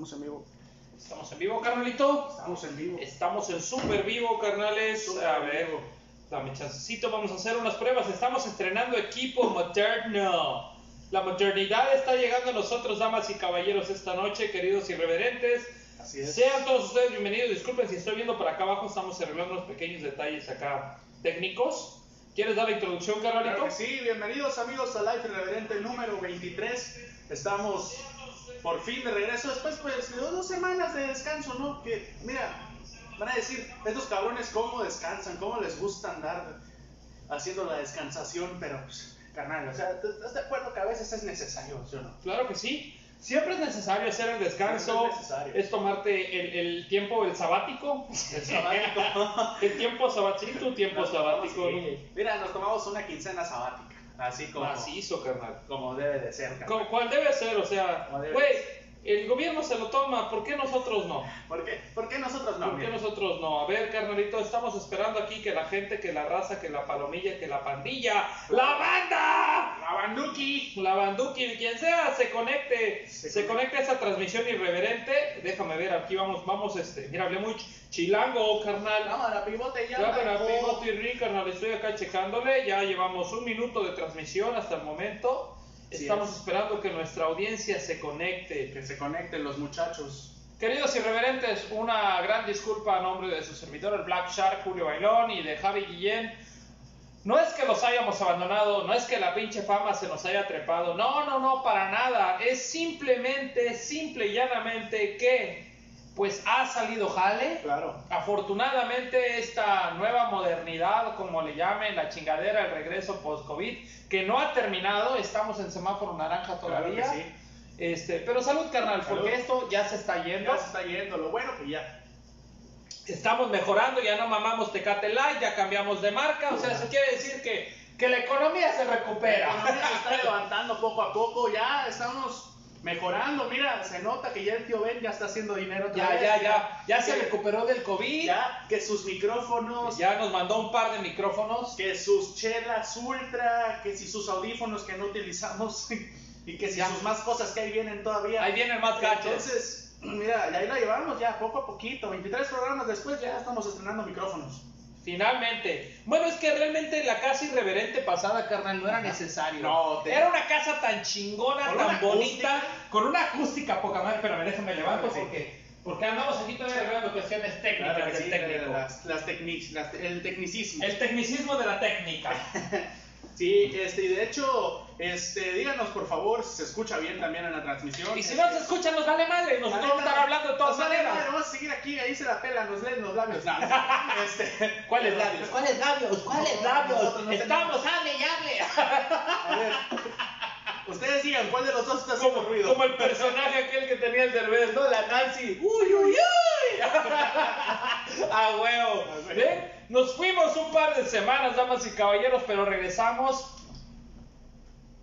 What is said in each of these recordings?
Estamos en vivo. Estamos en vivo, carnalito. Estamos en vivo. Estamos en super vivo, carnales. Super a ver, vivo. dame chancecito, vamos a hacer unas pruebas. Estamos estrenando equipo moderno. La modernidad está llegando a nosotros, damas y caballeros, esta noche, queridos irreverentes. Así es. Sean todos ustedes bienvenidos. Disculpen si estoy viendo por acá abajo, estamos arreglando unos pequeños detalles acá técnicos. ¿Quieres dar la introducción, carnalito? Claro sí, bienvenidos amigos a Life Irreverente número 23. Estamos por fin de regreso después pues de dos semanas de descanso, ¿no? Que mira, van a decir, estos cabrones cómo descansan, cómo les gusta andar haciendo la descansación, pero pues, carnal, o sea, ¿estás de acuerdo que a veces es necesario, ¿sí o no? Claro que sí. Siempre es necesario hacer el descanso, es necesario. es tomarte el, el tiempo, el sabático. El sabático. el tiempo sabático, tu tiempo Nos sabático. tomamos-. Mira, nos tomamos una quincena sabática, así como, Macizo, carnal. como debe de ser, carnal. Como- ¿Cuál debe ser? O sea, güey, el gobierno se lo toma, ¿por qué nosotros no? ¿Por qué? ¿Por qué nosotros no? ¿Por qué nosotros no? A ver, carnalito, estamos esperando aquí que la gente, que la raza, que la palomilla, que la pandilla, ¡la banda! La banduki. La banduki, quien sea, se conecte, Se se, conecte a esa transmisión irreverente. Déjame ver, aquí vamos, vamos, este, mira, hablé muy ch- chilango, carnal. Cámara, pivote ya. Ya arrancó. Pivote y carnal, estoy acá checándole. Ya llevamos un minuto de transmisión hasta el momento. Estamos es. esperando que nuestra audiencia se conecte. Que se conecten los muchachos. Queridos irreverentes, una gran disculpa a nombre de su servidor, el Black Shark, Julio Bailón y de Javi Guillén. No es que los hayamos abandonado, no es que la pinche fama se nos haya trepado, no, no, no, para nada. Es simplemente, simple y llanamente que, pues ha salido jale. Claro. Afortunadamente esta nueva modernidad, como le llamen, la chingadera, el regreso post-COVID, que no ha terminado, estamos en semáforo naranja todavía. Claro que sí. Este, pero salud, carnal, Salud. porque esto ya se está yendo. Ya se está yendo. Lo bueno que ya. Estamos mejorando, ya no mamamos Tecate Light, ya cambiamos de marca. O sea, eso quiere decir que, que la economía se La recupera. economía se está levantando poco a poco. Ya estamos mejorando. Mira, se nota que ya el tío Ben ya está haciendo dinero. otra Ya, vez. ya, ya. Ya se Que- recuperó del COVID. Ya que sus micrófonos. Ya nos mandó un par de micrófonos. Que sus chelas ultra. Que si sus audífonos que no utilizamos. Y que si Ya. sus más cosas que ahí vienen todavía. Ahí vienen más gachos. Entonces, mira, y ahí la llevamos ya poco a poquito. 23 programas después ya estamos estrenando micrófonos. Finalmente. Bueno, es que realmente la casa irreverente pasada, carnal, no era necesario. No, te- Era una casa tan chingona, Con tan bonita, acústica. con una acústica poca madre. Espérame, déjame levanto Claro que sí. porque, porque andamos aquí todavía arreglando cuestiones técnicas Claro que del sí, técnico. Las, las tecnic- las- el tecnicismo. El tecnicismo de la técnica. Sí, este, y de hecho, este, díganos por favor si se escucha bien también en la transmisión. Y si Este, no se escucha, nos vale madre. Nosotros vamos a estar hablando de todas nos vale maneras. madre, Vamos a seguir aquí, ahí se la pela, nos leen los labios. No, este, ¿Cuáles labios? ¿Cuáles labios? ¿Cuáles No, labios? no Estamos, hable y hable. A ver, ustedes digan cuál de los dos está haciendo Como, ruido. como el personaje aquel que tenía el derbez, ¿no? La Nancy. ¡Uy, uy, uy! ¡A huevo! ¿Ven? Nos fuimos un par de semanas, damas y caballeros, pero regresamos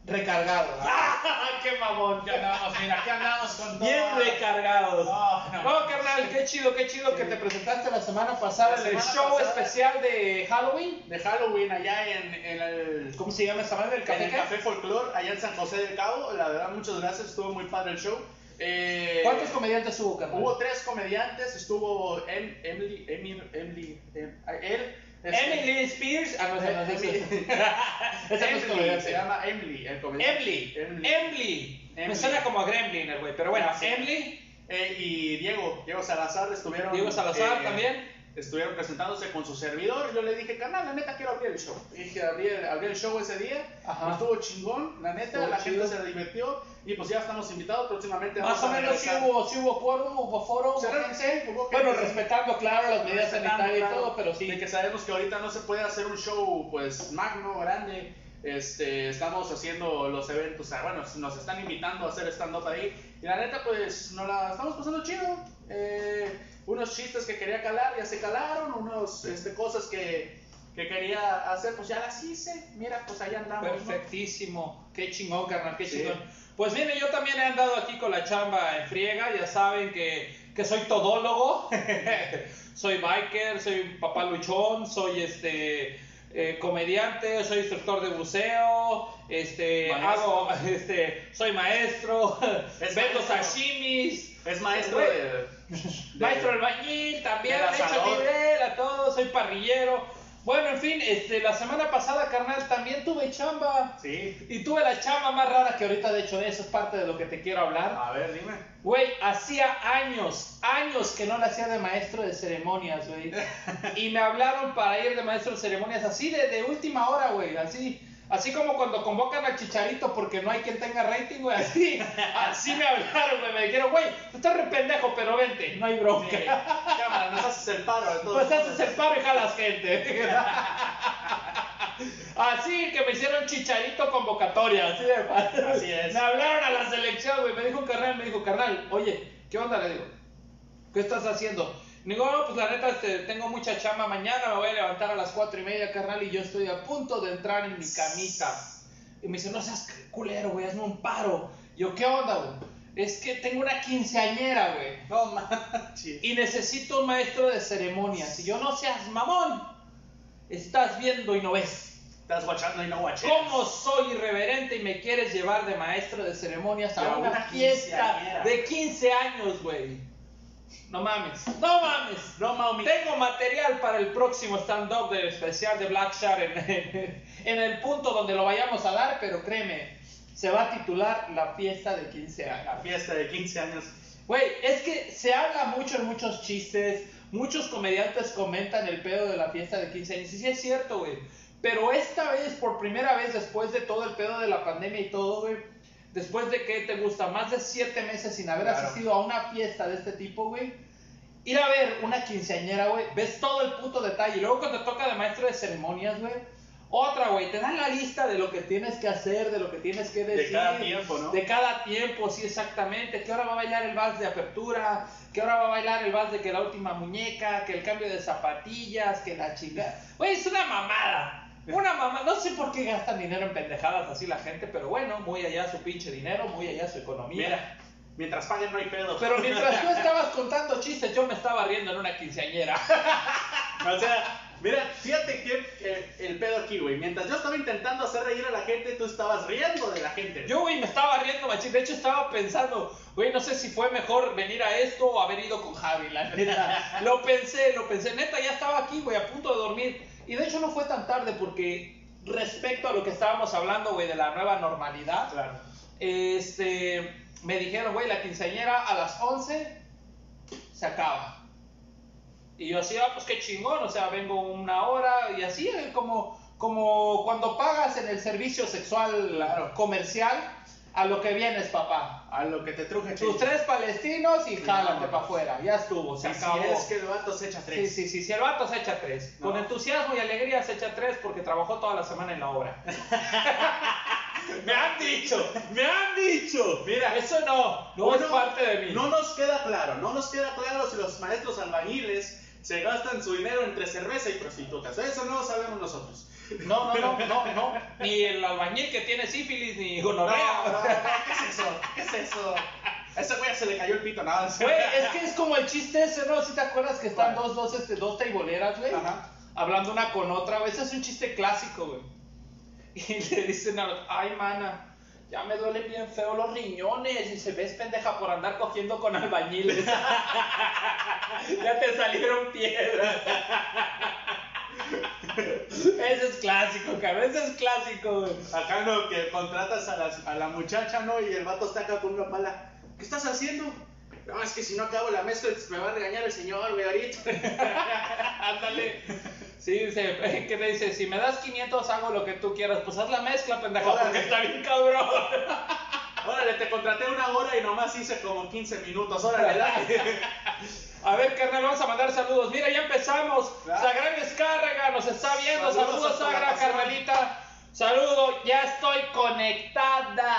recargados. ¡Qué mamón! Aquí andamos, mira, aquí andamos con Bien todo. recargados. No, carnal, qué chido, qué chido que te presentaste la semana pasada en el show pasada. especial de Halloween. De Halloween allá en, en el ¿Cómo se llama esa madre? ¿El en café? el qué? Café Folklore, allá en San José del Cabo. La verdad, muchas gracias, estuvo muy padre el show. Eh, ¿Cuántos comediantes hubo, carnal? Hubo tres comediantes, estuvo em, Emily, Emily, Emily, em, él, Emily Spears. Ah, no, esa no es Emily. esa. Esa no es Emily, comediante. se llama Emily, el comediante. Emily. Emily. Emily. Me Emily. suena como a Gremlin el güey, pero bueno, sí. Emily. Eh, y Diego, Diego Salazar estuvieron. Diego Salazar eh, también. Estuvieron presentándose con su servidor. Yo le dije, canal, la neta quiero abrir el show. Y dije, abrí el, abrí el show ese día. Ajá. Estuvo chingón, la neta, Estuvo la chido. gente se divirtió. Y pues ya estamos invitados próximamente. Más o menos regresar. hubo, sí hubo quórum, hubo foro. hubo gente. hubo Bueno, gente. respetando, claro, las medidas sanitarias y claro, todo, pero sí. De que sabemos que ahorita no se puede hacer un show, pues, magno, grande. Este, estamos haciendo los eventos, o sea, bueno, nos están invitando a hacer stand-up ahí. Y la neta, pues, nos la estamos pasando chido. Eh, unos chistes que quería calar, ya se calaron. Unos, este, cosas que, que quería hacer, pues ya las hice. Mira, pues ahí andamos. ¿no? Perfectísimo. Qué chingón, carnal, qué Sí. chingón. Pues mire, yo también he andado aquí con la chamba en friega. Ya saben que, que soy todólogo. soy biker, soy papá luchón, soy este eh, comediante, soy instructor de buceo, este, Maestro. hago, este, soy maestro, Es vendo maestro. sashimis, Es maestro de, de- Maestro albañil, también, del le echo asador. nivel a todo, soy parrillero. Bueno, en fin, este, la semana pasada, carnal, también tuve chamba. Sí. Y tuve la chamba más rara que ahorita, de hecho, eso es parte de lo que te quiero hablar. A ver, dime. Güey, hacía años, años que no la hacía de maestro de ceremonias, güey. Y me hablaron para ir de maestro de ceremonias así de, de última hora, güey. Así, así como cuando convocan al chicharito porque no hay quien tenga rating, güey. Así, así me hablaron, güey. Me dijeron, güey, tú estás re pendejo, pero vente, no hay bronca. Sí. Cámara, nos haces el paro Pues haces el paro y jalas gente. Así que me hicieron chicharito convocatoria, así de fácil. Así es. Me hablaron a la selección, güey. Me dijo un carnal, me dijo, carnal, oye, ¿qué onda? Le digo, ¿qué estás haciendo? Digo, no, pues la neta, este, tengo mucha chamba mañana, me voy a levantar a las cuatro y media, carnal, y yo estoy a punto de entrar en mi camita. Y me dice, no seas culero, güey, hazme un paro. Y yo, ¿qué onda, güey? Es que tengo una quinceañera, güey. No manches. Y necesito un maestro de ceremonias. Y yo, no seas mamón. Estás viendo y no ves. Estás guachando y no guacheas. ¿Cómo soy irreverente y me quieres llevar de maestro de ceremonias a una, una fiesta de 15 años, güey? No mames, no mames. No, mami. Tengo material para el próximo stand-up del especial de Black Shark en, en el punto donde lo vayamos a dar, pero créeme, se va a titular La fiesta de 15 años. La fiesta de 15 años. Güey, es que se habla mucho en muchos chistes, muchos comediantes comentan el pedo de la fiesta de 15 años, y sí es cierto, güey. Pero esta vez, por primera vez, después de todo el pedo de la pandemia y todo, güey, después de que te gusta más de 7 meses sin haber Claro. asistido a una fiesta de este tipo, güey, ir a ver una quinceañera, güey, ves todo el puto detalle. Y luego cuando te toca de maestro de ceremonias, güey, otra, güey, te dan la lista de lo que tienes que hacer, de lo que tienes que decir. De cada tiempo, ¿no? De cada tiempo, sí, exactamente. Que ahora va a bailar el vals de apertura, que ahora va a bailar el vals de que la última muñeca, que el cambio de zapatillas, que la chingada. Güey, es una mamada. Una mamada. No sé por qué gastan dinero en pendejadas así la gente, pero bueno, muy allá su pinche dinero, muy allá su economía. Mira, mientras paguen no hay pedo. Pero mientras tú estabas contando chistes, yo me estaba riendo en una quinceañera. O sea, mira, fíjate que eh, el pedo aquí, güey. Mientras yo estaba intentando hacer reír a la gente, tú estabas riendo de la gente. Yo, güey, me estaba riendo, machín. De hecho, estaba pensando, güey, no sé si fue mejor venir a esto o haber ido con Javi, la neta. Lo pensé, lo pensé. Neta, ya estaba aquí, güey, a punto de dormir. Y de hecho no fue tan tarde porque respecto a lo que estábamos hablando, güey, de la nueva normalidad, Claro. este, me dijeron, güey, la quinceañera a las 11 se acaba. Y yo así, ah, pues qué chingón, o sea, vengo una hora y así, eh, como, como cuando pagas en el servicio sexual Claro. comercial, a lo que vienes, papá. A lo que te truje, Tus tres palestinos y Sí, jálate para afuera, ya estuvo, se Si acabó. es que el vato se echa Sí, tres. sí, sí, si el vato se echa tres. No. Con entusiasmo y alegría se echa tres porque trabajó toda la semana en la obra. me han dicho, me han dicho. Mira, eso no, no es Uno, parte de mí. No nos queda claro, no nos queda claro si los maestros albañiles se gastan su dinero entre cerveza y prostitutas. Eso no lo sabemos nosotros. No, no, no, no, no. Ni el albañil que tiene sífilis ni No, no, gonorrea. no, ¿qué es eso? ¿Qué es eso? A ese güey se le cayó el pito, nada. Güey, es que es como el chiste ese, ¿no? Si te acuerdas que están dos, dos, este, dos teiboleras, güey, Ajá. hablando una con otra, güey. Ese es un chiste clásico, güey. Y le dicen a los, ay, mana, ya me duelen bien feo los riñones. Y se ves pendeja por andar cogiendo con albañiles. ya te salieron piedras. Ese es clásico, cabrón. Ese es clásico, güey. Acá no, que contratas a, las- a la muchacha, ¿no? Y el vato está acá con una pala. ¿Qué estás haciendo? No, es que si no acabo la mezcla me va a regañar el señor, güey, ahorita. Ándale. Sí, dice, ¿qué le dice? Si me das 500 hago lo que tú quieras. Pues haz la mezcla, pendeja, Órale. porque está bien cabrón. Órale, te contraté una hora y nomás hice como 15 minutos. Órale, dale. A ver, carnal, vamos a mandar saludos. Mira, ya empezamos. Sagrán Escárraga nos está viendo. Saludos Saludos, Sagra, carnalita. Saludo, ya estoy conectada.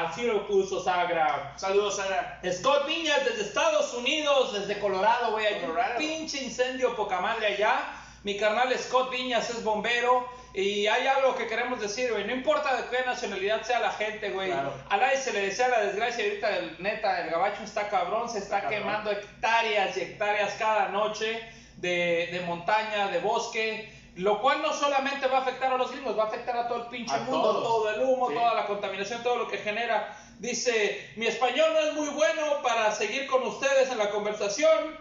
Así lo puso Sagra. Saludos, Sara. Scott Viñas desde Estados Unidos, desde Colorado, güey. Hay un pinche incendio poca madre allá. Mi carnal Scott Viñas es bombero. Y hay algo que queremos decir, güey. No importa de qué nacionalidad sea la gente, güey. Claro. A nadie se le desea la desgracia. y Ahorita, el, neta, el gabacho está cabrón. Se está Cabrón. quemando hectáreas y hectáreas cada noche de, de montaña, de bosque. Lo cual no solamente va a afectar a los gringos, va a afectar a todo el pinche A mundo, todos. todo el humo, Sí. toda la contaminación, todo lo que genera. Dice, mi español no es muy bueno para seguir con ustedes en la conversación,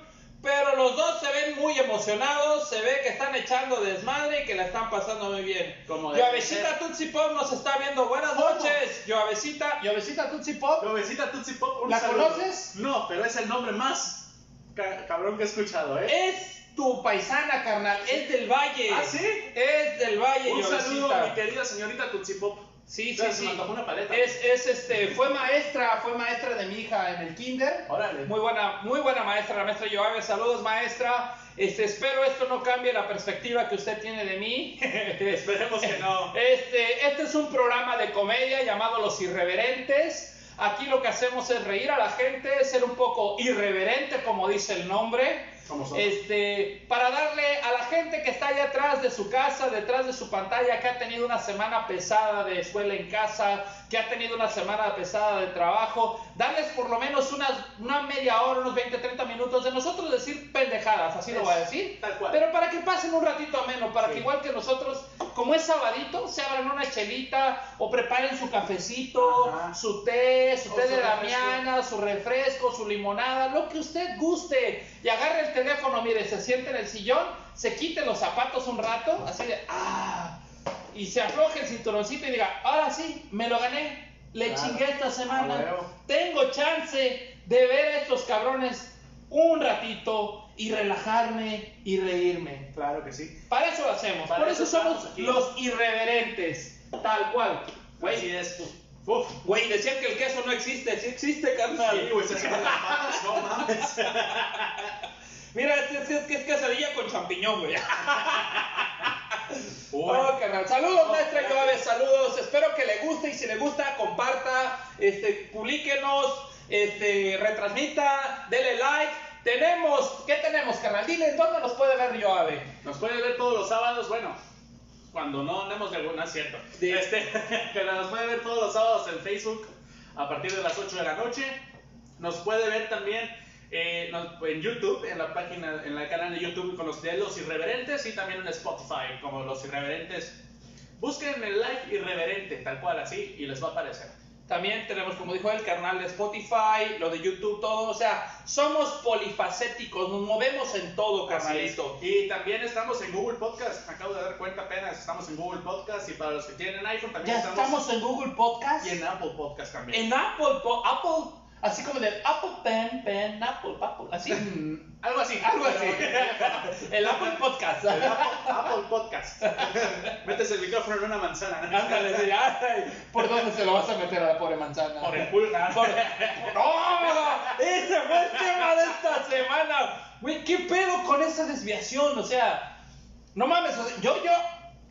pero los dos se ven muy emocionados, se ve que están echando desmadre y que la están pasando muy bien. Como ser. Tutsi Pop nos está viendo. Buenas ¿Cómo? noches, Lluavecita. Lluavecita Tutsi Pop. Lobecita Tutsi Pop, un ¿La saludo. conoces? No, pero es el nombre más ca- cabrón que he escuchado, ¿eh? Es tu paisana, carnal. Es del Valle. ¿Ah, sí? Es del Valle, Un saludo a mi querida señorita Tutsi Pop. Sí, sí, se sí. me antojó una paleta. Es, es este, fue maestra, fue maestra de mi hija en el kinder. Órale. Muy buena, muy buena maestra, la maestra Joave. Saludos, maestra. Este, espero esto no cambie la perspectiva que usted tiene de mí. Esperemos que no. Este, este es un programa de comedia llamado Los Irreverentes. Aquí lo que hacemos es reír a la gente, ser un poco irreverente, como dice el nombre. Este, para darle a la gente que está allá atrás de su casa, detrás de su pantalla, que ha tenido una semana pesada de escuela en casa, que ha tenido una semana pesada de trabajo, darles por lo menos unas, una media hora, unos 20, 30 minutos de nosotros decir pendejadas, así lo voy a decir. Tal cual. Pero para que pasen un ratito ameno, para Sí. que igual que nosotros, como es sabadito, se abran una chelita o preparen su cafecito, Ajá. su té, su O té su de refresco. Damiana, su refresco, su limonada, lo que usted guste. Y agarre el teléfono, mire, se siente en el sillón, se quite los zapatos un rato, así de, ah, y se afloje el cinturoncito y diga, ahora sí, me lo gané, le Claro. chingué esta semana, tengo chance de ver a estos cabrones un ratito y relajarme y reírme. Claro que sí. Para eso lo hacemos, Para por eso eso somos aquí. los irreverentes, tal cual. Güey, Así es. Uf. Güey, decían que el queso no existe, sí existe, carnal. Sí, güey, se las patas, no mames. Mira, este, este es que es quesadilla con champiñón, güey. Oh, carnal. Saludos, Oh, maestra. Joave, saludos. Espero que le guste y si le gusta, comparta, este, publiquenos, este, retransmita, dele like. Tenemos, ¿qué tenemos, carnal? Dile, ¿dónde nos puede ver Joave? Nos puede ver todos los sábados, bueno, cuando no andemos de alguna, es cierto. Sí. Este, pero nos puede ver todos los sábados en Facebook a partir de las 8 de la noche. Nos puede ver también eh, en YouTube, en la página, en el canal de YouTube con los de Los Irreverentes y también en Spotify como Los Irreverentes. Busquen el live irreverente, tal cual así, y les va a aparecer. También tenemos, como dijo el canal de Spotify, lo de YouTube, todo. O sea, somos polifacéticos, nos movemos en todo, carnalito. Y también estamos en Google Podcast. Me acabo de dar cuenta apenas. Estamos en Google Podcast. Y para los que tienen iPhone también Ya estamos en Google Podcast. Y en Apple Podcast también. En Apple, Apple, así como del Apple Pen, Pen, Apple, Apple, así. Mm, algo así. Algo así. El Apple Podcast. El Apple, Apple Podcast. Metes el micrófono en una manzana. Ándale, sí, ay, ¿Por dónde se lo vas a meter a la pobre manzana? Por el. ¿no? Por- ¡No! Ese fue el tema de esta semana. Güey, ¿qué pedo con esa desviación? O sea, no mames, yo, yo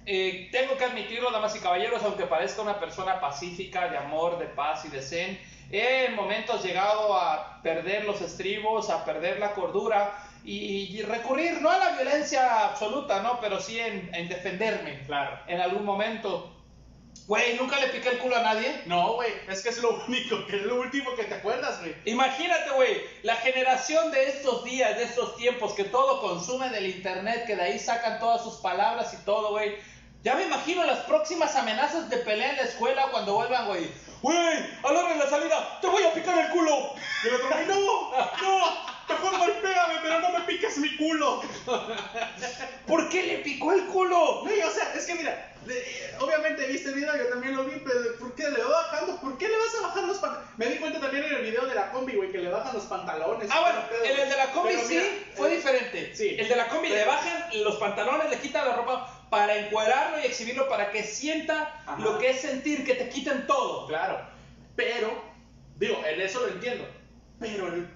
eh, tengo que admitirlo, damas y caballeros, aunque parezca una persona pacífica, de amor, de paz y de zen, he en momentos llegado a perder los estribos, a perder la cordura y, y recurrir no a la violencia absoluta, ¿no? Pero sí en, en defenderme, Claro. en algún momento. Güey, nunca le piqué el culo a nadie. No, güey. Es que es lo único, que es lo último que te acuerdas, güey. Imagínate, güey, la generación de estos días, de estos tiempos, que todo consume del internet, que de ahí sacan todas sus palabras y todo, güey. Ya me imagino las próximas amenazas de pelea en la escuela cuando vuelvan, güey. Güey, a la salida, te voy a picar el culo. Y el otro, güey, no, no. Mejor golpéame, pero no me piques mi culo. ¿Por qué le picó el culo? Güey, o sea, es que mira, de- obviamente viste el video, yo también lo vi, pero ¿por qué le va bajando? ¿Por qué le vas a bajar los pantalones? Me di cuenta también en el video de la combi, güey, que le bajan los pantalones. Ah, bueno, Pero, el, el de la combi pero sí mira, fue eh, diferente. sí. El de la combi le bajan los pantalones, le quitan la ropa para encuadrarlo y exhibirlo para que sienta Ajá. lo que es sentir que te quiten todo. Claro, pero, digo, en eso lo entiendo. Pero, el-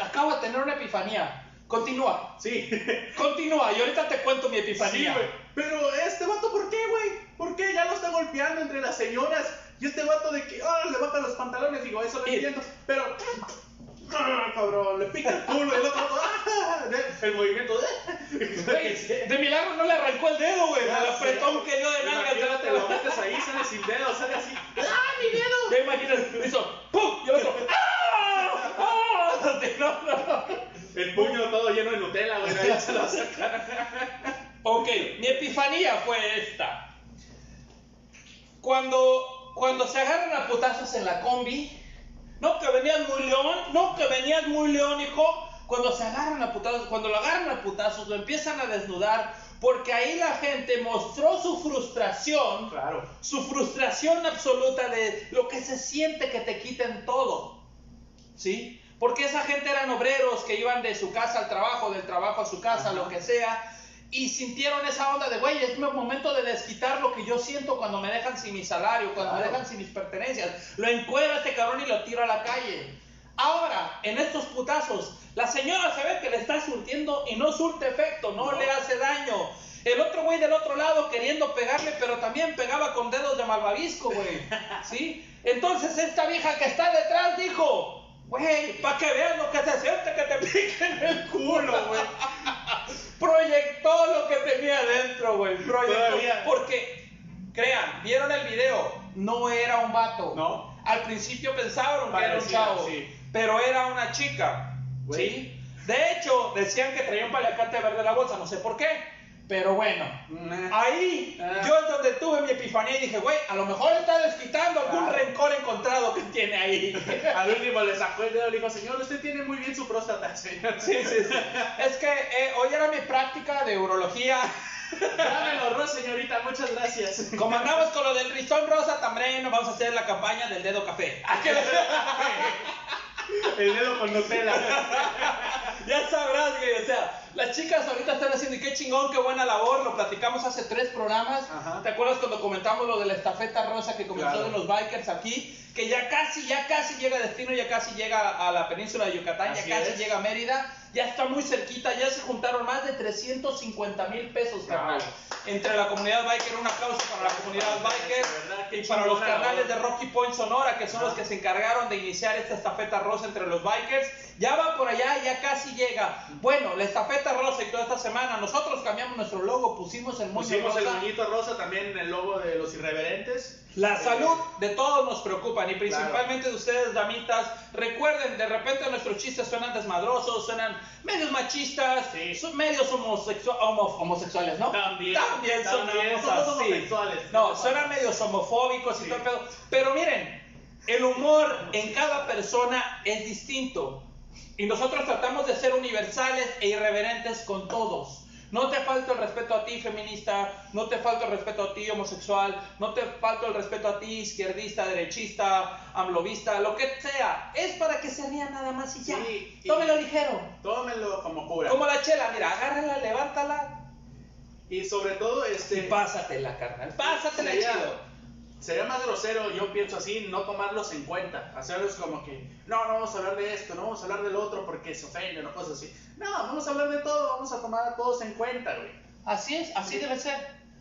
Acabo de tener una epifanía. Continúa. sí. Continúa, y ahorita te cuento mi Sí, epifanía. güey. Pero este vato, ¿por qué, güey? ¿Por qué? Ya lo está golpeando entre las señoras. Y este vato de que, ah, le bajan los pantalones. Digo, eso lo Y- entiendo. Pero, ah, cabrón, le pica el culo. Y el otro, ah, el movimiento. Güey, de milagro no le arrancó el dedo, güey. Sé. apretón que dio de nalga. Imagínate, lo metes ahí, sale sin dedo, sale así. ¡Ah, mi dedo! Ya imaginas, hizo ¡pum! Y el otro ¡ah! ¡ah! No, no. El puño todo lleno de Nutella, güey. Ahí se lo sacan. Ok, mi epifanía fue esta. Cuando cuando se agarran a putazos en la combi, no que venías muy león, no que venías muy león, hijo. Cuando se agarran a putazos, cuando lo agarran a putazos, lo empiezan a desnudar, porque ahí la gente mostró su frustración, Claro. su frustración absoluta de lo que se siente que te quiten todo. ¿Sí? Porque esa gente eran obreros que iban de su casa al trabajo, del trabajo a su casa, Ajá. lo que sea, y sintieron esa onda de, güey, es mi momento de desquitar lo que yo siento cuando me dejan sin mi salario, cuando me dejan sin mis pertenencias. Lo encuero a este cabrón y lo tiro a la calle. Ahora, en estos putazos, la señora se ve que le está surtiendo y no surte efecto, no, No. le hace daño. El otro güey del otro lado queriendo pegarle, pero también pegaba con dedos de malvavisco, güey. ¿Sí? Entonces esta vieja que está detrás dijo, güey, para que veas lo que se siente que te piquen el culo, güey. Proyectó lo que tenía dentro, güey. Proyectó. Todavía. Porque, crean, vieron el video, no era un vato. No. Al principio pensaron que era un chavo, sí. pero era una chica. ¿Sí? De hecho, decían que traía un paliacate verde en la bolsa, no sé por qué. Pero bueno, Nah. ahí Ah. yo es donde tuve mi epifanía y dije, güey, a lo mejor está desquitando algún rencor encontrado que tiene ahí. Al último le sacó el dedo y le dijo, señor, usted tiene muy bien su próstata, señor. Sí, sí, sí. Es que eh, hoy era mi práctica de urología. Dámelo, Ros, señorita, muchas gracias. Como andamos con lo del ristón rosa, también nos vamos a hacer la campaña del dedo café. El dedo con Nutella. Ya sabrás, güey. O sea, las chicas ahorita están haciendo, y qué chingón, qué buena labor. Lo platicamos hace tres programas. Ajá. ¿Te acuerdas cuando comentamos lo de la estafeta rosa que comenzó Claro. de los bikers aquí? Que ya casi, ya casi llega a destino, ya casi llega a la península de Yucatán, Así ya casi es. llega a Mérida. Ya está muy cerquita, ya se juntaron más de 350 mil pesos, carnal. Entre la comunidad biker, un aplauso para la comunidad biker. Verdad, Y para los carnales de. Rocky Point Sonora, que son Ajá. los que se encargaron de iniciar esta estafeta rosa entre los bikers. Ya va por allá, ya casi llega. Bueno, la estafeta rosa y toda esta semana, nosotros cambiamos nuestro logo, pusimos el moño Pusimos el moñito rosa, también el logo de los irreverentes. La Eh, salud de todos nos preocupan y principalmente de ustedes, damitas. Recuerden, de repente nuestros chistes suenan desmadrosos, suenan medios machistas, Sí. son medios homo- homosexuales, ¿no? También, También, también, sonamos somos así. homosexuales. No, suenan medios homofóbicos y Sí. todo el pedo. Pero miren, el humor en cada persona es distinto. Y nosotros tratamos de ser universales e irreverentes con todos. No te falta el respeto a ti, feminista, no te falta el respeto a ti, homosexual, no te falta el respeto a ti, izquierdista, derechista, amlovista, lo que sea. Es para que se rían nada más y ya. Sí, y- Tómelo ligero. Tómenlo como cura. Como la chela, mira, agárrala, levántala Y sobre todo, y este, pásatela, carnal. Pásatela chido. Sería más grosero, yo pienso así, no tomarlos en cuenta. Hacerlos como que, no, no vamos a hablar de esto, no vamos a hablar del otro porque se ofenden o cosas así. No, vamos a hablar de todo, vamos a tomar a todos en cuenta, güey. Así es, así debe ser.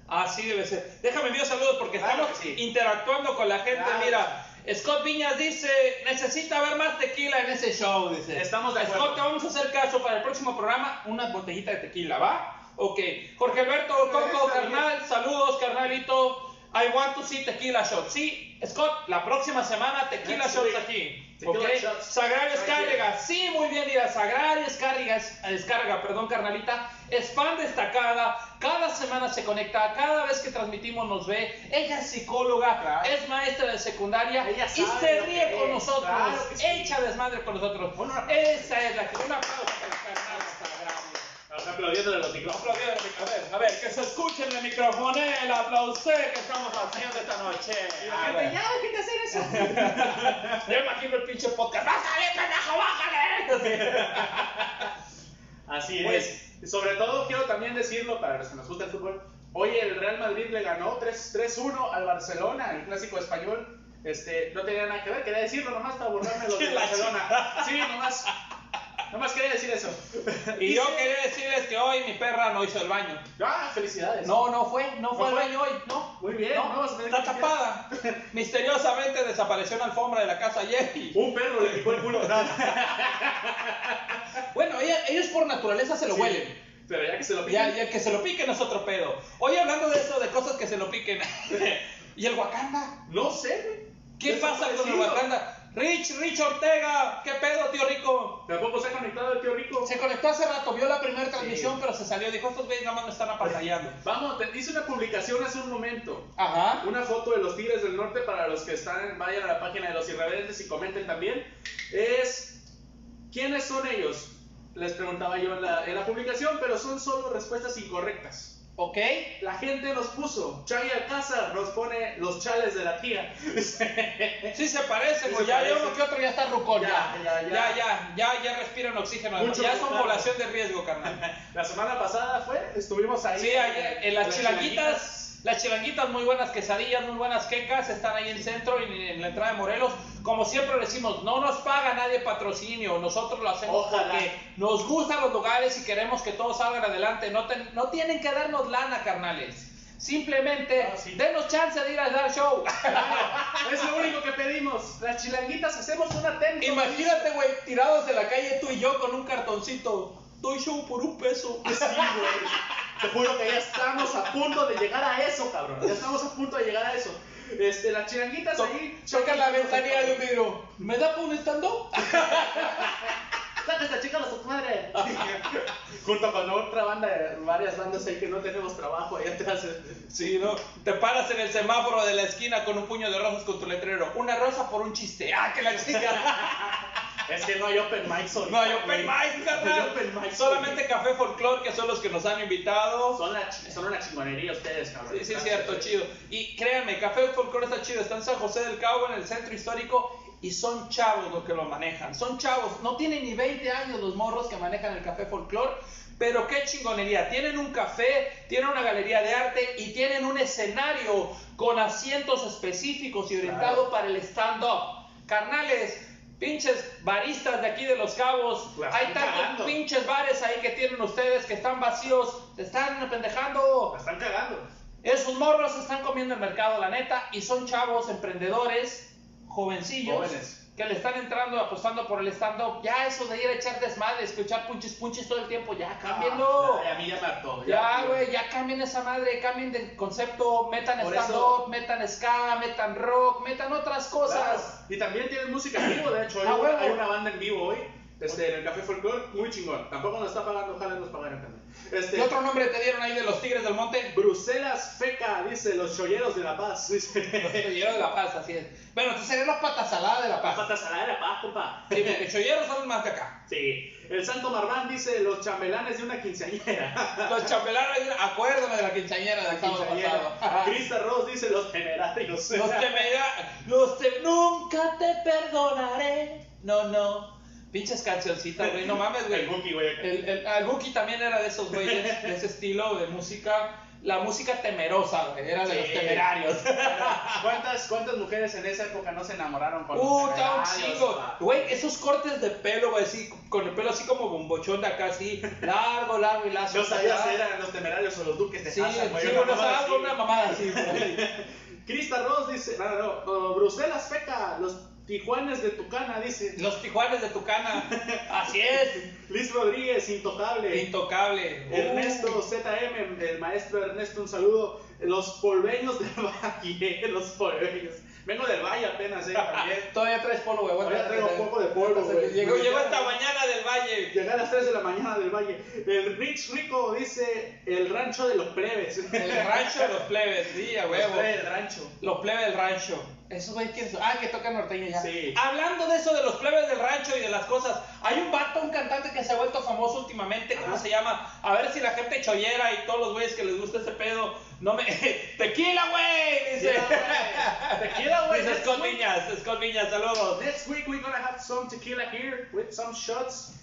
Así debe ser. Déjame enviar saludos porque Claro estamos sí. interactuando con la gente. Claro. Mira, Scott Viñas dice, necesita haber más tequila en ese show, dice. Estamos de acuerdo. Scott, te vamos a hacer caso para el próximo programa, una botellita de tequila, ¿va? Ok. Jorge Alberto Coco, carnal, saludos, carnalito. I want to see tequila shot. Sí, Scott, la próxima semana tequila shots aquí. Tequila shots. Sagrario Escárrega, sí, muy bien, mira, Sagrario Escárrega, es- descarga, perdón, carnalita, es fan destacada, cada semana se conecta, cada vez que transmitimos nos ve, ella es psicóloga, Claro. es maestra de secundaria Ella y se ríe con es, nosotros, claro que sí. echa desmadre con nosotros. Esa es la que, un aplauso para el carnal Estás aplaudiéndole los micrófonos. Mic- A ver, a ver, que se escuche en el micrófono el aplauso que estamos haciendo esta noche. Ver. ya, déjate hacer eso. Yo imagino el pinche podcast. ¡Bájale, pendejo, bájale! Así Pues- es. Sobre todo quiero también decirlo para los que nos gusta el fútbol. Hoy el Real Madrid le ganó 3 3-1 al Barcelona, el clásico español. Este, no tenía nada que ver, quería decirlo nomás para burlarme de los de Barcelona. Sí, nomás. Nomás quería decir eso. Y yo quería decirles que hoy mi perra no hizo el baño. Ah, felicidades. No, no fue, no fue ¿No al baño hoy, no. Muy bien, No, vamos a tener está que tapada. Misteriosamente desapareció en la alfombra de la casa ayer. y- Un perro le picó el culo. No, Bueno, ella- ellos por naturaleza se lo Sí. huelen. Pero ya que se lo Ya, pican. ya que se lo piquen es otro pedo. Hoy hablando de eso, de cosas que se lo piquen. ¿Y el Wakanda? No sé, güey. ¿Qué pasa con el Desaparecido. Wakanda? Rich, Rich Ortega, ¿qué pedo, tío Rico? Tampoco se ha conectado el tío Rico? Se conectó hace rato, vio la primera transmisión, Sí. pero se salió. Dijo, estos güeyes nada más me están apantallando. Vamos, te hice una publicación hace un momento. Ajá. Una foto de los Tigres del Norte para los que están, vayan a la página de los irreverentes y comenten también. Es, ¿quiénes son ellos? Les preguntaba yo en la, en la publicación, pero son solo respuestas incorrectas. Ok. La gente nos puso, Chay Alcázar nos pone los chales de la tía. Sí se parece, Sí se Ya, uno que otro ya está rucón. Ya, Ya, ya, ya, ya. ya, ya, ya, respiran oxígeno. Mucho ya son población de riesgo, carnal. La semana pasada fue, estuvimos ahí. Sí, ayer, en las chilanguitas, las chilanguitas muy buenas quesadillas, muy buenas quecas, están ahí en centro y en la entrada de Morelos. Como siempre decimos, no nos paga nadie patrocinio, nosotros lo hacemos Ojalá. porque nos gustan los lugares y queremos que todos salgan adelante. No, ten- no tienen que darnos lana, carnales. Simplemente Ah, sí. denos chance de ir a dar show. Es lo único que pedimos. Las chilanguitas hacemos un atento. Imagínate, güey, tirados en la calle tú y yo con un cartoncito. Doy show por un peso. Sí, güey. Te juro que ya estamos a punto de llegar a eso, cabrón. Ya estamos a punto de llegar a eso. Este, las chilanguitas ahí. Toca la ventanilla de un vidrio. ¿Me da por un stand-up? Saca esta chica a su madre. Junto con otra banda, varias bandas ahí que no tenemos trabajo ahí atrás. Sí, ¿no? Te paras en el semáforo de la esquina con un puño de rosas con tu letrero. Una rosa por un chiste. ¡Ah, que la chica! Es que no hay open mics No hay open güey. mic, No hay carnal. mics, Solamente Café Folklore, que son los que nos han invitado. Son, la son una chingonería ustedes, cabrón. Sí, sí, es cierto, chido. Y créanme, Café Folklore está chido. Está en San José del Cabo, en el centro histórico. Y son chavos los que lo manejan. Son chavos. No tienen ni 20 años los morros que manejan el Café Folklore. Pero qué chingonería. Tienen un café, tienen una galería de arte y tienen un escenario con asientos específicos y orientado Claro. para el stand-up. Carnales, pinches baristas de aquí de Los Cabos. La Hay tantos cagando. pinches bares ahí que tienen ustedes que están vacíos. Se están apendejando. La están cagando. Esos morros se están comiendo el mercado, la neta, y son chavos emprendedores, jovencillos, Jóvenes. Que le están entrando, apostando por el stand-up. Ya eso de ir a echar desmadre, escuchar punches punches todo el tiempo, ya cámbienlo. Ah, ya, a mí ya me hartó. Ya, güey, ya cambien esa madre, cambien de concepto, metan stand-up, metan ska, metan rock, metan otras cosas. Claro. Y también tienen música en vivo, de hecho, hay, Ah, hay una banda en vivo hoy, este, en el Café Folklore, muy chingón. Tampoco nos está pagando, ojalá nos pagaran también. Este, ¿Qué otro nombre te dieron ahí de los Tigres del Monte? Bruselas Feca, dice, los cholleros de La Paz. Dice. Chollero de La Paz, así es. Bueno, entonces serían los patas saladas de La Paz. pata salada de La Paz, compa. Sí, porque cholleros son los más de acá. Sí. El Santo Marván dice, los chambelanes de una quinceañera. Los chambelanes, acuérdame de la quinceañera del sábado pasado. Crista Ross dice, los temerarios. Los da, los que nunca te perdonaré. No, no. Pinches cancioncitas, güey, no mames, güey. El Buki, güey. El, el, el Buki también era de esos güeyes, de ese estilo de música. La música temerosa, güey, era de Sí. los temerarios. ¿Cuántas, ¿Cuántas mujeres en esa época no se enamoraron con los Uh, está un chingo. Güey, esos cortes de pelo, güey, así, con el pelo así como bombochón de acá, así, largo, largo y lazo. No sabías si eran los temerarios o los duques de Sí, güey. sí, una bueno, mamada así. una mamada así, güey. Crista Ross dice, no, no, no, Bruselas Feca, los Tijuanes de Tucana, dice. Los Tijuanes de Tucana. Así es. Liz Rodríguez, intocable. Intocable. Ernesto ZM, el maestro Ernesto, un saludo. Los polveños del valle, los polveños. Vengo del valle apenas, eh, también. Todavía traes polvo, güey. Todavía traigo un poco de polvo, güey. Llegó, llegó esta mañana del valle. Llegué a las 3 de la mañana del valle. El Rich Rico dice el rancho de los plebes. El rancho de los plebes, sí, a Los huevo. plebes del rancho. Los plebes del rancho. Esos güey, ¿quiénes son? Ah, que tocan norteño ya. Sí. Hablando de eso, de los plebes del rancho y de las cosas, hay un vato, un cantante que se ha vuelto famoso últimamente, ¿cómo se llama? A ver si la gente chollera y todos los güeyes que les gusta ese pedo, no me... ¡Tequila, güey! Dice. Tequila, güey. Tequila, güey. Dice Scott week- Viñas, Scott Viñas, saludos. Next week we're gonna have some tequila here with some shots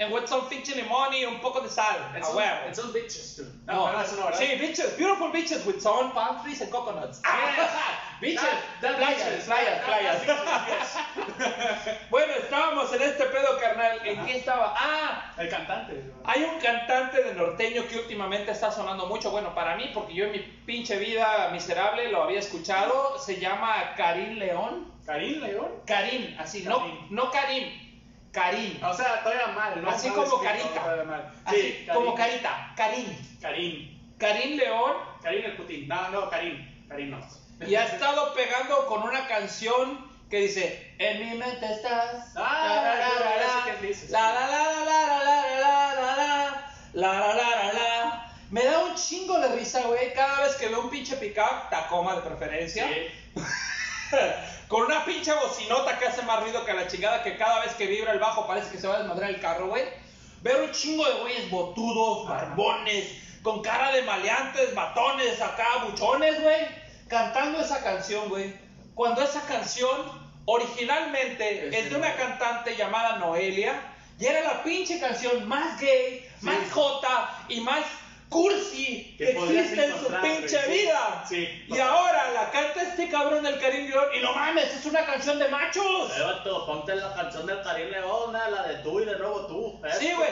And with some pinche limón y un poco de sal, and a some, huevo. and some bitches too. No, no, eso no, ¿verdad? sí, beaches, beautiful beaches with sun, palm trees and coconuts. beaches, That- that playas, playas, playas. Bueno, estábamos en este pedo, carnal. ¿En Ajá. qué estaba? Ah, yes. El cantante. hay un cantante de norteño que últimamente está sonando mucho. Bueno, para mí, porque yo en mi pinche vida miserable lo había escuchado. Se llama Karim León. Karim León. Karim, así, no, no Karim. Karim. O sea, todavía mal, ¿no? Así Mal como carita. mal. Así, Sí, Karim. como carita. Karim. Karim. Karim León. Karim el Putin. No, no, Karim. Karim no. Y ha estado pegando con una canción que dice En mi mente estás Ah, la, la, la, la, la, la, la, la, la, la, la la la la la. Me da un chingo de risa, güey, cada vez que veo un pinche pickup, Tacoma de preferencia, Sí. con una pinche bocinota que hace más ruido que la chingada, que cada vez que vibra el bajo parece que se va a desmadrar el carro, güey. Veo un chingo de güeyes botudos, barbones, con cara de maleantes, batones, acá, buchones, güey, cantando esa canción, güey. Cuando esa canción originalmente Es de una cantante llamada Noelia y era la pinche canción más gay, más jota y más cursi que, existe en su pinche sí. vida. Sí, y ahora la canta este cabrón del Karim León y no mames, es una canción de machos. Eh, vato, ponte la canción del Karim León, eh, la de tú y de nuevo tú. eh, Sí, güey.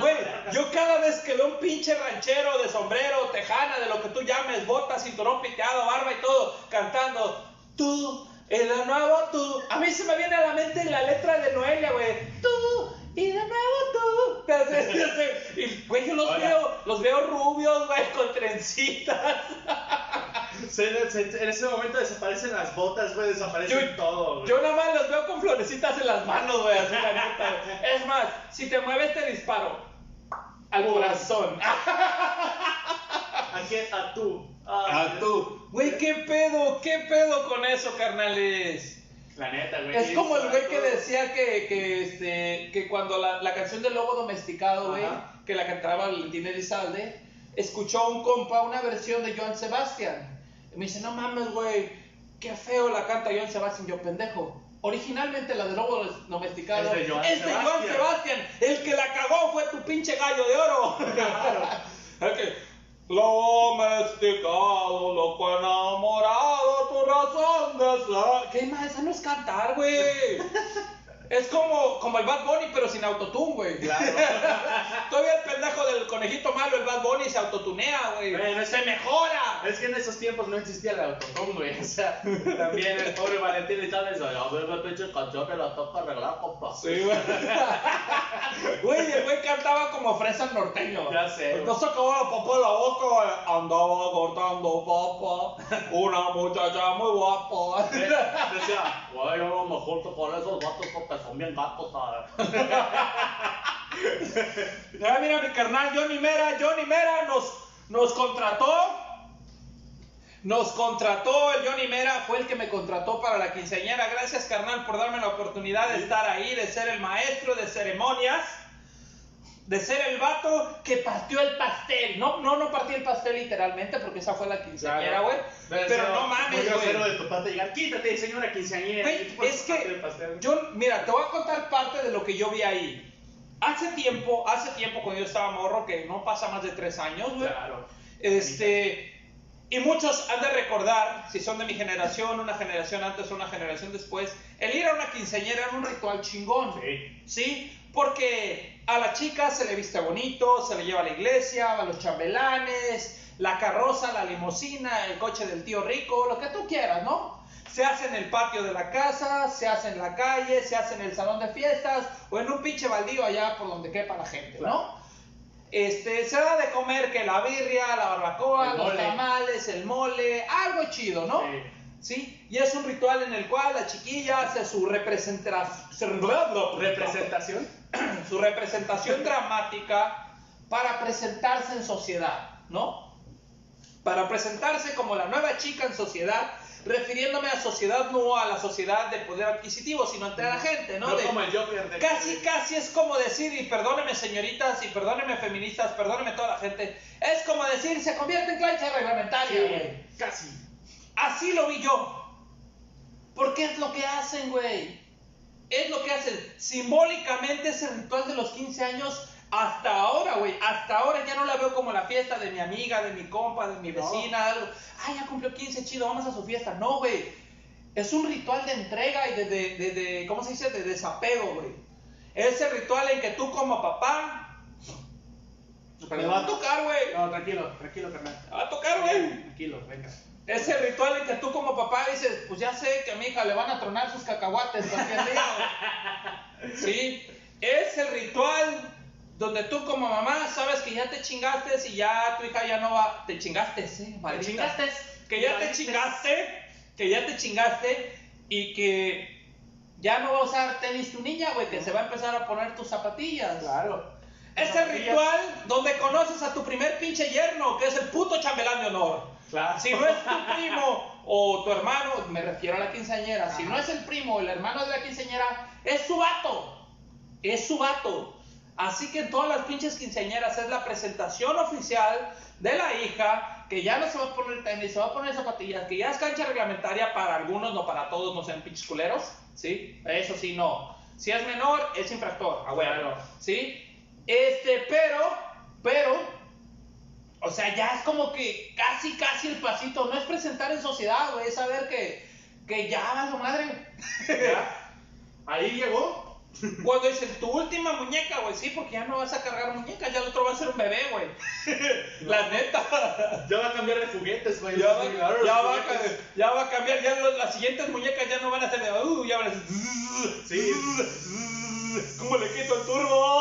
Güey, yo cada vez que veo un pinche ranchero de sombrero, tejana, de lo que tú llames, botas, cinturón piteado, barba y todo, cantando, tú, de nuevo tú. A mí se me viene a la mente la letra de Noelia, güey. Tú, y de nuevo tú. Y, güey, yo los veo, los veo rubios, güey, con trencitas. Se- se- en ese momento desaparecen las botas, güey, desaparece Yo- todo, güey. Yo nada más los veo con florecitas en las manos, güey, así la neta, güey. Es más, si te mueves te disparo. Al Uy. corazón. ¿A quién? A tú. Ah, tú. Güey, ¿qué pedo? ¿Qué pedo con eso, carnales? La neta, güey. Es como el güey que decía que, que, este, que cuando la, la canción del lobo domesticado, güey, que la cantaba Valentín Elizalde, escuchó un compa una versión de Joan Sebastián. Y me dice, no mames, güey, qué feo la canta Joan Sebastián, yo pendejo. Originalmente la del lobo domesticado Es de Joan es de Joan Sebastián. El que la cagó fue tu pinche gallo de oro. Que, lo domesticado, loco enamorado, tu razón de ser. ¿Qué más? Esa no es cantar, güey. Es como, como el Bad Bunny, pero sin autotune, güey. Claro. Todavía el pendejo del conejito malo, el Bad Bunny, se autotunea, güey. Bueno, se mejora. Es que en esos tiempos no existía el autotune, güey. O sea, también el pobre Valentín y tal, eso, a ver, la pinche canción que la toca arreglar, compa. Sí, güey. Güey, el güey cantaba como fresa norteño. Ya sé, güey. No sacaba la papa de la boca, güey. Andaba cortando papa. Una muchacha muy guapa. Decía, güey, yo no me junto con esos vatos gatos, ¿sabes? Ya mira mi carnal Johnny Mera, Johnny Mera nos, nos contrató. Nos contrató el Johnny Mera, fue el que me contrató para la quinceañera. Gracias carnal por darme la oportunidad de estar ahí, de ser el maestro de ceremonias, de ser el vato que partió el pastel. No, no, no partí el pastel literalmente porque esa fue la quinceañera, güey. Pero no mames, güey. de tu parte llegar, quítate, señora quinceañera. Güey, y tú puedes es que yo, mira, te voy a contar parte de lo que yo vi ahí. Hace tiempo, hace tiempo cuando yo estaba morro, que no pasa más de tres años, güey. Claro. Este, y muchos han de recordar, si son de mi generación, una generación antes o una generación después, el ir a una quinceañera era un ritual chingón. Sí. ¿Sí? Porque a la chica se le viste bonito, se le lleva a la iglesia, a los chambelanes, la carroza, la limusina, el coche del tío rico, lo que tú quieras, ¿no? Se hace en el patio de la casa, se hace en la calle, se hace en el salón de fiestas o en un pinche baldío allá por donde quepa la gente, ¿no? Este, se da de comer que la birria, la barbacoa, El los mole. tamales, el mole, algo chido, ¿no? Sí. ¿Sí? Y es un ritual en el cual la chiquilla hace su representación, Representación. su representación dramática para presentarse en sociedad, ¿no? Para presentarse como la nueva chica en sociedad, refiriéndome a sociedad no a la sociedad de poder adquisitivo, sino ante la gente, ¿no? No De- como el Joker de Casi, casi es como decir, y perdónenme señoritas, y perdónenme feministas, perdónenme toda la gente, es como decir, se convierte en cancha reglamentaria. Sí, casi. Así lo vi yo. Porque es lo que hacen, güey. Es lo que hacen. Simbólicamente ese ritual de los 15 años, hasta ahora, güey. Hasta ahora ya no la veo como la fiesta de mi amiga, de mi compa, de mi No. vecina, algo. Ay, ya cumplió 15, chido, vamos a su fiesta. No, güey. Es un ritual de entrega y de, de, de, de- ¿cómo se dice? De desapego, güey. Ese ritual en que tú como papá, me va a tocar, güey. No, tranquilo, tranquilo, carnal. Me va a tocar, güey. Tranquilo, venga. Ese ritual en que tú como papá dices, pues ya sé que a mi hija le van a tronar sus cacahuates cualquier día. güey". Sí, es el ritual donde tú como mamá sabes que ya te chingaste y ya tu hija ya no va, te chingaste, sí, maldita. chingaste. Que ya te chingaste, que ya te chingaste y que ya no va a usar tenis tu niña, güey, que se va a empezar a poner tus zapatillas. Claro. Es el ritual donde conoces a tu primer pinche yerno, que es el puto chambelán de honor. Claro. Si no es tu primo o tu hermano, me refiero a la quinceañera, si Ajá. no es el primo o el hermano de la quinceañera, es su vato. Es su vato. Así que en todas las pinches quinceañeras es la presentación oficial de la hija, que ya no se va a poner tenis, se va a poner zapatillas, que ya es cancha reglamentaria para algunos, no para todos, no sean pinches culeros, ¿sí? Eso sí, no. Si es menor, es infractor, a huevo, Claro. ¿sí? Este, pero, pero, o sea, ya es como que casi, casi el pasito. No es presentar en sociedad, güey. Es saber que, que ya va su madre. Ya. Ahí llegó. Cuando dicen tu última muñeca, güey. Sí, porque ya no vas a cargar muñeca. Ya el otro va a ser un bebé, güey. La neta. Ya va a cambiar de juguetes, güey. Ya va, ya va a juguetes. ya va a cambiar. Ya las siguientes muñecas ya no van a ser de. Uh, ya van a ser. Sí. ¿Cómo le quito el turbo?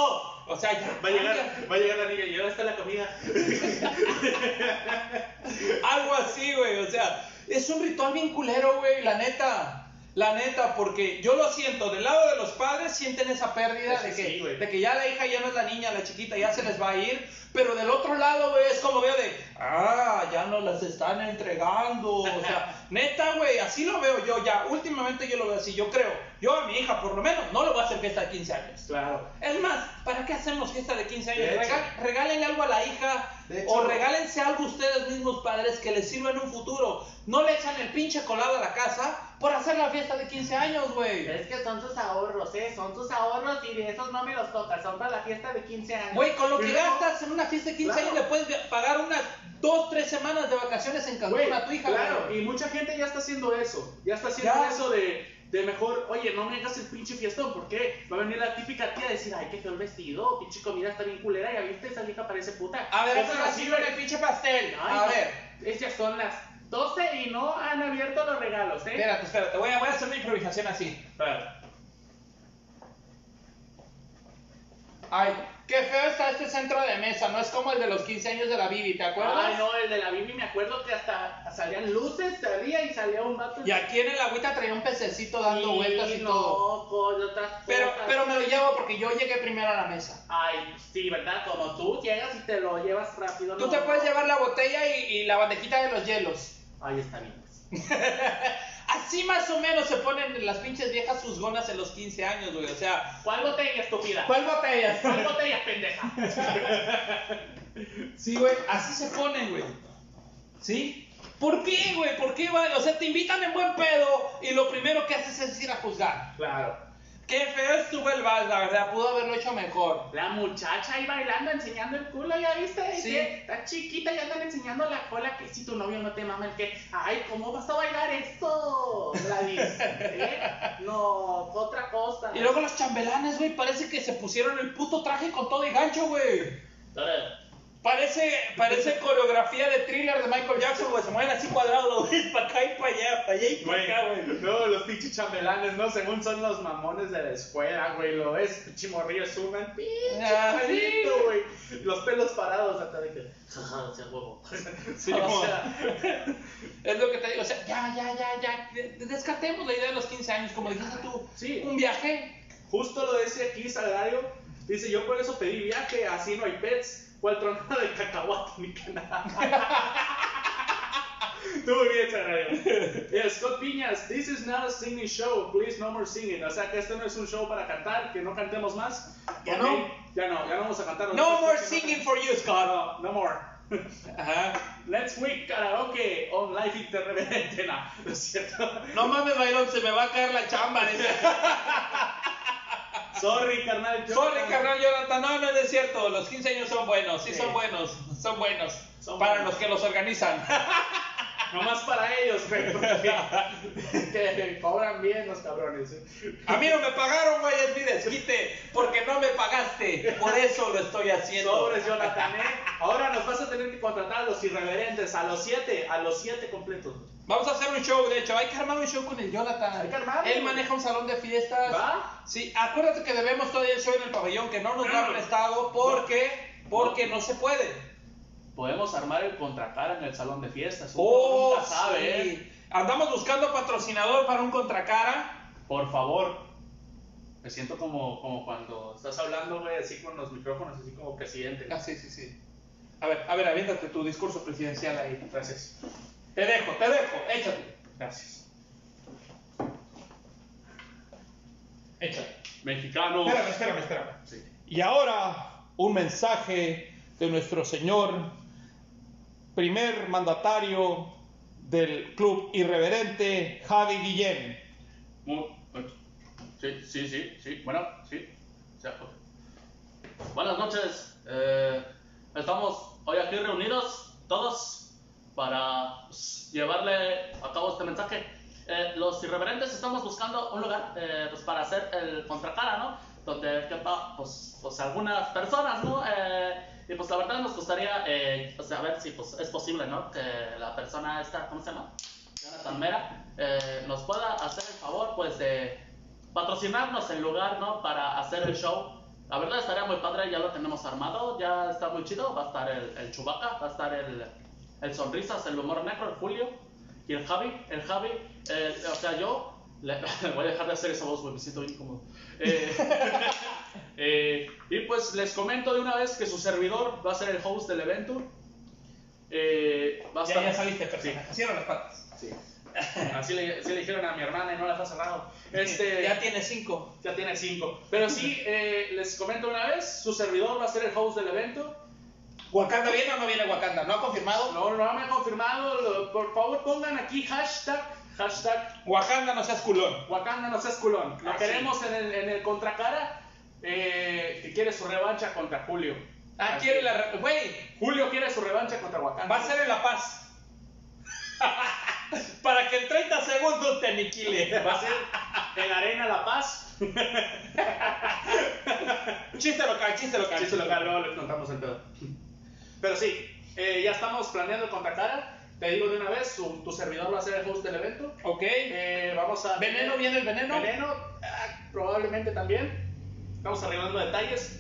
O sea, ya. Va a llegar, va a llegar la niña y ahora está la comida. Algo así, güey. O sea, es un ritual bien culero, güey, la neta. La neta, porque yo lo siento, del lado de los padres sienten esa pérdida de que, sí, de que ya la hija ya no es la niña, la chiquita, ya se les va a ir. Pero del otro lado, güey, es como veo de, ah, ya no las están entregando. O sea, neta, güey, así lo veo yo ya. Últimamente yo lo veo así, yo creo. Yo a mi hija, por lo menos, no le voy a hacer fiesta de 15 años. Claro. Es más, ¿para qué hacemos fiesta de 15 años? De. Regal- regálenle algo a la hija hecho. o regálense algo ustedes mismos padres que les sirva en un futuro. No le echan el pinche colado a la casa por hacer la fiesta de 15 años, güey. Es que son tus ahorros, ¿eh? Son tus ahorros y de esos no me los tocas. Son para la fiesta de 15 años. Güey, con lo que gastas en una fiesta de 15 Claro. años le puedes pagar unas 2, 3 semanas de vacaciones en Cancún a tu hija, claro, güey. y mucha gente ya está haciendo eso. Ya está haciendo Ya. eso de, de mejor, oye, no me hagas el pinche fiestón, ¿por qué? Va a venir la típica tía a decir, ay, qué feo el vestido, pinche comida está bien culera, ya viste, esa vieja parece puta. A ver, sí güey. con el pinche pastel. Ay, a no, ver, Estas son las 12 y no han abierto los regalos, ¿eh? espérate, espérate. Voy a, voy a hacer una improvisación así. Ay, qué feo está este centro de mesa. No es como el de los 15 años de la Bibi, ¿te acuerdas? Ay, no, el de la Bibi me acuerdo que hasta salían luces, salía y salía un vato. Y aquí en el agüita traía un pececito dando Sí, vueltas y no, todo. con otras Pero, cosas. pero me lo llevo porque yo llegué primero a la mesa. Ay, sí, ¿verdad? Como tú llegas y te lo llevas rápido. Tú no. te puedes llevar la botella y, y la bandejita de los hielos. Ay, está bien. Así más o menos se ponen las pinches viejas juzgonas en los 15 años, güey. O sea, ¿Cuál botella, estúpida? ¿cuál botella? ¿Cuál botella, pendeja? Sí, güey, así se ponen, güey. ¿Sí? ¿Por qué, güey? ¿Por qué, güey? O sea, te invitan en buen pedo y lo primero que haces es ir a juzgar. Claro. Qué feo estuvo el vals, la verdad. Pudo haberlo hecho mejor. La muchacha ahí bailando, enseñando el culo, ¿ya viste? Sí. Que Está chiquita, ya están enseñando la cola. Que si tu novio no te mama el que, ay, ¿cómo vas a bailar esto? ¿Eh? No, otra cosa. Y luego los chambelanes, güey, parece que se pusieron el puto traje con todo y gancho, güey. Parece, parece coreografía de thriller de Michael Jackson, güey. Se mueven así cuadrados, güey, para acá y para allá, para allá y para acá, güey. no, los pinches chambelanes, ¿no? Según son los mamones de la escuela, güey. Lo ves, pinche morrillo, suman, pinche Ah, palito, güey. Los pelos parados hasta de que, jaja, sea huevo. Sí, o mo. sea, Es lo que te digo, o sea, ya, ya, ya, ya. de- Descartemos la idea de los 15 años, como dijiste tú. Sí. Un viaje. justo lo dice aquí Sagrario. Dice, yo por eso pedí viaje, así no hay pets. ¿Cuál tronada de cacahuate ni nada? Tú muy bien, Sagrario. Yeah, Scott Piñas, this is not a singing show, please no more singing. O sea que este no es un show para cantar, que no cantemos más. Ya Ok, no. Ya no, ya no vamos a cantar. No more no- singing for you, Scott. No, no more. Ajá. Let's week karaoke on live interreverente. No, no es cierto. No mames, bailón, se me va a caer la chamba. Sorry, carnal. yo- Sorry, carnal Jonathan, no, no es cierto. Los 15 años son buenos, sí, Sí. son buenos, son buenos. Son para buenos. los que los organizan. Nomás para ellos, güey. Que cobran bien los cabrones. ¿eh? A mí no me pagaron, güey, es mi desquite, porque no me pagaste. Por eso lo estoy haciendo. Sobres, Jonathan, ¿eh? Ahora nos vas a tener que contratar a los irreverentes, a los siete, a los siete completos. Vamos a hacer un show, de hecho, hay que armar un show con el Jonathan. Hay que armarlo. Él maneja un salón de fiestas. ¿Va? Sí, acuérdate que debemos todavía el show en el pabellón, que no nos lo han prestado porque, porque no se puede. Podemos armar el contratar en el salón de fiestas. Uno Oh, nunca sabe, sí. ¿eh? Andamos buscando patrocinador para un contracara. Por favor. Me siento como, como cuando estás hablando hablando, güey, así con los micrófonos, así como presidente. Ah, sí, sí, sí. A ver, a ver, aviéntate tu discurso presidencial ahí. Gracias. Te dejo, te dejo, échate. Gracias. Échate. Mexicanos. Espérame, espérame, espérame. Sí. Y ahora un mensaje de nuestro señor primer mandatario del club irreverente, Javi Guillén. Sí, sí, sí, sí. Bueno, sí. Buenas noches. Eh, estamos hoy aquí reunidos todos para pues, llevarle a cabo este mensaje. Eh, los irreverentes estamos buscando un lugar eh, pues, para hacer el contracara, ¿no? Donde quepa pues, pues algunas personas, ¿no? Eh, y pues la verdad nos gustaría eh, pues, a ver si pues, es posible, ¿no? Que la persona esta, ¿cómo se llama? Jonathan Mera, eh, nos pueda hacer el favor, pues, de patrocinarnos el lugar, ¿no? Para hacer el show. La verdad estaría muy padre, ya lo tenemos armado, ya está muy chido. Va a estar el, el Chubaca, va a estar el, el Sonrisas, el Humor Negro, el Julio y el Javi. El Javi, eh, o sea, yo le, voy a dejar de hacer esa voz, güey, me siento incómodo. Eh, eh, y pues les comento de una vez que su servidor va a ser el host del evento. Eh, va a Ya, estar- ya saliste, Sí. persona. Cierra las patas. Sí. Así le, así le dijeron a mi hermana y no las ha cerrado. Este, Ya tiene cinco. ya tiene cinco. Pero sí, eh, les comento una vez, su servidor va a ser el host del evento. ¿Wakanda viene o no viene Wakanda? ¿No ha confirmado? No, no me ha confirmado. por favor, pongan aquí hashtag, hashtag Wakanda no seas culón. Wakanda no seas culón. Lo Ah, queremos en, el, en el contracara eh, que quiere su revancha contra Julio. Ah, Así. quiere la... Güey, Julio quiere su revancha contra Wakanda. va a ser en La Paz. Para que en 30 segundos te aniquile. Va a ser en Arena La Paz. Chiste local, chiste local. Sí, se lo luego les contamos el pedo. Pero sí, eh, ya estamos planeando el contracara. Te digo de una vez, su- tu servidor va a ser el host del evento. Ok. Eh, vamos a. ¿Veneno viene el veneno? Veneno, ah, probablemente también. Estamos arreglando detalles.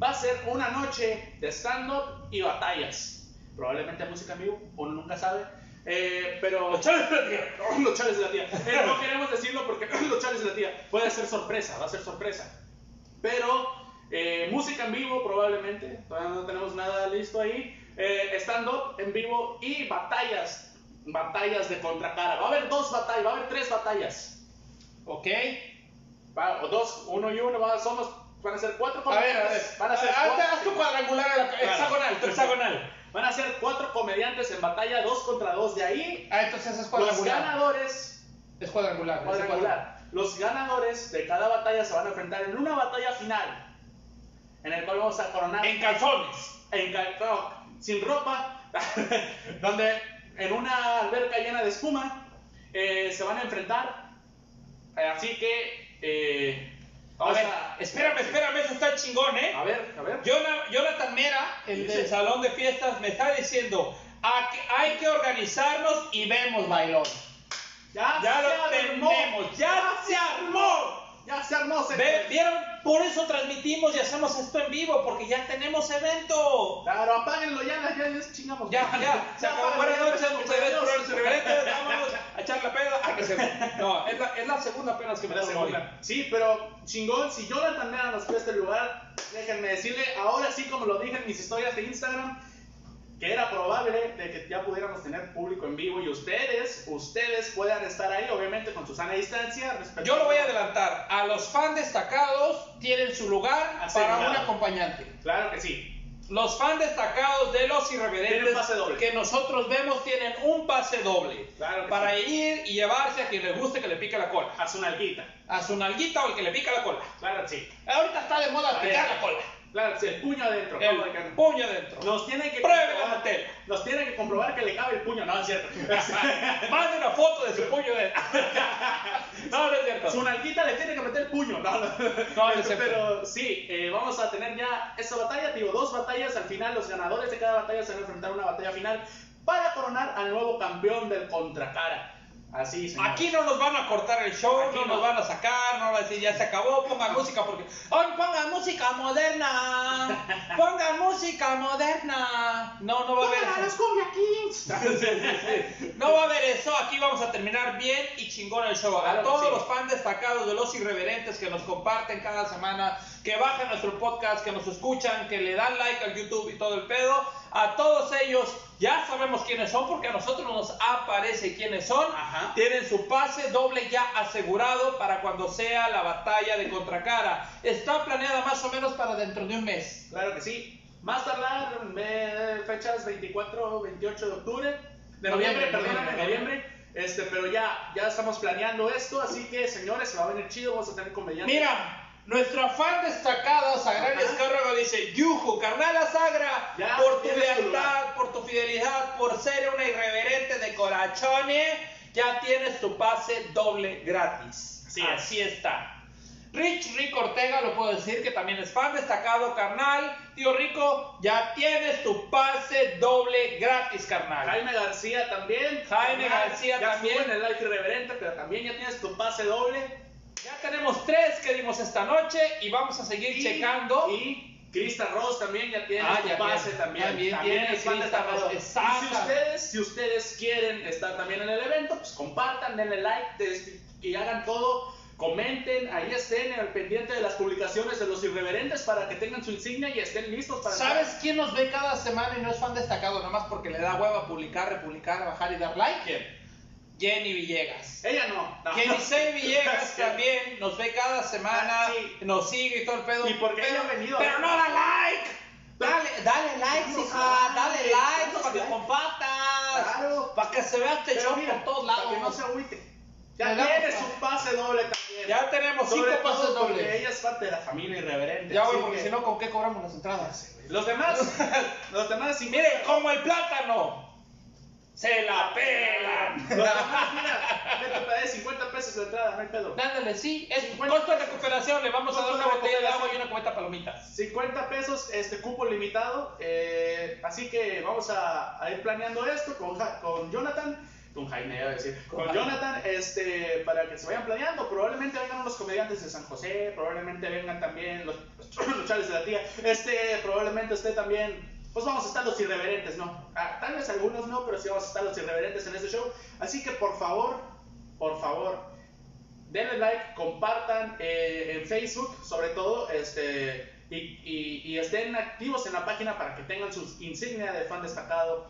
Va a ser una noche de stand-up y batallas. Probablemente música en vivo, uno nunca sabe. Eh, pero. Los chales de la tía. No, los chales de la tía. Eh, no queremos decirlo porque los chales de la tía. Puede ser sorpresa, va a ser sorpresa. Pero eh, música en vivo probablemente. Todavía no tenemos nada listo ahí. Eh, stand-up en vivo y batallas. Batallas de contracara. Va a haber dos batallas, va a haber tres batallas. Ok. Va- o dos, uno y uno. Va, somos, van a ser cuatro A ver, a ver. Van a ser Haz- cuatro- haz tu cuadrangular, a la- hexagonal, hexagonal. Van a ser cuatro comediantes en batalla, dos contra dos. De ahí, Ah, entonces es los cuadrangular. ganadores Es cuadrangular. es de cuadrangular. Los ganadores de cada batalla se van a enfrentar en una batalla final, en el cual vamos a coronar En calzones. en cal- no, sin ropa, donde en una alberca llena de espuma eh, se van a enfrentar. Eh, así que eh, A ver, a, espérame, espérame, eso está chingón, ¿eh? a ver, a ver. Jona- Jonathan Mera, el del salón de fiestas, me está diciendo, "A que- hay que organizarnos y vemos bailón. Ya se lo armó. tenemos, ya se armó. Ya se armó. se- ¿Vieron? Por eso transmitimos y hacemos esto en vivo, porque ya tenemos evento. Claro, apáguenlo ya, ya, ya chingamos. Ya, ya, se acabó. Buenas noches, muchas gracias por adiós. los irreverentes. Vámonos a echar la peda. Ah, que se- No, es la, es la segunda pena que me La segunda. Sí, pero chingón, si Jonathan Mera nos presta el lugar, déjenme decirle, ahora sí como lo dije en mis historias de Instagram, que era probable de que ya pudiéramos tener público en vivo y ustedes, ustedes puedan estar ahí, obviamente con su sana distancia. Yo lo voy a adelantar. A los fans destacados tienen su lugar Asegurado. para un acompañante. Claro que sí. Los fans destacados de los irreverentes que nosotros vemos tienen un pase doble. Claro para ir y llevarse a quien le guste que le pique la cola. A su nalguita. A su nalguita o el que le pica la cola. Claro que sí. Ahorita está de moda picar la cola. Claro sí, el puño adentro. El puño dentro. Nos tienen que Pruebe la. Nos tienen que comprobar que le cabe el puño, no es cierto. Mande una foto de su puño dentro. no, no es cierto. Su nalguita le tiene que meter el puño. No, no. No, no es cierto. Pero sí, eh, vamos a tener ya esa batalla, digo, dos batallas. Al final, los ganadores de cada batalla se van a enfrentar a una batalla final para coronar al nuevo campeón del Contracara. Así, señor. Aquí no nos van a cortar el show, Aquí no, no. nos van a sacar, no van a decir ya se acabó, pongan música porque. ¡Ay, pongan música moderna! ¡Pongan música moderna! No, no va a haber ¡Pongan a los eso. No va a haber eso, aquí vamos a terminar bien y chingón el show. A todos los fans destacados de los irreverentes que nos comparten cada semana que bajan nuestro podcast, que nos escuchan, que le dan like al YouTube y todo el pedo. A todos ellos ya sabemos quiénes son porque a nosotros nos aparece quiénes son. Ajá. Tienen su pase doble ya asegurado para cuando sea la batalla de contracara. Está planeada más o menos para dentro de un mes. Claro que sí. Más tardar, eh, fechas 24, 28 de octubre. De Noviembre, perdóname, noviembre. noviembre. Este, pero ya, ya estamos planeando esto, así que señores, se va a venir chido, vamos a tener comediantes. Mira, nuestro fan destacado, Sagrán Ajá. Escárrago, dice, Yuju, carnal Sagra, Ya, por tu lealtad, por tu fidelidad, por ser una irreverente de corazones, ya tienes tu pase doble gratis. Así es. Así está. Rich Rick Ortega, lo puedo decir que también es fan destacado, carnal. Tío Rico, ya tienes tu pase doble gratis, carnal. Jaime García también. Jaime Carnal, García ya también. en el like irreverente, pero también ya tienes tu pase doble. Ya tenemos tres que dimos esta noche y vamos a seguir Y- checando. Y Krista Ross también ya tiene Ah, su ya pase tiene. también. También tiene destacado. Ross, Y si ustedes, si ustedes quieren estar también en el evento, pues compartan, denle like y hagan todo. Comenten, ahí estén al pendiente de las publicaciones de los irreverentes para que tengan su insignia y estén listos para ¿Sabes quién nos ve cada semana y no es fan destacado nomás porque le da hueva publicar, republicar, bajar y dar like? ¿Quién? Jenny Villegas. Ella no. no. Jenny Say Villegas también nos ve cada semana, Ah, sí. nos sigue y todo el pedo. Y porque pero, ella ha venido. pero no da like. Dale, dale like, hija, dale like, para que like. compartas. Claro. Para que se vea este show mira, por todos para lados. que no se agüite. Ya Le damos tiene pa- su pase doble también. Ya tenemos Sobre cinco pases todo porque dobles. ella es parte de la familia irreverente. Ya, güey, porque que- si no, ¿con qué cobramos las entradas? Los demás, los demás, sí. Mire, como el plátano. Se la pelan. Los demás, mira, ¿qué te parece? 50 pesos la entrada, no hay pedo. Ándale, sí, es 50 costo de recuperación. Le vamos a dar una de botella de agua y una cubeta de palomitas. 50 pesos, este cupo limitado. eh, así que vamos a, a ir planeando esto con, con Jonathan. Con Jaime, iba a decir. Con. Jonathan, este, para que se vayan planeando. Probablemente vengan unos comediantes de San José. Probablemente vengan también los, los chales de la tía. Este, probablemente esté también. Pues vamos a estar los irreverentes, ¿no? Ah, tal vez algunos no, pero sí vamos a estar los irreverentes en este show. Así que por favor, por favor, denle like, compartan eh, en Facebook, sobre todo, este, y, y- y estén activos en la página para que tengan sus insignia de fan destacado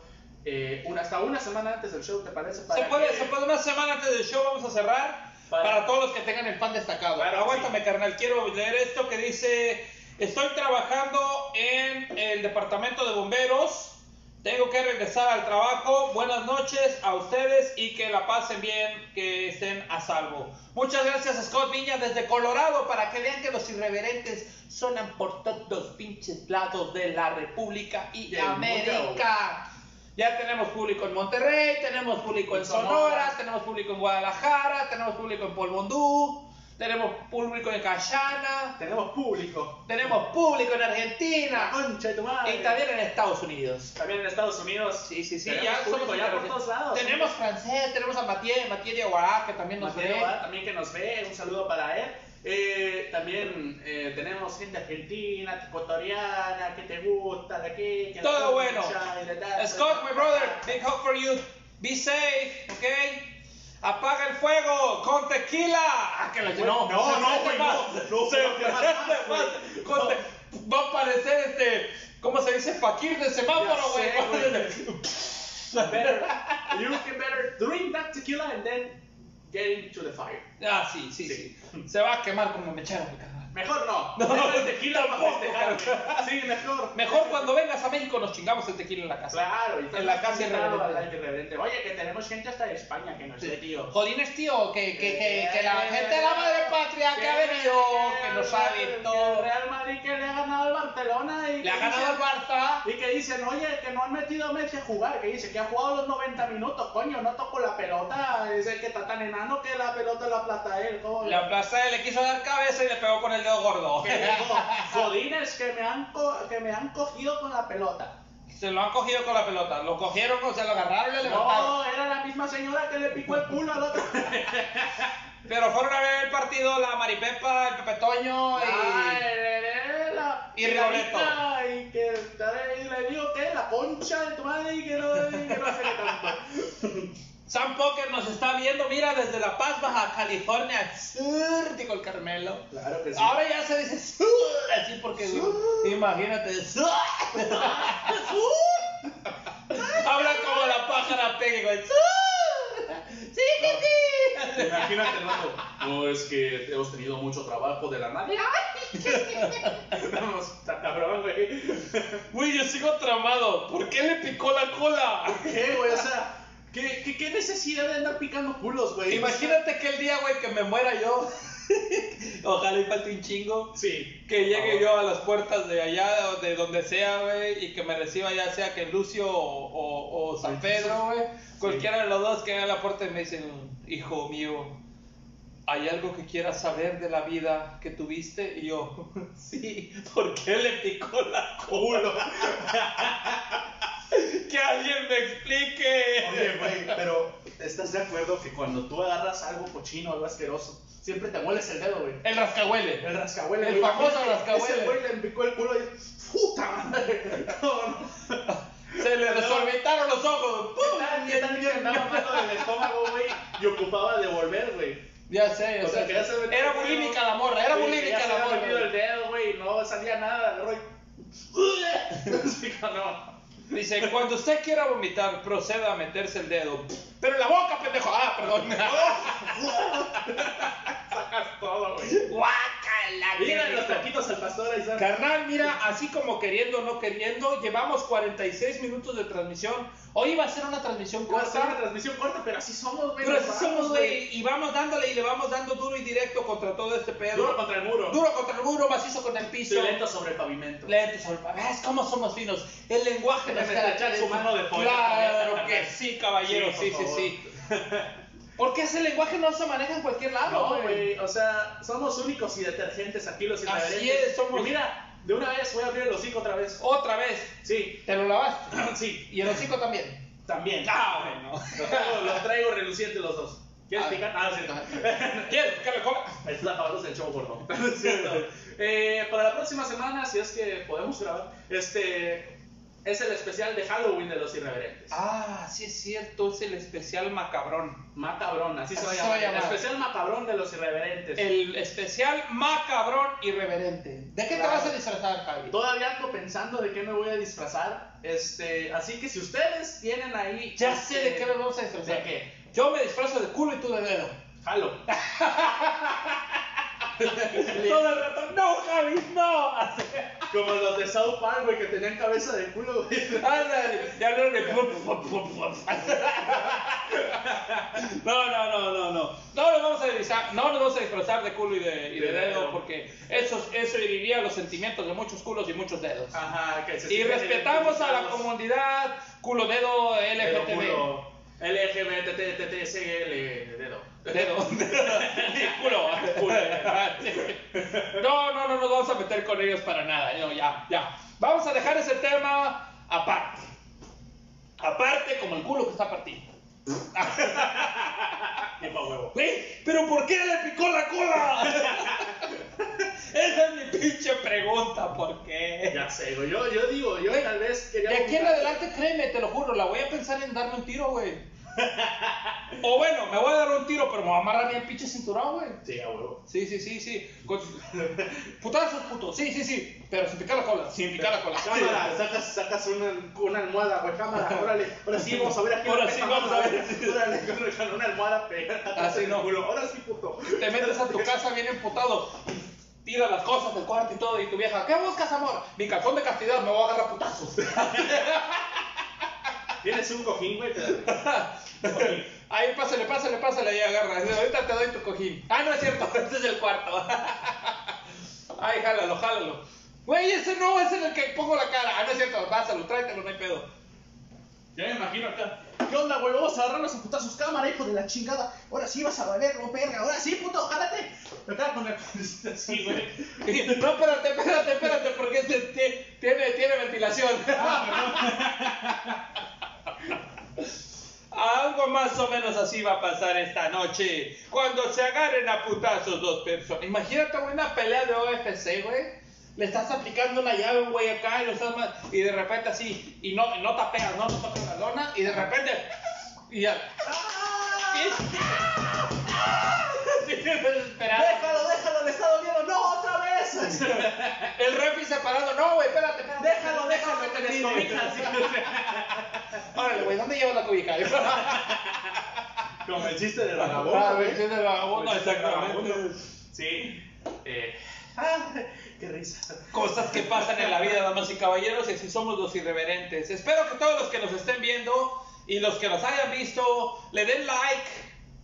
eh, una, hasta una semana antes del show, ¿te parece? Se Para puede, que- se puede una semana antes del show, vamos a cerrar. Para- Para, todos los que tengan el fan destacado. Claro, Aguántame, sí. carnal. Quiero leer esto que dice: Estoy trabajando en el departamento de bomberos. Tengo que regresar al trabajo. Buenas noches a ustedes y que la pasen bien, que estén a salvo. Muchas gracias, Scott Viña, desde Colorado, para que vean que los irreverentes sonan por todos los pinches lados de la República y mundo. América. Ya tenemos público en Monterrey, tenemos público en Sonora. tenemos público en Guadalajara, tenemos público en Polvondú, tenemos público en Cayana, Tenemos público. tenemos público en La Argentina concha de tu madre. y también en Estados Unidos. También en Estados Unidos. Sí, sí, sí, Tenemos ya público somos ya por todos lados. Tenemos francés, tenemos a Mathieu, Mathieu de Aguará, que también nos Mateo ve. También que nos ve, un saludo para él. Eh, también eh, tenemos gente argentina, ecuatoriana, que te gusta, de aquí, que Todo la bueno. Scott, my brother, big hug for you. Be safe, okay? Apaga el fuego con tequila. Ah, que la Güey, no, no, güey, no, no, Se. Con Va a parecer este, ¿cómo se dice? Fakir de semáforo, güey. Better, you can better drink that tequila and then get into the fire. Ah, sí, sí, Sí. Se va a quemar como mechero, mi carnal. Mejor no. No, Deja el tequila para tampoco, festejar, cabrón. güey. Sí, mejor. Mejor cuando vengas a México nos chingamos el tequila en la casa. Claro, y En la casa irreverente. Oye, que tenemos gente hasta de España que nos ve, tío. Jodines, tío, que, que, que, que la gente de la madre patria que ha venido, que no Que el todo. Real Madrid que le ha ganado al Barcelona y Le ha ganado al Barça. Y que dicen, oye, que no han metido a Messi a jugar, que dice que ha jugado los 90 minutos, coño, no tocó la pelota, es el que está tan enano que la pelota la plata él, ¿cómo? La plaza le quiso dar cabeza y le pegó con el gordo. Que dijo, jodines, que me, han co- que me han cogido con la pelota. Se lo han cogido con la pelota. Lo cogieron, o sea, lo agarraron y le levantaron. No, era la misma señora que le picó el culo al otro. Pero fueron a ver el partido la Maripepa, el Pepe Toño y... Ay, la Y Rigoletto. Y que y le digo que la concha de tu madre y que no, y que no sé qué tanto. Sam Poker nos está viendo, mira, desde La Paz, Baja California. Sur, dijo el Carmelo. Claro que sí. Ahora ya se dice sur, así porque imagínate. sur. Habla como la pájara pega, güey. sur. Sí, sí, sí. Imagínate, hermano. No, es que hemos tenido mucho trabajo de la madre. Vamos, está cabrón, güey. Güey, yo sigo tramado. ¿Por qué le picó la cola? ¿Qué, güey? O sea, ¿qué, qué, qué necesidad de andar picando culos, güey? Imagínate que el día, güey, que me muera yo. Ojalá y falte un chingo. Sí. Que llegue yo a las puertas de allá, de donde sea, güey, y que me reciba ya sea que Lucio o, o, o San Pedro, güey. Cualquiera de los dos que haga la puerta y me dicen, hijo mío, ¿hay algo que quieras saber de la vida que tuviste? Y yo, sí, ¿por qué le picó la Culo. Que alguien me explique. Oye, güey, pero ¿estás de acuerdo que cuando tú agarras algo cochino, algo asqueroso, siempre te mueles el dedo, güey? El rascahuele. El rascahuele. El güey. famoso rascahuele. Ese güey le picó el culo y... ¡Puta madre! Se le desorbitaron los ojos. ¿Qué tal? ¿Qué tal que andaba malo del estómago, güey? Y ocupaba devolver, güey. Ya sé, O o sea, que ya se era bulímica la morra, era bulímica ya se la había morra. metido el güey. dedo, güey, no salía nada, agarró y... Sí, no. Dice, cuando usted quiera vomitar, proceda a meterse el dedo. Pero en la boca, pendejo. Ah, perdón. Sacas todo, güey. Guácala, Mira los taquitos al pastor ahí están. Carnal, mira, así como queriendo o no queriendo, llevamos 46 minutos de transmisión. Hoy iba a ser una transmisión Va a ser una corta. transmisión corta, pero así somos, güey. Pero así vamos, somos, güey, y vamos dándole y le vamos dando duro y directo contra todo este pedo. Duro contra el muro. Duro contra el muro, macizo con el piso. Y lento sobre el pavimento. Lento sobre ¿Ves cómo somos finos? El lenguaje nos caracteriza. su mano de poeta Claro que sí, caballero, Sí, sí, sí. Porque ese lenguaje no se maneja en cualquier lado, No, güey. güey, o sea, somos únicos y detergentes aquí los Así irreverentes. es, somos- Y mira, de una vez voy a abrir el hocico otra vez. Otra vez, Sí, te lo lavaste. sí, Y el hocico también. también. Ah, bueno. Los traigo, los traigo relucientes los dos. ¿Quieres Ah. picar? Ah, sí. ¿Quieres que le cola? Es la palabra del show gordo. Cierto. Eh, para la próxima semana, si es que podemos grabar, este es el especial de Halloween de los irreverentes. Ah, sí es cierto, es el especial macabrón. Macabrón, así, se va a llamar. se va a El especial macabrón de los irreverentes. El especial macabrón irreverente. ¿De qué Claro. te vas a disfrazar, Javi? Todavía ando pensando de qué me voy a disfrazar. Este, así que si ustedes tienen ahí. Ya este, sé de qué nos vamos a disfrazar. ¿De qué? Yo me disfrazo de culo y tú de dedo. Jalo. Todo el rato, no, Javi, no. Así. Como los de South Park, güey, que tenían cabeza de culo, güey. Ándale, ya hablaron de. No, no, no, no, no. No nos vamos a disfrazar, no nos vamos a disfrazar de culo y de, y de De dedo dedo. porque eso, eso heriría los sentimientos de muchos culos y muchos dedos. Ajá, que se Y respetamos a la comunidad culo, dedo, Dedo, LGTB. culo, LGBT, CL, dedo. Dedo. culo. Culo. No, no, no nos vamos a meter con ellos para nada. No, ya, ya. Vamos a dejar ese tema aparte. Aparte como el culo que está partido. Huevo. Pero ¿por qué le picó la cola? Esa es mi pinche pregunta, ¿por qué? Ya sé, güey. Yo, yo digo, yo tal vez quería. De aquí en adelante, créeme, te lo juro, la voy a pensar en darme un tiro, güey. O bueno, me voy a dar un tiro, pero me voy a amarrar bien el pinche cinturón, güey. Sí, a huevo. Sí, sí, sí, sí. Con... Putazos, puto. Sí, sí, sí. Pero sin picar la cola. Sin picar la cola. Cámara, sacas, sacas una, una almohada, güey, cámara, órale. Ahora sí, vamos a ver aquí. Ahora sí, vamos a ver. Órale, con, una almohada pegada. Así no. Culo. Ahora sí, puto. Te metes a tu casa bien emputado. Tira las cosas del cuarto y todo. Y tu vieja, ¿qué buscas, amor? Mi calzón de castidad, me voy a agarrar putazos. Tienes un cojín, güey. Ahí, pásale, pásale, pásale, y agarra. Ahorita te doy tu cojín. Ah, no es cierto, este es el cuarto. Ay, jálalo, jálalo. Güey, ese no, ese es el que pongo la cara. Ah, no es cierto, pásalo, tráetelo, no hay pedo. Ya me imagino acá. ¿Qué onda, güey? Vamos a agarrarnos a putazos cámara, hijo de la chingada. Ahora sí vas a valerlo, verga. Ahora sí, puto, jálate. Acá con el. Sí, güey. No, espérate, espérate, espérate, porque este ti- tiene, tiene ventilación. Algo más o menos así va a pasar esta noche. Cuando se agarren a putazos dos personas. Imagínate, güey, una pelea de OFC, güey. Le estás aplicando una llave, güey, acá y, lo estás y de repente así, y no, no tapeas, no, no tapeas la lona, y de repente, y ya. ¡ah! Sí, desesperado. Déjalo, déjalo, le está doliendo. No, El refri separado. No, güey, espérate, espérate. déjalo, déjalo, que te descobijas. Órale, güey, ¿dónde llevas la cobija? Como el chiste del Ah, vagabundo. del Como el chiste del exactamente. vagabundo. Sí. Eh, ah, qué risa. Cosas que pasan en la vida, damas y caballeros, y así somos los irreverentes. Espero que todos los que nos estén viendo y los que nos hayan visto le den like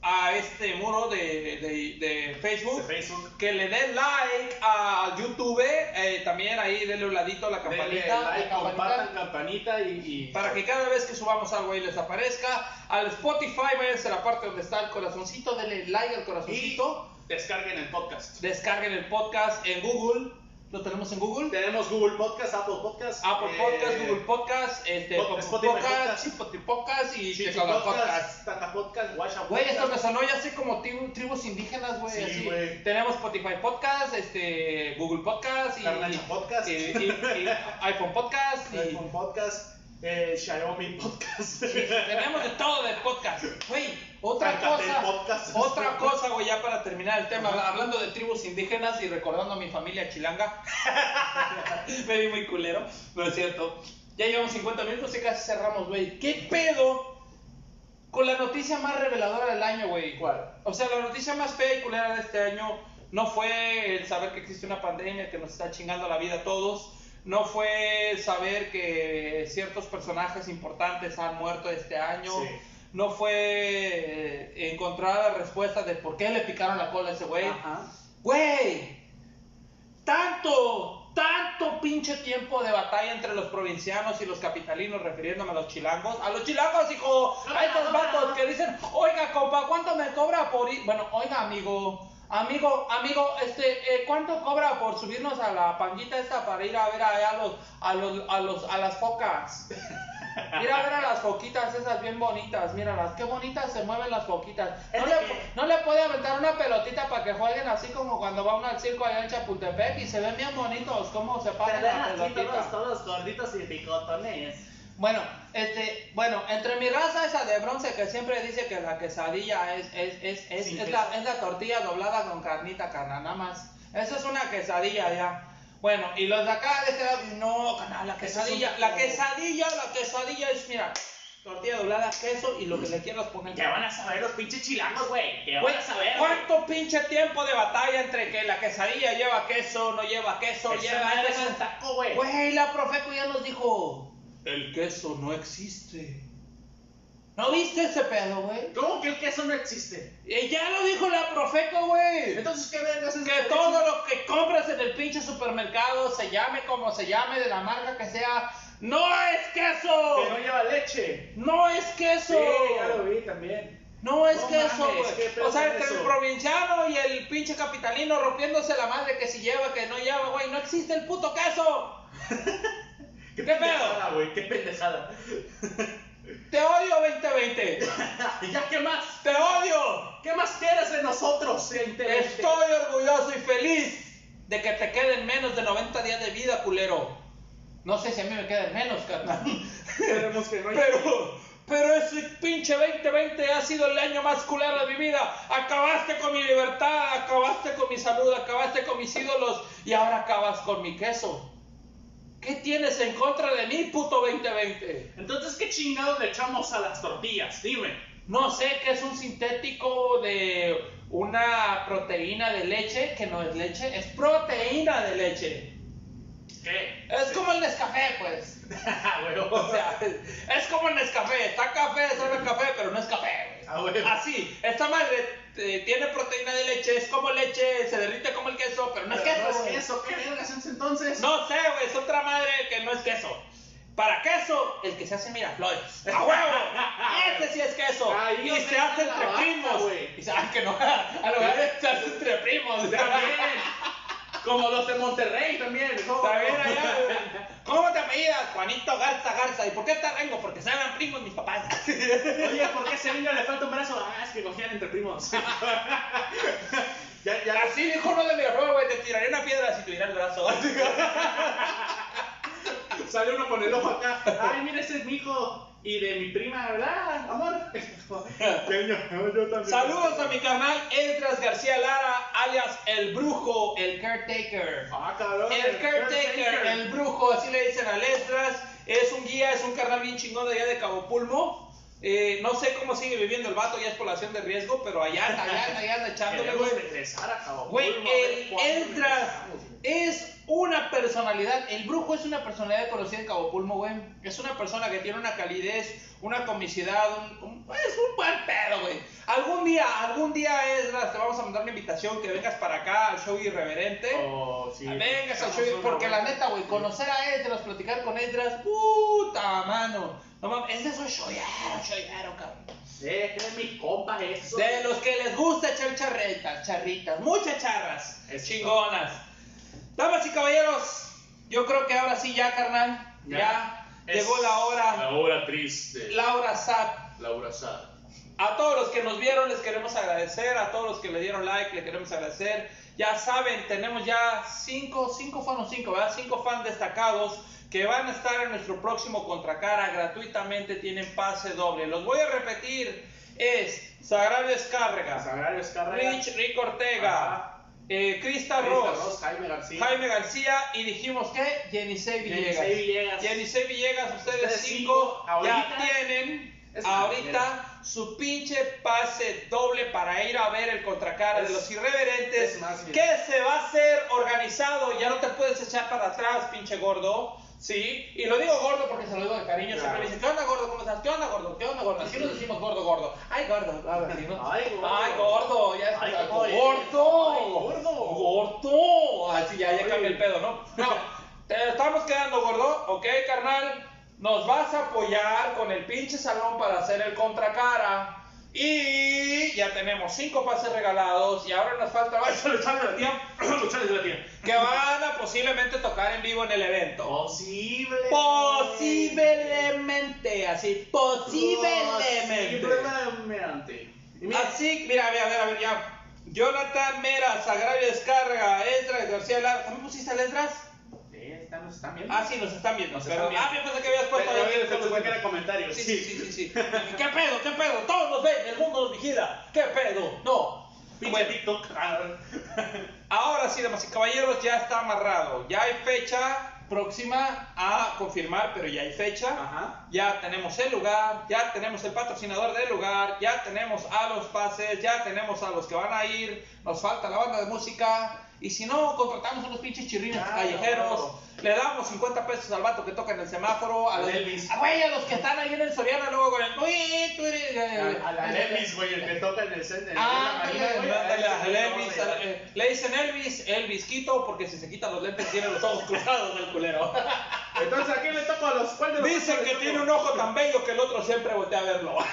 a este muro de, de- de Facebook. De Facebook. Que le den like a YouTube, eh, también ahí denle un ladito a la campanita. like, campanita, compartan campanita y, y- Para que cada vez que subamos algo ahí les aparezca. Al Spotify, váyanse a la parte donde está el corazoncito, denle like al y corazoncito. descarguen el podcast. Descarguen el podcast en Google. ¿Lo tenemos en Google? Tenemos Google Podcast, Apple Podcast, Apple eh, Podcast, Google Podcast, este, Pod- Spotify Podcast. Spotify Podcast y Texaga Podcast. Tata Podcast, Guasha Güey, esto me sonó ya así como tribu- tribus indígenas, güey. Sí, así. güey. Tenemos Spotify Podcast, este, Google Podcast y, Podcast. y- y- y iPhone Podcast iPhone Podcast, eh, Xiaomi Podcast. tenemos de todo de podcast. Güey, otra Alcatel cosa, Podcast. otra cosa, güey, ya para terminar el tema, hablando de tribus indígenas y recordando a mi familia chilanga. Me vi muy culero, no es cierto. Ya llevamos 50 minutos y casi cerramos, güey. ¿Qué pedo con la noticia más reveladora del año, güey? ¿Cuál? O sea, la noticia más fea y culera de este año no fue el saber que existe una pandemia que nos está chingando la vida a todos. No fue saber que ciertos personajes importantes han muerto este año. Sí. No fue eh, encontrar la respuesta de por qué le picaron la cola a ese güey. Ajá. Güey, tanto, tanto pinche tiempo de batalla entre los provincianos y los capitalinos, refiriéndome a los chilangos. A los chilangos, hijo, a estos vatos que dicen, oiga, compa, ¿cuánto me cobra por ir? Bueno, oiga, amigo. Amigo, amigo, este, eh, ¿cuánto cobra por subirnos a la panguita esta para ir a ver allá a los, a los, a los, a las focas? Ir a ver a las foquitas esas bien bonitas, míralas, qué bonitas se mueven las foquitas. ¿No le, no le puede aventar una pelotita para que jueguen así como cuando va uno al circo allá en Chapultepec y se ven bien bonitos cómo se paran la pelotita. todos gorditos y picotones. Bueno, este, bueno, entre mi raza esa de bronce que siempre dice que la quesadilla es, es, es, es, la, es la tortilla doblada con carnita, carnal, nada más. Eso es una quesadilla ya. Bueno, y los de acá de este lado, no, carnal, la quesadilla, la quesadilla, la quesadilla es, mira, tortilla doblada, queso y lo que le quieras poner. ¿Qué van a saber los pinches chilangos, güey? ¿Qué Güey, van a saber? ¿Cuánto pinche tiempo de batalla entre que la quesadilla lleva queso, no lleva queso, Esa lleva madre es un taco, güey. Güey, la Profeco ya nos dijo, el queso no existe. ¿No viste ese pedo, güey? ¿Cómo que el queso no existe? Y ya lo dijo la Profeco, güey. Entonces, ¿qué vergas es Que todo lo que compras en el pinche supermercado, se llame como se llame, de la marca que sea, no es queso. Que no lleva leche. No es queso. Sí, ya lo vi también. No es No queso, güey. ¿qué pedo O sea, entre el provinciano y el pinche capitalino rompiéndose la madre que si lleva, que no lleva, güey. No existe el puto queso. ¿Qué, ¿Qué pendejada, güey? ¿Qué pendejada? Te odio 2020. ¿Ya qué más? Te odio. ¿Qué más quieres de nosotros, 2020? Estoy orgulloso y feliz de que te queden menos de 90 días de vida, culero. No sé si a mí me queden menos, carnal. Esperemos que no. Pero, pero ese pinche 2020 ha sido el año más culero de mi vida. Acabaste con mi libertad, acabaste con mi salud, acabaste con mis ídolos y ahora acabas con mi queso. ¿Qué tienes en contra de mí, puto 2020? Entonces, ¿qué chingados le echamos a las tortillas? Dime. No sé qué es un sintético de una proteína de leche, que no es leche, es proteína de leche. ¿Qué? Es como el Nescafé, pues. Ah. O sea, es como el Nescafé. Está café, sabe café, pero no es café. Ah. Así, esta madre eh, tiene proteína de leche, es como leche, se derrite como el queso, pero no es queso. no es queso. ¿Qué vergas es entonces? No sé, güey, es otra madre que no es queso. Para queso, el que se hace Miraflores. ¡A huevo! Este sí es queso. Ahí y se se hace entre vaca, primos. güey. Y saben que no, a lugar de se hace entre primos. También. Como los de Monterrey también. También allá, güey. ¿Cómo te apellidas? Juanito Garza Garza. ¿Y por qué te rengo? Porque se eran primos mis papás. Oye, ¿por qué a ese niño le falta un brazo? Ah, es que cogían entre primos. ya, ya. Así dijo uno de Miraflores, güey, te tiraría una piedra si tuviera el brazo. Sale uno con el ojo acá. Ay, mira, ese es mi hijo. Y de mi prima, ¿verdad, amor? yo también. Saludos a mi canal Esdras García Lara, alias El Brujo, el Caretaker. Ah, cabrón. El Caretaker, el Brujo, así le dicen al Esdras. Es un guía, es un carnal bien chingón de allá de Cabo Pulmo. Eh, no sé cómo sigue viviendo el vato, ya es población de riesgo, pero allá anda, allá anda, allá anda echándole, güey. regresar a Cabo Güey, a el es una personalidad, el brujo es una personalidad conocida en Cabo Pulmo, güey. Es una persona que tiene una calidez, una comicidad, un, un- es un buen pedo, güey. Algún día, algún día, Esdras, te vamos a mandar una invitación que vengas para acá al show irreverente. Oh, sí. Vengas al show, porque la neta, güey, conocer a Esdras, platicar con Esdras, puta mano. No mames, ese es un shoyero, shoyero, cabrón. Eh, es mi compa eso. De los que les gusta echar charretas, charritas, muchas charras, Eso. chingonas. Damas y caballeros, yo creo que ahora sí ya, carnal, ya, Es llegó la hora, La hora triste. la hora SAT. Laura Sad. A todos los que nos vieron les queremos agradecer, a todos los que le dieron like les queremos agradecer. Ya saben, tenemos ya cinco, cinco fans, cinco, ¿verdad? Cinco fans destacados que van a estar en nuestro próximo Contracara gratuitamente, tienen pase doble. Los voy a repetir, es Sagrario Descárrega, Sagrario Escarrera. Rich Rick Ortega, Ajá. Eh, Krista Ross, Ross, Jaime García. Jaime García y dijimos que Yenisei Villegas. Yenisei Villegas. Yenisei Villegas, ustedes, Ustedes cinco, ya tienen ahorita su pinche pase doble para ir a ver el contracara de los irreverentes que se va a hacer organizado. Ya no te puedes echar para atrás, pinche gordo. Sí, y lo digo gordo porque se lo digo de cariño. Claro. Siempre me dicen, ¿qué onda gordo? ¿Cómo estás? ¿Qué onda gordo? ¿Qué onda gordo? Así nos decimos gordo, gordo. Ay, gordo. Ahora sí, ¿no? Ay, gordo. Ay, gordo. Ya Ay, está. gordo. Gordo. Ay, gordo. Gordo. Así ya, ya Ay. cambia el pedo, ¿no? No, te estamos quedando gordo, ¿ok, carnal? Nos vas a apoyar con el pinche salón para hacer el contracara. Y ya tenemos cinco pases regalados y ahora nos falta varios luchadores de la tía Luchales de la tía. que van a posiblemente tocar en vivo en el evento. Posible. Posiblemente, así, posiblemente. Posiblemente. Mira, Así, mira, a ver, a ver, a ver, ya. Jonathan Mera, Sagrario Descarga, Esdras García Lara. ¿También pusiste el Esdras? Nos están viendo. Ah, sí, nos están viendo. Nos perdón. están Ah, viendo. yo pensé que habías puesto Pero ahí. pensé que era comentarios. Sí, sí, sí, sí, sí. ¿Qué pedo, qué pedo? Todos nos ven, el mundo nos vigila. ¿Qué pedo? No. Pinche TikTok. Ah, ahora sí, damas y caballeros, ya está amarrado. Ya hay fecha próxima a confirmar, pero ya hay fecha. Ajá. Ya tenemos el lugar, ya tenemos el patrocinador del lugar, ya tenemos a los pases, ya tenemos a los que van a ir, nos falta la banda de música. Y si no, contratamos unos pinches chirrines Claro, callejeros. Le damos 50 pesos al vato que toca en el semáforo, a Al los, Elvis. a, güey, a los que están ahí en el Soriana, luego con el. Uy, tú eres. eh, Elvis, güey, el que toca en el la Ah, güey Elvis, eh, le dicen Elvis, Elvis Quito, porque si se quitan los lentes tiene los ojos cruzados del culero. Entonces, ¿a quién le toca a los los Dicen que tiene un ojo tan bello que el otro siempre voltea a verlo.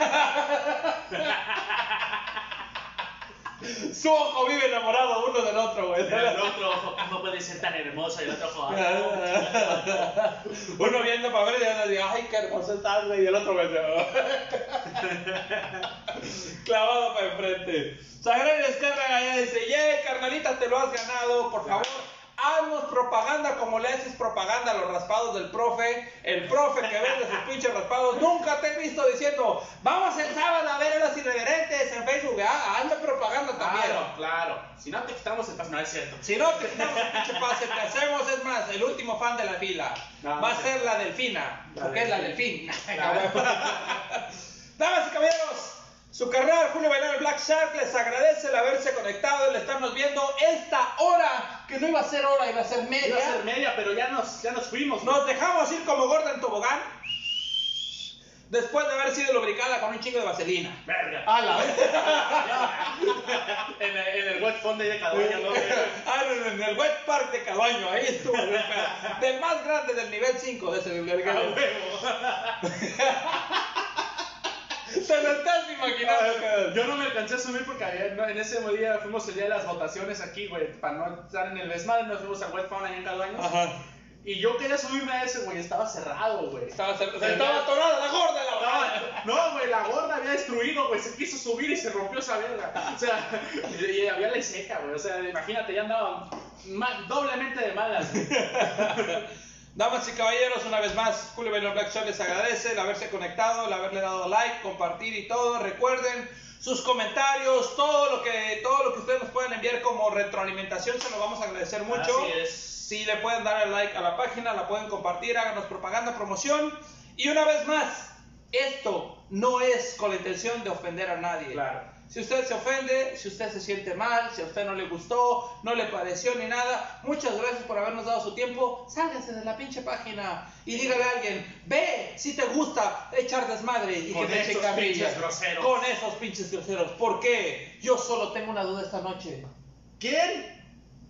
Su ojo vive enamorado uno del otro, güey. El otro ojo, ¿cómo puede ser tan hermoso? Y el otro ojo, ay, Uno viendo para ver y uno dice, ay, qué hermoso estás, güey. Y el otro güey, clavado para enfrente. Sagrario Descarga ya dice, yeah, carnalita, te lo has ganado, por favor. Haznos propaganda como le haces propaganda a los raspados del profe. El profe que vende sus pinches raspados. Nunca te he visto diciendo, vamos el sábado a ver a los irreverentes en Facebook. Ah, hazme propaganda también. Claro, claro. Si no te quitamos el pase, no es cierto. Si no te quitamos el pinche pase, te hacemos, es más, el último fan de la fila. No, va a ser la delfina. La porque es la. Claro. Damas y caballeros, su carnal Julio Bailar el Black Shark les agradece el haberse conectado y el estarnos viendo esta hora, que no iba a ser hora, iba a ser media. Iba a ser media, pero ya nos, ya nos fuimos. Nos dejamos ir como gorda en tobogán. Después de haber sido lubricada con un chingo de vaselina. Verga. A la en, el, en el wet fund de Cadueña, ¿no? Ah, no, no, en el Wet Park de Cabaño, ahí estuvo. Del más grande del nivel 5 de ese A bibliotecario. Te lo estás imaginando, cabrón. Yo no me alcancé a subir porque en ese día fuimos el día de las votaciones aquí, güey. Para no estar en el desmadre, nos fuimos al wet allá en Cadueños. Ajá. Y yo quería subirme a ese, güey. Estaba cerrado, güey. Estaba, se estaba atorada la gorda la verdad. No, güey, la gorda había destruido, güey. Se quiso subir y se rompió esa verga. O sea, y, había ley seca, güey. O sea, imagínate, ya andaban doblemente de malas. Damas y caballeros, una vez más, Julio Bailón Black Show les agradece el haberse conectado, el haberle dado like, compartir y todo. Recuerden sus comentarios, todo lo que todo lo que ustedes nos puedan enviar como retroalimentación, se lo vamos a agradecer mucho. Así es. Si le pueden dar el like a la página, la pueden compartir, háganos propaganda, promoción. Y una vez más, esto no es con la intención de ofender a nadie. Claro. Si usted se ofende, si usted se siente mal, si a usted no le gustó, no le pareció ni nada, muchas gracias por habernos dado su tiempo. Sálgase de la pinche página y dígale a alguien, ve si te gusta echar desmadre y Con que te esos pinches groseros. Con esos pinches groseros. ¿Por qué? Yo solo tengo una duda esta noche. ¿Quién?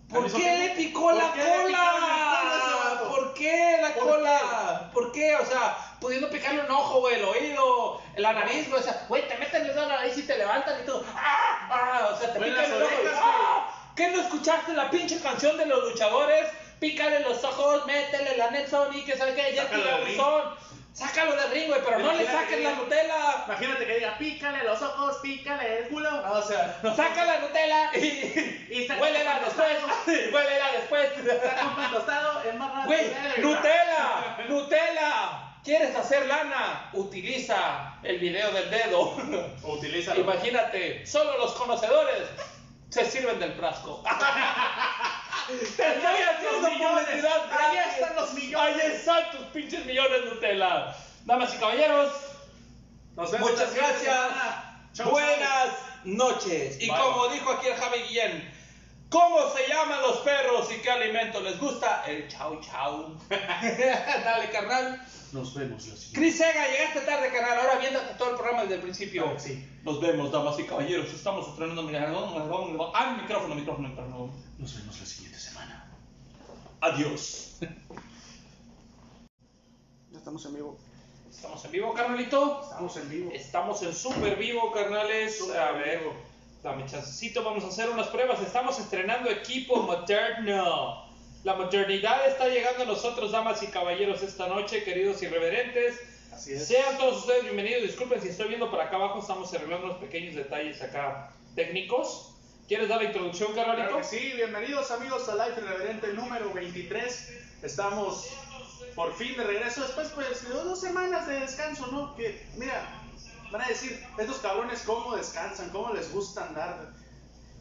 ¿Por qué le picó ¿Por la qué le picaron la cola? ¿Por qué la ¿Por cola? ¿Por qué? O sea, pudiendo picarle un ojo, güey, el oído, la nariz, güey. O sea, güey, te meten en la nariz y te levantan y todo. ¡Ah! ¡Ah! O sea, te pican el ojo. y ¡Ah! ¿Qué no escuchaste la pinche canción de los luchadores? Pícale los ojos, métele la net Sony, que sabe que ya son. Sácalo del ring, güey, pero no le saques que la Nutella. Imagínate que diga, pícale los ojos, pícale el culo. No, o sea, no. Saca la Nutella y, Y está huélela después. Huélela después. Está con pan tostado, es más rápido. Güey, Nutella, Nutella. ¿Quieres hacer lana? Utiliza el video del dedo. Utilízalo. Imagínate, solo los conocedores se sirven del frasco. Te estoy haciendo publicidad. Ahí están los millones. Ahí están tus pinches millones Nutella. Damas y caballeros, Nos vemos muchas la gracias. Chau, Buenas noches. Y Bye. como dijo aquí el Javi Guillén, ¿cómo se llaman los perros y qué alimento les gusta? El chau chau. Dale, carnal. Nos vemos la siguiente. Cris Sega, llegaste tarde, carnal. Ahora viéndote todo el programa desde el principio. Claro sí. Nos vemos, damas y caballeros. Estamos estrenando. mira, Ah, micrófono, micrófono, micrófono. Nos vemos la siguiente semana. Adiós. Ya estamos en vivo. Estamos en vivo, carnalito. Estamos en vivo. Estamos en super vivo, carnales. Súper a ver, dame chancecito, vamos a hacer unas pruebas. Estamos estrenando equipo moderno. La modernidad está llegando a nosotros, damas y caballeros, esta noche, queridos irreverentes. Así es. Sean todos ustedes bienvenidos. Disculpen si estoy viendo por acá abajo, estamos arreglando unos pequeños detalles acá técnicos. ¿Quieres dar la introducción, carnalito? Claro sí, bienvenidos amigos a Life Irreverente número 23. Estamos por fin de regreso después pues de dos semanas de descanso, ¿no? Que mira, van a decir, estos cabrones cómo descansan, cómo les gusta andar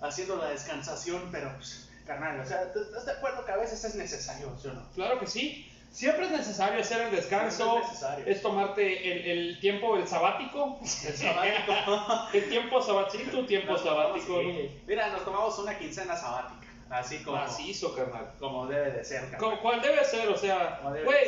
haciendo la descansación, pero pues, carnal, o sea, ¿estás de acuerdo que a veces es necesario, ¿sí o no? Claro que sí. Siempre es necesario hacer el descanso, es tomarte el, el tiempo, el sabático. El sabático. el tiempo sabático, tu tiempo Nos tomamos- sabático. sí. Mira, nos tomamos una quincena sabática, así como, Macizo, carnal. como debe de ser, carnal. Como- ¿Cuál debe ser? O sea, güey,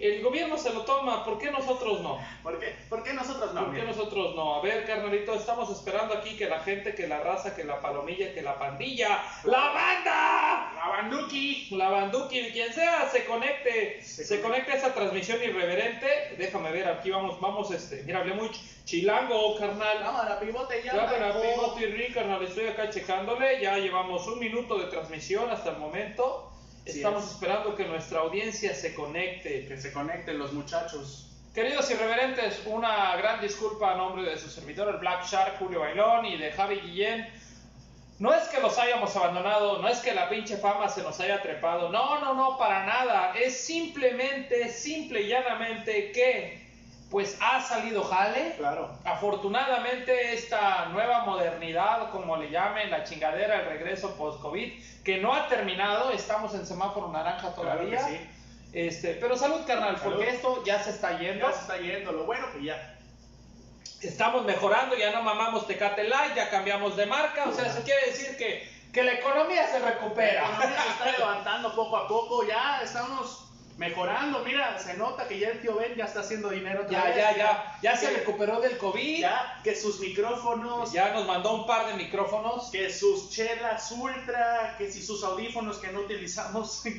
el gobierno se lo toma, ¿por qué nosotros no? ¿Por qué? ¿Por qué nosotros no? ¿Por qué nosotros no? A ver, carnalito, estamos esperando aquí que la gente, que la raza, que la palomilla, que la pandilla, la banda, La Banduki. la banduki, quien sea, se conecte, Se se, conecte a esa transmisión irreverente. Déjame ver, aquí vamos, vamos, este, mira, hablé muy ch- chilango, carnal. Cámara, pivote ya. Marco. Pivote y carnal, estoy acá checándole, ya llevamos un minuto de transmisión hasta el momento. Estamos es. esperando que nuestra audiencia se conecte. Que se conecten los muchachos. Queridos irreverentes, una gran disculpa a nombre de su servidor, el Black Shark, Julio Bailón y de Javi Guillén. No es que los hayamos abandonado, no es que la pinche fama se nos haya trepado, no, no, no, para nada. Es simplemente, simple y llanamente que, pues ha salido jale. Claro. Afortunadamente esta nueva modernidad, como le llamen, la chingadera, el regreso post-COVID, que no ha terminado, estamos en semáforo naranja todavía. Claro que sí. Este, pero salud, carnal, Salud. porque esto ya se está yendo. Ya se está yendo. Lo bueno que ya. Estamos mejorando, ya no mamamos Tecate Light, ya cambiamos de marca. O sea, eso quiere decir que, que la economía se La recupera. economía se está levantando poco a poco. Ya estamos mejorando. Mira, se nota que ya el tío Ben ya está haciendo dinero. otra Ya, vez, ya, mira. ya. Ya se recuperó del COVID. Ya, que sus micrófonos. Ya nos mandó un par de micrófonos. Que sus chelas ultra. Que si sus audífonos que no utilizamos.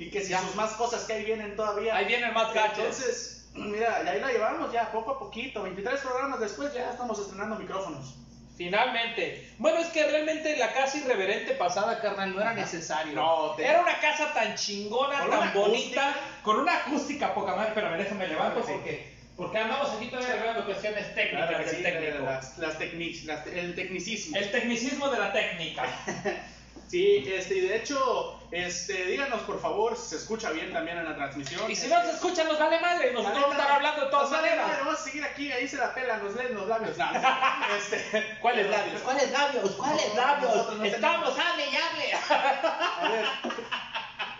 Y que si Ya. sus más cosas que ahí vienen todavía. Ahí vienen más gachos. Entonces, mira, ahí la llevamos ya poco a poquito. 23 programas después ya estamos estrenando micrófonos. Finalmente. Bueno, es que realmente la casa irreverente pasada, carnal, no era necesario. No, te- Era una casa tan chingona, Con tan bonita, acústica. con una acústica poca madre. Pero déjame levanto Claro que sí. porque, porque andamos aquí todavía arreglando cuestiones técnicas Claro sí, las, las tecnic- las- el tecnicismo. El tecnicismo de la técnica. Sí, este, y de hecho, este, díganos por favor si se escucha bien también en la transmisión. Y si no se escucha, nos vale madre. Nosotros vamos a estar hablando de todas Nos vale maneras. madre, Vamos a seguir aquí, ahí se la pelan, nos leen los labios. No, este, ¿Cuáles labios? ¿Cuáles labios? ¿Cuáles No, labios? no Estamos, hable y hable. a ver,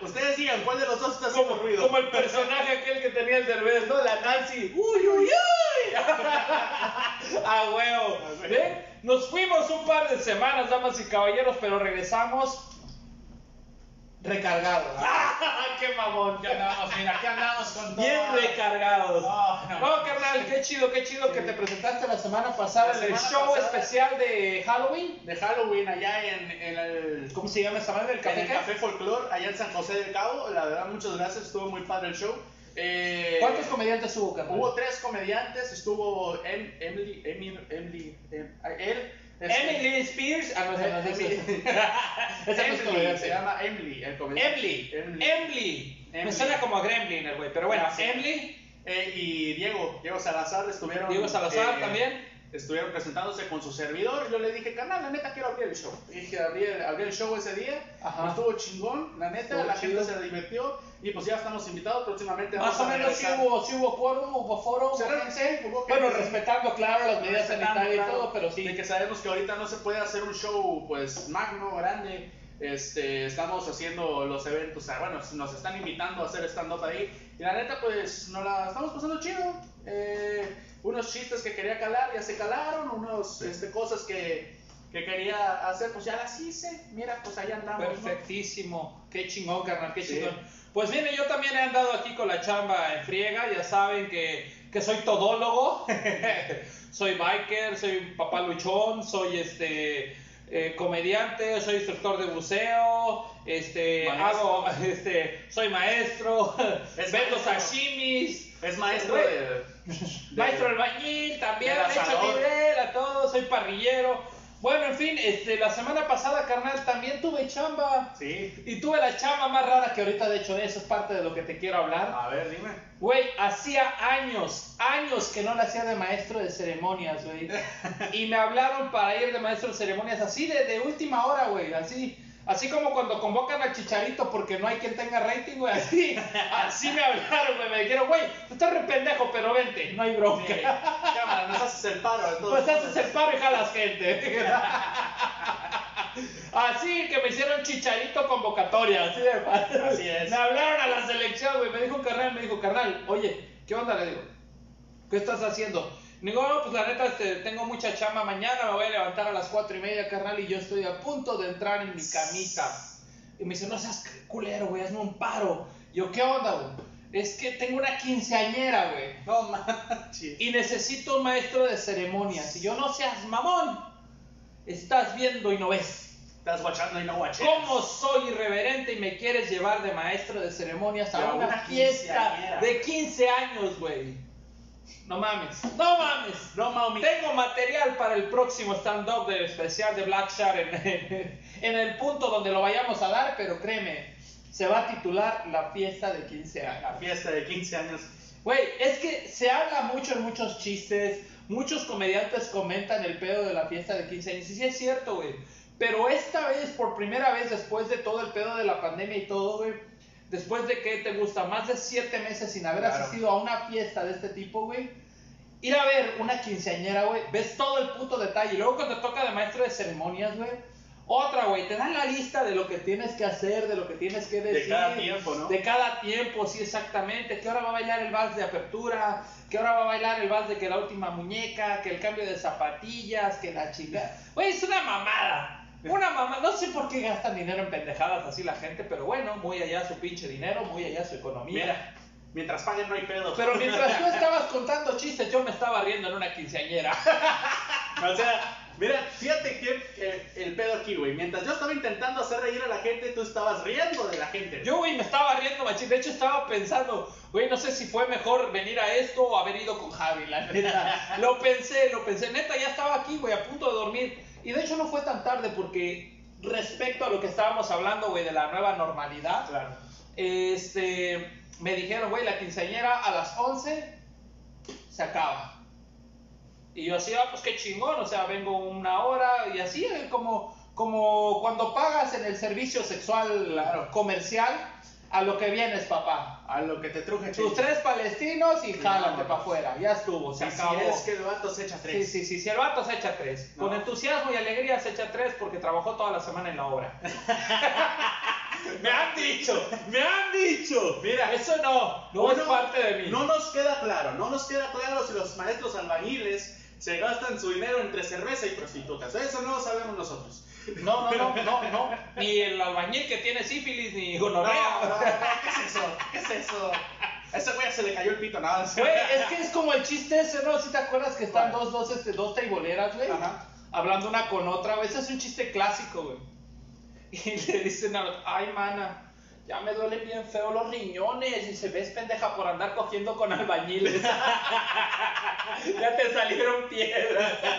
ustedes digan, ¿cuál de los dos está haciendo Como, ruido? como el personaje aquel que tenía el derbez, ¿no? La Nancy. ¡Uy, uy, uy! ¡A huevo! ¿Ven? Nos fuimos un par de semanas, damas y caballeros, pero regresamos recargados. ¡Qué mamón! Ya andamos, mira, aquí andamos con todo. Bien recargados. No, no. No, carnal, qué chido, qué chido que te presentaste la semana pasada en el show pasada. especial de Halloween. De Halloween allá en, en el ¿Cómo se llama esa madre? ¿El en café? el qué? Café Folklore, allá en San José del Cabo. La verdad, muchas gracias, estuvo muy padre el show. Eh, ¿Cuántos comediantes hubo, carnal? Hubo tres comediantes, estuvo em- Emily, Emily, Emily, em- él. este, Emily Spears. Ah, no, no Emily. esa. No es comediante. se llama Emily, el comediante. Emily. Emily. Emily. Me suena como a Gremlin el güey, pero bueno, Ah. Emily. Eh, y Diego, Diego Salazar estuvieron. Diego Salazar eh, también. Estuvieron presentándose con su servidor. Yo le dije, carnal, la neta quiero abrir el show. Y dije, abrí el, abrí el show ese día. Ajá. Estuvo chingón, la neta. Estuvo la chido. gente se divirtió. Y pues ya estamos invitados próximamente. Más o menos regresar. hubo, sí hubo quórum, hubo foro, gente. hubo gente, Bueno, respetando, claro, las medidas sanitarias y claro, todo, pero sí. De que sabemos que ahorita no se puede hacer un show, pues, magno, grande. Este, estamos haciendo los eventos, bueno, nos están invitando a hacer stand-up ahí. Y la neta, pues, nos la estamos pasando chido. Eh, unos chistes que quería calar, ya se calaron. Unos, este, cosas que, que quería hacer, pues ya las hice. Mira, pues allá andamos. ¿no? Perfectísimo. Qué chingón, carnal, qué Sí. chingón. Pues bien, yo también he andado aquí con la chamba en friega. Ya saben que, que soy todólogo. soy biker, soy papá luchón, soy este eh, comediante, soy instructor de buceo, este Maestro. hago este soy maestro, Es vendo maestro. sashimis. Es maestro de- Maestro albañil, también, del le echo asador. nivel a todo, soy parrillero. Bueno, en fin, este, la semana pasada, carnal, también tuve chamba. Sí. Y tuve la chamba más rara que ahorita, de hecho, eso es parte de lo que te quiero hablar. A ver, dime. Güey, hacía años, años que no le hacía de maestro de ceremonias, güey. Y me hablaron para ir de maestro de ceremonias así de, de última hora, güey. Así, así como cuando convocan al chicharito porque no hay quien tenga rating, güey. Así, así me hablaron, güey. Me dijeron, güey, tú estás re pendejo, pero vente, no hay bronca. Sí. Cámara, nos haces el paro. entonces. Pues haces el paro y jalas gente. Así que me hicieron chicharito convocatoria, así de fácil. Así es. Me hablaron a la selección, güey. Me dijo un carnal, me dijo, carnal, oye, ¿qué onda? Le digo, ¿qué estás haciendo? Digo, no, pues la neta, este, tengo mucha chamba mañana, me voy a levantar a las cuatro y media, carnal, y yo estoy a punto de entrar en mi camita. Y me dice, no seas culero, güey, hazme un paro. Y yo, ¿qué onda, güey? Es que tengo una quinceañera, güey. No manches. Y necesito un maestro de ceremonias. Y yo, no seas mamón. Estás viendo y no ves. Estás guachando y no guacheas. ¿Cómo soy irreverente y me quieres llevar de maestro de ceremonias a a una una fiesta de 15 años, güey? No mames, no mames. No, mami. Tengo material para el próximo stand-up del especial de Black Shark en, en el punto donde lo vayamos a dar, pero créeme, se va a titular La fiesta de 15 años. La fiesta de 15 años. Güey, es que se habla mucho en muchos chistes, muchos comediantes comentan el pedo de la fiesta de 15 años, y sí es cierto, güey. Pero esta vez, por primera vez, después de todo el pedo de la pandemia y todo, güey, después de que te gusta más de 7 meses sin haber Claro. asistido a una fiesta de este tipo, güey, ir a ver una quinceañera, güey, ves todo el puto detalle. Y luego cuando te toca de maestro de ceremonias, güey, otra, güey, te dan la lista de lo que tienes que hacer, de lo que tienes que decir. De cada tiempo, ¿no? De cada tiempo, sí, exactamente. Que ahora va a bailar el vals de apertura, que ahora va a bailar el vals de que la última muñeca, que el cambio de zapatillas, que la chingada. Güey, es una mamada. Una mamada. No sé por qué gastan dinero en pendejadas así la gente, pero bueno, muy allá su pinche dinero, muy allá su economía. Mira, mientras paguen no hay pedo. Pero mientras tú estabas contando chistes, yo me estaba riendo en una quinceañera. O sea, mira, fíjate que eh, el pedo aquí, güey. Mientras yo estaba intentando hacer reír a la gente, tú estabas riendo de la gente. Yo, güey, me estaba riendo, machín. De hecho, estaba pensando, güey, no sé si fue mejor venir a esto o haber ido con Javi, la neta. lo pensé, lo pensé. Neta, ya estaba aquí, güey, a punto de dormir. Y de hecho no fue tan tarde porque respecto a lo que estábamos hablando, güey, de la nueva normalidad, Claro. Este, me dijeron, güey, la quinceañera a las 11 se acaba. Y yo así, ah, pues qué chingón, o sea, vengo una hora y así, eh, como, como cuando pagas en el servicio sexual comercial, a lo que vienes, papá. A lo que te truje, Tus tres palestinos y Sí, jálate para afuera. Ya estuvo, se Si, si acabó. es que el vato se echa Sí, tres. sí, sí, si el vato se echa tres. No. Con entusiasmo y alegría se echa tres porque trabajó toda la semana en la obra. me han dicho, me han dicho. Mira, Eso no, no Uno, es parte de mí. No nos queda claro, no nos queda claro si los maestros albañiles se gastan su dinero entre cerveza y prostitutas. Eso no lo sabemos nosotros. No, no, no, no, no. Ni el albañil que tiene sífilis ni gonorrea. No, no, no, ¿qué es eso? ¿Qué es eso? A ese güey se le cayó el pito, nada. Güey, es que es como el chiste ese, ¿no? Si te acuerdas que están dos, dos, este, dos teiboleras, güey, Ajá. hablando una con otra. Ese es un chiste clásico, güey. Y le dicen a la otra, ay, mana, ya me duelen bien feo los riñones. Y se ves pendeja por andar cogiendo con albañiles. ya te salieron piedras.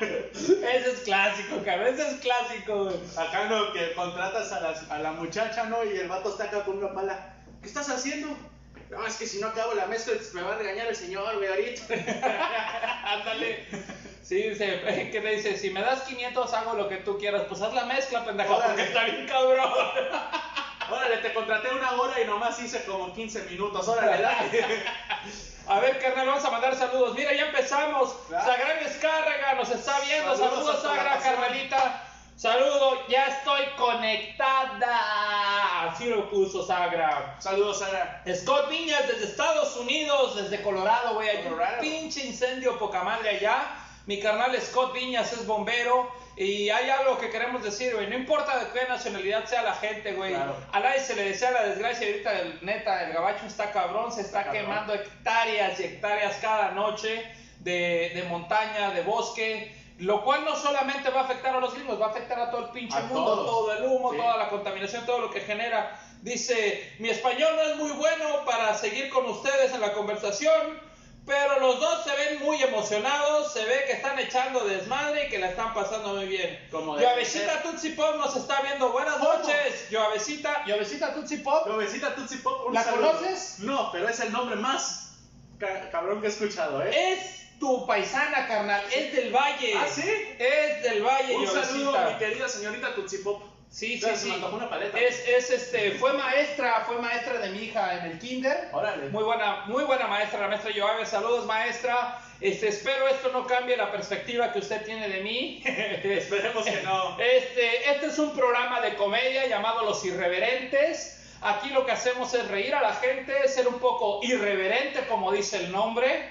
Ese es clásico, cabrón. Ese es clásico. Acá no, que contratas a, las- a la muchacha, ¿no? Y el vato está acá con una pala. ¿Qué estás haciendo? No, es que si no acabo la mezcla me va a regañar el señor, güey, ahorita. Ándale. Sí, dice, ¿qué le dice? Si me das 500 hago lo que tú quieras. Pues haz la mezcla, pendeja, porque está bien cabrón. Órale, te contraté una hora y nomás hice como 15 minutos. Órale, dale. A ver, carnal, vamos a mandar saludos. Mira, ya empezamos. Sagrario Escárraga nos está viendo. Saludos Saludos, Sagra, carnalita. Saludo, ya estoy conectada. Así lo puso Sagra. Saludos, Sara. Scott Viñas desde Estados Unidos, desde Colorado, güey. Hay un pinche incendio poca madre allá. Mi carnal Scott Viñas es bombero. Y hay algo que queremos decir, güey. No importa de qué nacionalidad sea la gente, güey. Claro. A nadie se le desea la desgracia. Ahorita, el, neta, el gabacho está cabrón. Se está Está cabrón. quemando hectáreas y hectáreas cada noche de, de montaña, de bosque. Lo cual no solamente va a afectar a los gringos, va a afectar a todo el pinche A mundo, todos. todo el humo, Sí. toda la contaminación, todo lo que genera. Dice, mi español no es muy bueno para seguir con ustedes en la conversación, pero los dos se ven muy emocionados, se ve que están echando desmadre y que la están pasando muy bien. Como debe Yoavecita ser. Tutsi Pop nos está viendo. Buenas ¿Cómo? noches, Yoavecita. Yoavecita Tutsi Pop. Lovecita Tootsie Pop, un ¿La saludo. conoces? No, pero es el nombre más ca- cabrón que he escuchado, ¿eh? Es tu paisana, carnal. Es del Valle. ¿Ah, sí? Es del Valle, Un Yoavecita. saludo a mi querida señorita Tootsie Pop. Sí, sí, se sí. me antojó una paleta. Es, es este, fue maestra, fue maestra de mi hija en el kinder. Órale. Muy buena, muy buena maestra, la maestra Joave. Saludos, maestra. Este, espero esto no cambie la perspectiva que usted tiene de mí. Esperemos que no. Este, este es un programa de comedia llamado Los Irreverentes. Aquí lo que hacemos es reír a la gente, ser un poco irreverente, como dice el nombre.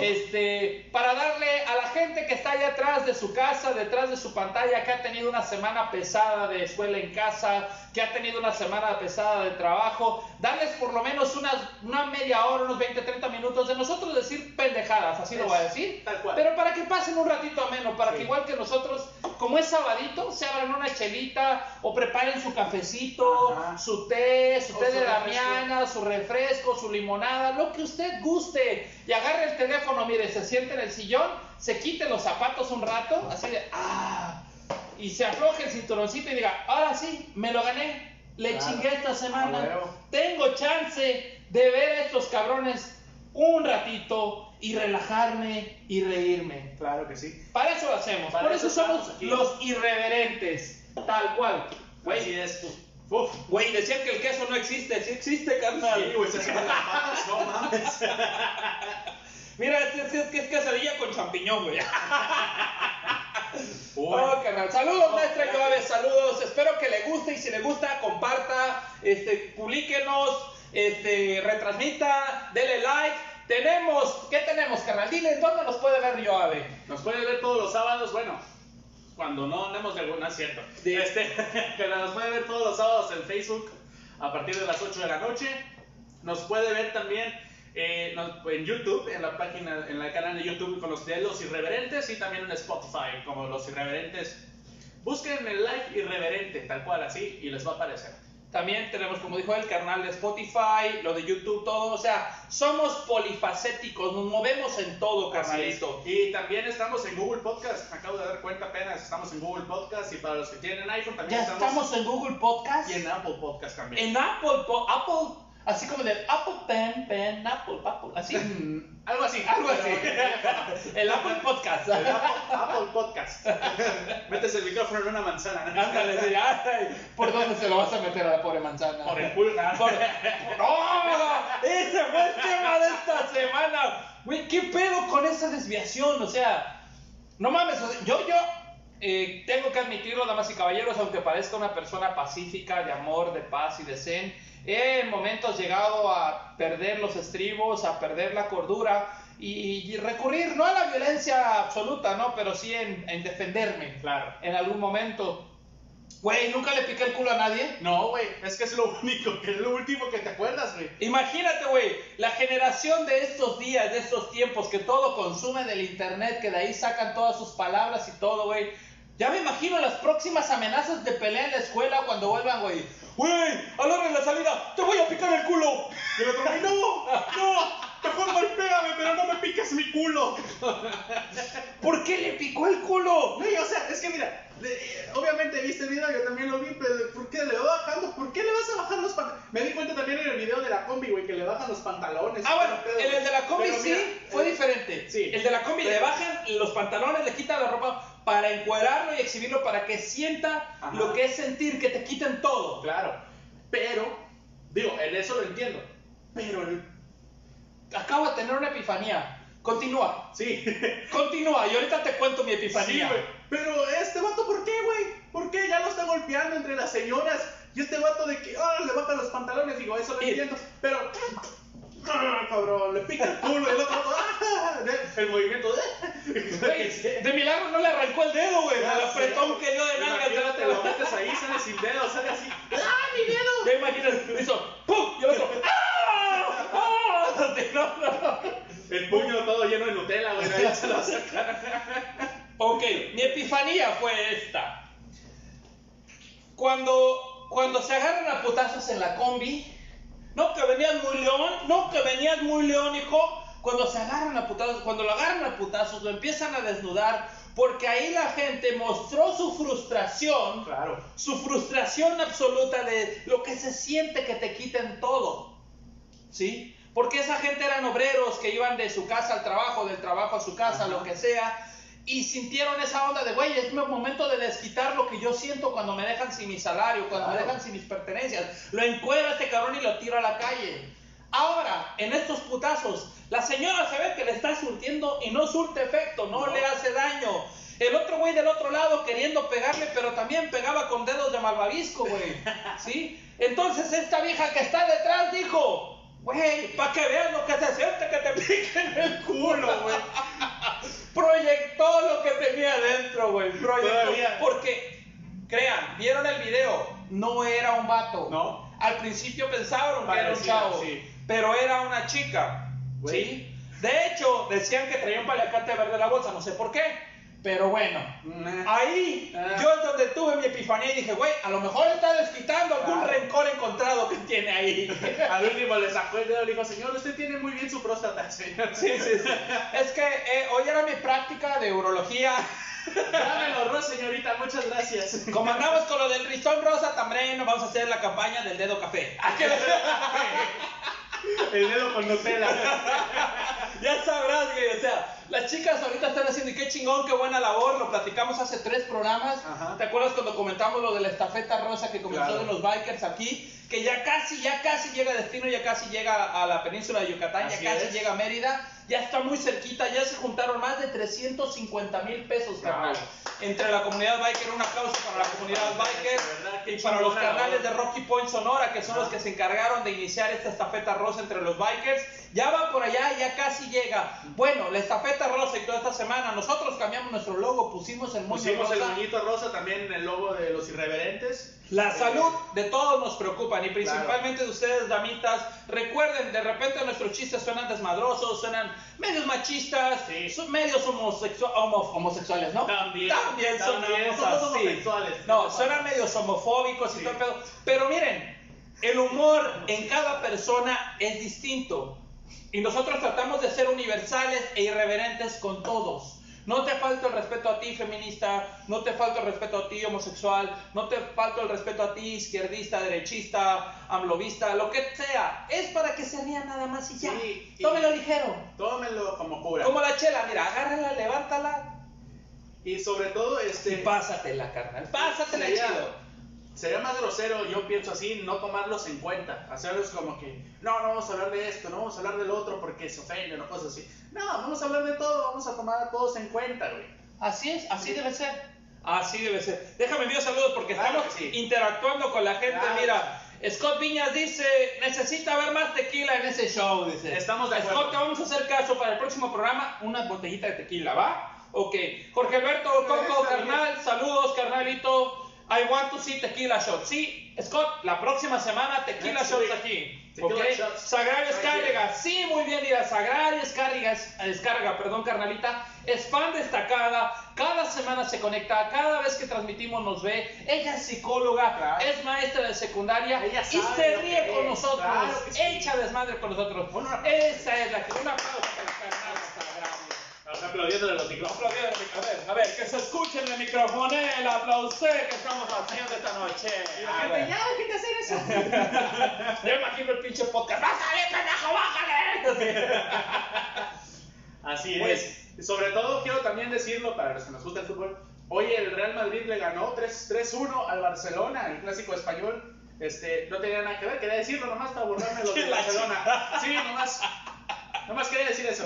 Este, para darle a la gente que está allá atrás de su casa, detrás de su pantalla, que ha tenido una semana pesada de escuela en casa, que ha tenido una semana pesada de trabajo, darles por lo menos unas, una media hora, unos 20, 30 minutos de nosotros decir pendejadas, así lo Es- voy a decir. tal cual. Pero para que pasen un ratito ameno, para Sí. que igual que nosotros, como es sabadito, se abran una chelita o preparen su cafecito, Ajá. su té, su O té su de la mañana, su refresco, su limonada, lo que usted guste. Y agarre el teléfono, mire, se siente en el sillón, se quite los zapatos un rato, así de, ah, y se afloje el cinturoncito y diga, ahora sí, me lo gané, le Claro. chingué esta semana, A huevo. tengo chance de ver a estos cabrones un ratito y relajarme y reírme. Claro que sí. Para eso lo hacemos, Para por eso eso somos aquí. los irreverentes, tal cual. Güey, Así es. Uf. Güey, decían que el queso no existe, sí existe, carnal. Sí, güey, se suben las patas, no mames. Mira, este, este es que es quesadilla con champiñón, güey. Oh, carnal. Saludos, No, maestra saludos. Espero que le guste y si le gusta, comparta, este, publíquenos, este, retransmita, dele like. Tenemos, ¿qué tenemos, carnal? Dile, ¿dónde nos puede ver Joabe? Nos puede ver todos los sábados, bueno, cuando no andemos de alguna, es cierto. Sí. Este, pero nos puede ver todos los sábados en Facebook a partir de las 8 de la noche. Nos puede ver también eh, nos- en YouTube, en la página, en el canal de YouTube con los de Los Irreverentes y también en Spotify como Los Irreverentes. Busquen el live irreverente, tal cual así, y les va a aparecer. También tenemos, como dijo el canal de Spotify, lo de YouTube, todo. O sea, somos polifacéticos, nos movemos en todo, carnalito. Y también estamos en Google Podcast. Me acabo de dar cuenta apenas. Estamos en Google Podcast. Y para los que tienen iPhone también Ya estamos en Google Podcast. Y en Apple Podcast también. En Apple, Apple, Así como del Apple Pen, Pen, Apple, Apple, así. Mm, Algo así. Algo así. El Apple Podcast. El Apple, Apple Podcast. Metes el micrófono en una manzana. ¿no? Ándale, sí, ay, ¿por dónde se lo vas a meter a la pobre manzana? Por el nada. Por- ¡No! Ese fue el tema de esta semana. Güey, ¿qué pedo con esa desviación? O sea, no mames, o sea, yo, yo eh, tengo que admitirlo, damas y caballeros, aunque parezca una persona pacífica, de amor, de paz y de zen, he en momentos llegado a perder los estribos, a perder la cordura y, y recurrir no a la violencia absoluta, ¿no? Pero sí en, en defenderme Claro. en algún momento. Güey, nunca le piqué el culo a nadie. No, güey, es que es lo único, que es lo último que te acuerdas, güey. Imagínate, güey, la generación de estos días, de estos tiempos, que todo consume del internet, que de ahí sacan todas sus palabras y todo, güey. Ya me imagino las próximas amenazas de pelea en la escuela cuando vuelvan, güey. Güey, a la salida, te voy a picar el culo. Y el otro, güey, no, no, mejor golpéame, pero no me piques mi culo. ¿Por qué le picó el culo? Güey, o sea, es que mira, obviamente viste el video, yo también lo vi, pero ¿por qué le va bajando? ¿Por qué le vas a bajar los pantalones? Me di cuenta también en el video de la combi, güey, que le bajan los pantalones. Ah, bueno, en el de la combi pero sí mira, fue eh, diferente. sí. El de la combi le bajan los pantalones, le quitan la ropa para encuadrarlo y exhibirlo para que sienta Ajá. lo que es sentir que te quiten todo. Claro, pero, digo, en eso lo entiendo. Pero, el- Acabo de tener una epifanía. Continúa, sí. continúa y ahorita te cuento mi Sí, epifanía. güey. Pero este vato, ¿por qué, güey? ¿Por qué ya lo está golpeando entre las señoras? Y este vato de que, ah, le bajan los pantalones, digo, eso lo Y- entiendo. Pero, ah, cabrón, le pica el culo y el otro, ah, el movimiento, Güey, de milagro no le arrancó el dedo, güey. Sé. apretón que dio de nalgas. Imagínate, lo metes ahí, sale sin dedo, sale así. ¡Ah, mi dedo! Ya imaginas, hizo ¡pum! Y el otro ¡ah! ¡ah! No, no, no. El puño todo lleno de Nutella, güey, ahí se lo saca. Ok, mi epifanía fue esta. Cuando, cuando se agarran a putazos en la combi, no que venías muy león, no que venías muy león, hijo. Cuando se agarran a putazos, cuando lo agarran a putazos, lo empiezan a desnudar, porque ahí la gente mostró su frustración, Claro. su frustración absoluta de lo que se siente que te quiten todo. ¿Sí? Porque esa gente eran obreros que iban de su casa al trabajo, del trabajo a su casa, Ajá. lo que sea, y sintieron esa onda de, güey, es mi momento de desquitar lo que yo siento cuando me dejan sin mi salario, cuando me dejan sin mis pertenencias. Lo encuera este cabrón y lo tiro a la calle. Ahora, en estos putazos, la señora se ve que le está surtiendo y no surte efecto, no, No. le hace daño. El otro güey del otro lado queriendo pegarle, pero también pegaba con dedos de malvavisco, güey. ¿Sí? Entonces esta vieja que está detrás dijo, güey, para que veas lo que se siente que te piquen el culo, güey. Proyectó lo que tenía adentro, güey. Proyectó. Todavía. Porque, crean, vieron el video, no era un vato. No. Al principio pensaron que era un chavo, sí. pero era una chica. ¿Sí? De hecho, decían que traía un paliacate verde en la bolsa, no sé por qué. Pero bueno, Nah. ahí Ah. yo es donde tuve mi epifanía y dije, güey, a lo mejor está desquitando algún rencor encontrado que tiene ahí. Al último le sacó el dedo y le dijo, señor, usted tiene muy bien su próstata, señor. Sí, sí, sí. Es que eh, hoy era mi práctica de urología. Dámelo, Ro, señorita, muchas gracias. Como andamos con lo del rizón rosa, también vamos a hacer la campaña del dedo café. El dedo con Nutella. Ya sabrás, güey. O sea, las chicas ahorita están haciendo, y qué chingón, qué buena labor. Lo platicamos hace tres programas. Ajá. ¿Te acuerdas cuando comentamos lo de la estafeta rosa que comenzó Claro. de los bikers aquí? Que ya casi, ya casi llega a destino, ya casi llega a la península de Yucatán, Así ya casi es. llega a Mérida. Ya está muy cerquita, ya se juntaron más de 350 mil pesos, carnal. Wow. Entre la comunidad biker, un aplauso para la comunidad biker y para los canales de. Rocky Point Sonora, que son los que se encargaron de iniciar esta estafeta rosa entre los bikers. Ya va por allá, ya casi llega. Bueno, la estafeta rosa y toda esta semana, nosotros cambiamos nuestro logo, pusimos el moño Pusimos el rosa. moñito rosa, también el logo de los irreverentes. La Eh, salud de todos nos preocupan y principalmente de ustedes, damitas. Recuerden, de repente nuestros chistes suenan desmadrosos, suenan medios machistas, Sí. son medios homosexua- homo- homosexuales, ¿no? También, También también, somos así. homosexuales. No, suenan medios homofóbicos y Sí. todo el pedo. Pero miren, el humor en cada persona es distinto. Y nosotros tratamos de ser universales e irreverentes con todos. No te falta el respeto a ti, feminista. No te falta el respeto a ti, homosexual. No te falta el respeto a ti, izquierdista, derechista, amlovista, lo que sea. Es para que se rían nada más y ya. Sí, y- Tómelo ligero. Tómenlo como cura. Como la chela, mira, agárrala, levántala Y sobre todo, este. y pásatela, carnal. Pásatela sería- chido. Sería más grosero, yo pienso así, no tomarlos en cuenta. Hacerlos como que, no, no vamos a hablar de esto, no vamos a hablar del otro porque se ofenden o cosas así. No, vamos a hablar de todo, vamos a tomar a todos en cuenta, güey. Así es, así debe ser. Así debe ser. Déjame enviar saludos porque Claro estamos sí. interactuando con la gente. Claro. Mira, Scott Viñas dice, necesita ver más tequila en ese show, dice. Estamos de acuerdo. Scott, te vamos a hacer caso para el próximo programa, una botellita de tequila, ¿va? Ok. Jorge Alberto Coco, carnal, saludos, carnalito. I want to see tequila shots. Sí, Scott, la próxima semana tequila Next shots aquí. Tequila ok. shots. Sagrario Escárrega, sí, muy bien, mira, Sagrario Escárrega, es- Descarga, perdón, carnalita, es fan destacada, cada semana se conecta, cada vez que transmitimos nos ve, ella es psicóloga, Claro. es maestra de secundaria Ella y se ríe con es, nosotros, claro sí. echa desmadre con nosotros. Aplauso. Esa es la que, un aplauso. Aplaudiendo de los micrófonos. A ver, a ver, que se escuche en el micrófono el aplauso que estamos haciendo esta noche. A ver. ya, déjate hacer eso. Yo imagino el pinche podcast. ¡Bájale, pendejo, bájale! Así Pues- es. Sobre todo quiero también decirlo para los que nos gusta el fútbol. Hoy el Real Madrid le ganó 3 3-1 al Barcelona, el clásico español. Este, no tenía nada que ver, quería decirlo nomás para burlarme los de Que la Barcelona. Sí, nomás. Nomás quería decir eso.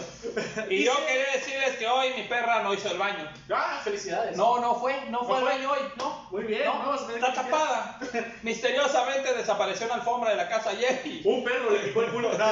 Y yo quería decirles que hoy mi perra no hizo el baño. Ah, felicidades. No, no fue, no fue ¿No al fue? baño hoy, no. Muy bien, No, a tener está que tapada. Misteriosamente desapareció en la alfombra de la casa ayer. y- Un perro le picó el culo. No.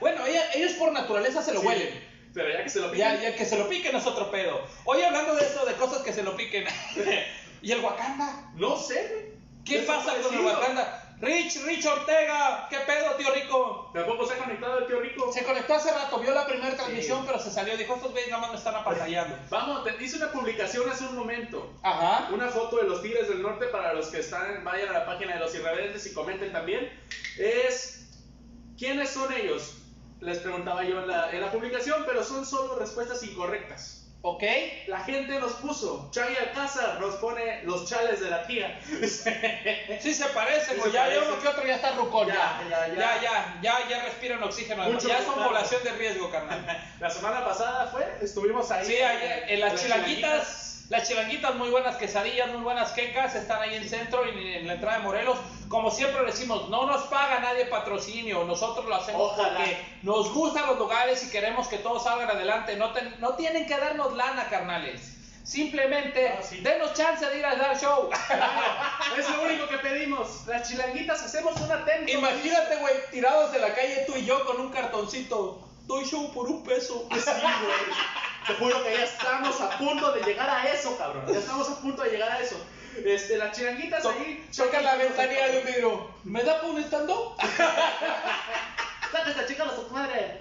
Bueno, ella- ellos por naturaleza se lo Sí, huelen. Pero ya que se lo Ya, pican. ya que se lo piquen es otro pedo. Hoy hablando de eso, de cosas que se lo piquen. ¿Y el Wakanda? No sé, güey. ¿Qué pasa con el Desaparecido. Wakanda? Rich, Rich Ortega, ¿qué pedo, tío Rico? Tampoco se ha conectado el tío Rico. Se conectó hace rato, vio la primera transmisión, pero se salió. Dijo, estos güeyes nada más me están apantallando. Vamos, te hice una publicación hace un momento. Ajá. Una foto de los Tigres del Norte para los que están, vayan a la página de los irreverentes y comenten también. Es, ¿quiénes son ellos? Les preguntaba yo en la, en la publicación, pero son solo respuestas incorrectas. Ok. La gente nos puso, Chay Alcázar nos pone los chales de la tía. Sí se parece, Sí ya parece. uno que otro ya está rucón. Ya, Ya, ya, ya, ya. ya, ya, ya respiran oxígeno. Mucho ya son claro. población de riesgo, carnal. La semana pasada fue, estuvimos ahí. Sí, ayer, en las chilanguitas, las chilanguitas muy buenas quesadillas, muy buenas quecas, están ahí en centro y en la entrada de Morelos. Como siempre decimos, no nos paga nadie patrocinio, nosotros lo hacemos Ojalá. porque nos gustan los lugares y queremos que todos salgan adelante. No, ten- no tienen que darnos lana, carnales. Simplemente, Ah, sí. denos chance de ir a dar show. Es lo único que pedimos. Las chilanguitas hacemos un atento. Imagínate, güey, tirados de la calle tú y yo con un cartoncito. Doy show por un peso. Sí, güey. Te juro que ya estamos a punto de llegar a eso, cabrón. Ya estamos a punto de llegar a eso. Este, las chilanguitas ahí. Toca la ventanilla de un vidrio. ¿Me da por un? ¡Saca esta chica a su madre!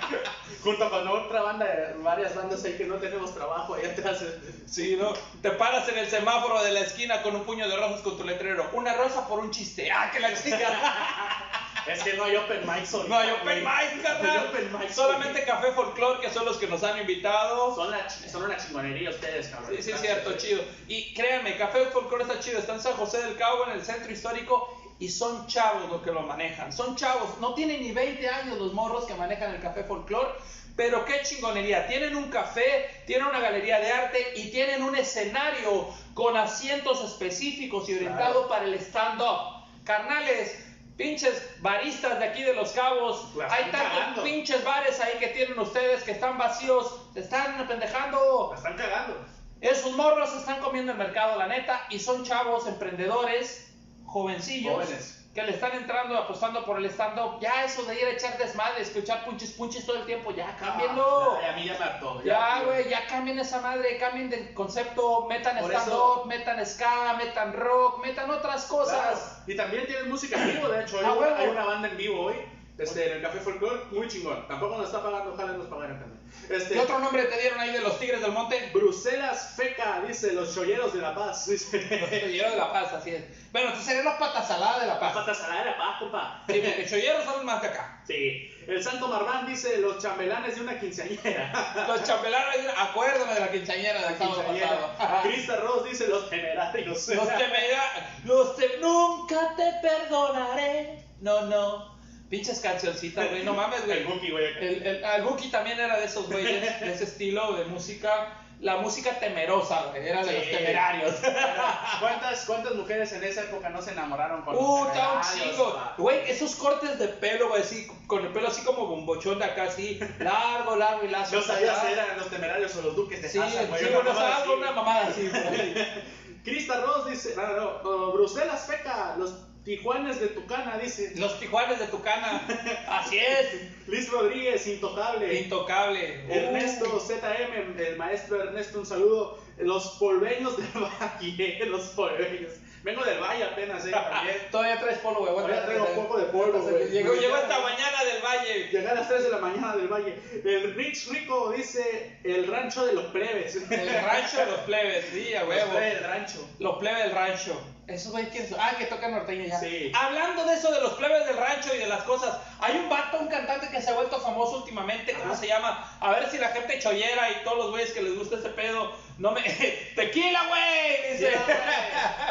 Junto con otra banda, varias bandas ahí que no tenemos trabajo ahí atrás. Sí, ¿no? Te paras en el semáforo de la esquina con un puño de rosas con tu letrero. Una rosa por un chiste. ¡Ah, que la chica! Es que no hay open mic son. No hay open mic, carnal. Solamente Café Folklore, que son los que nos han invitado. Son, la chi- son una chingonería ustedes, cabrón. Sí, sí, es cierto, chido. Y créanme, Café Folklore está chido. Está en San José del Cabo, en el centro histórico. Y son chavos los que lo manejan. Son chavos. No tienen ni 20 años los morros que manejan el Café Folklore. Pero qué chingonería. Tienen un café, tienen una galería de arte y tienen un escenario con asientos específicos y orientado Claro. para el stand-up. Carnales, pinches baristas de aquí de Los Cabos. La Hay tantos cagando. pinches bares ahí que tienen ustedes que están vacíos. Se están pendejando. La están cagando. Esos morros están comiendo el mercado, la neta, y son chavos emprendedores, jovencillos, Jóvenes. Que le están entrando, apostando por el stand-up. Ya eso de ir a echar desmadre, escuchar punches punches todo el tiempo, ya cámbienlo. Ah, ya, a mí ya me hartó. Ya, güey, ya cambien esa madre, cambien de concepto, metan stand-up, metan ska, metan rock, metan otras cosas. Claro. Y también tienen música en vivo, de hecho. Hay, Ah, una, huevo. hay una banda en vivo hoy en el Café Folklore, muy chingón. Tampoco nos está pagando, ojalá nos pagaran también. Este, ¿Qué otro nombre te dieron ahí de los Tigres del Monte? Bruselas Feca, dice, los cholleros de La Paz. Dice. Los Cholleros de La Paz, así es. Bueno, entonces serían los patas saladas de La Paz. pata salada de La Paz, compa. Sí, porque Cholleros son más de acá. Sí. El Santo Marván dice, los chambelanes de una quinceañera. Los chambelanes, acuérdame de la quinceañera del sábado pasado. Krista Ross dice, los temerarios. Los temerarios, los te- nunca te perdonaré. No, no. Pinches cancioncitas, güey, no mames, güey. El Buki, güey. El, el, el Buki también era de esos güeyes, de ese estilo de música. La música temerosa, güey, era de los temerarios. ¿Cuántas, ¿Cuántas mujeres en esa época no se enamoraron con los Uh, está un chingo. Güey, esos cortes de pelo, güey, así, con el pelo así como bombochón de acá, así, largo, largo y lazo. No sabía si eran los temerarios o los duques de Sí, Hazard, güey. sí, bueno, así. una mamada así, ahí. Krista Ross dice, no, no, no, Bruselas Feca, los Tijuanes de Tucana, dice. Los Tijuanes de Tucana. Así es. Luis Rodríguez, intocable. Intocable. Ernesto. ZM, el maestro Ernesto, un saludo. Los polveños del valle, los polveños. Vengo del valle apenas, eh, también. Todavía traes polvo, güey. Todavía traigo un poco de polvo, güey. Llegó, llegó esta mañana del valle. Llegué a las 3 de la mañana del valle. El Rich Rico dice el rancho de los plebes. El rancho de los plebes, sí, a Los huevo. plebes del rancho. Los plebes del rancho. Esos güey, ¿quiénes son? Ah, que tocan norteño ya. Sí. Hablando de eso, de los plebes del rancho y de las cosas, hay un vato, un cantante que se ha vuelto famoso últimamente, ¿cómo Ajá. se llama? A ver si la gente chollera y todos los güeyes que les gusta ese pedo, no me... ¡Tequila, güey! Dice. Tequila,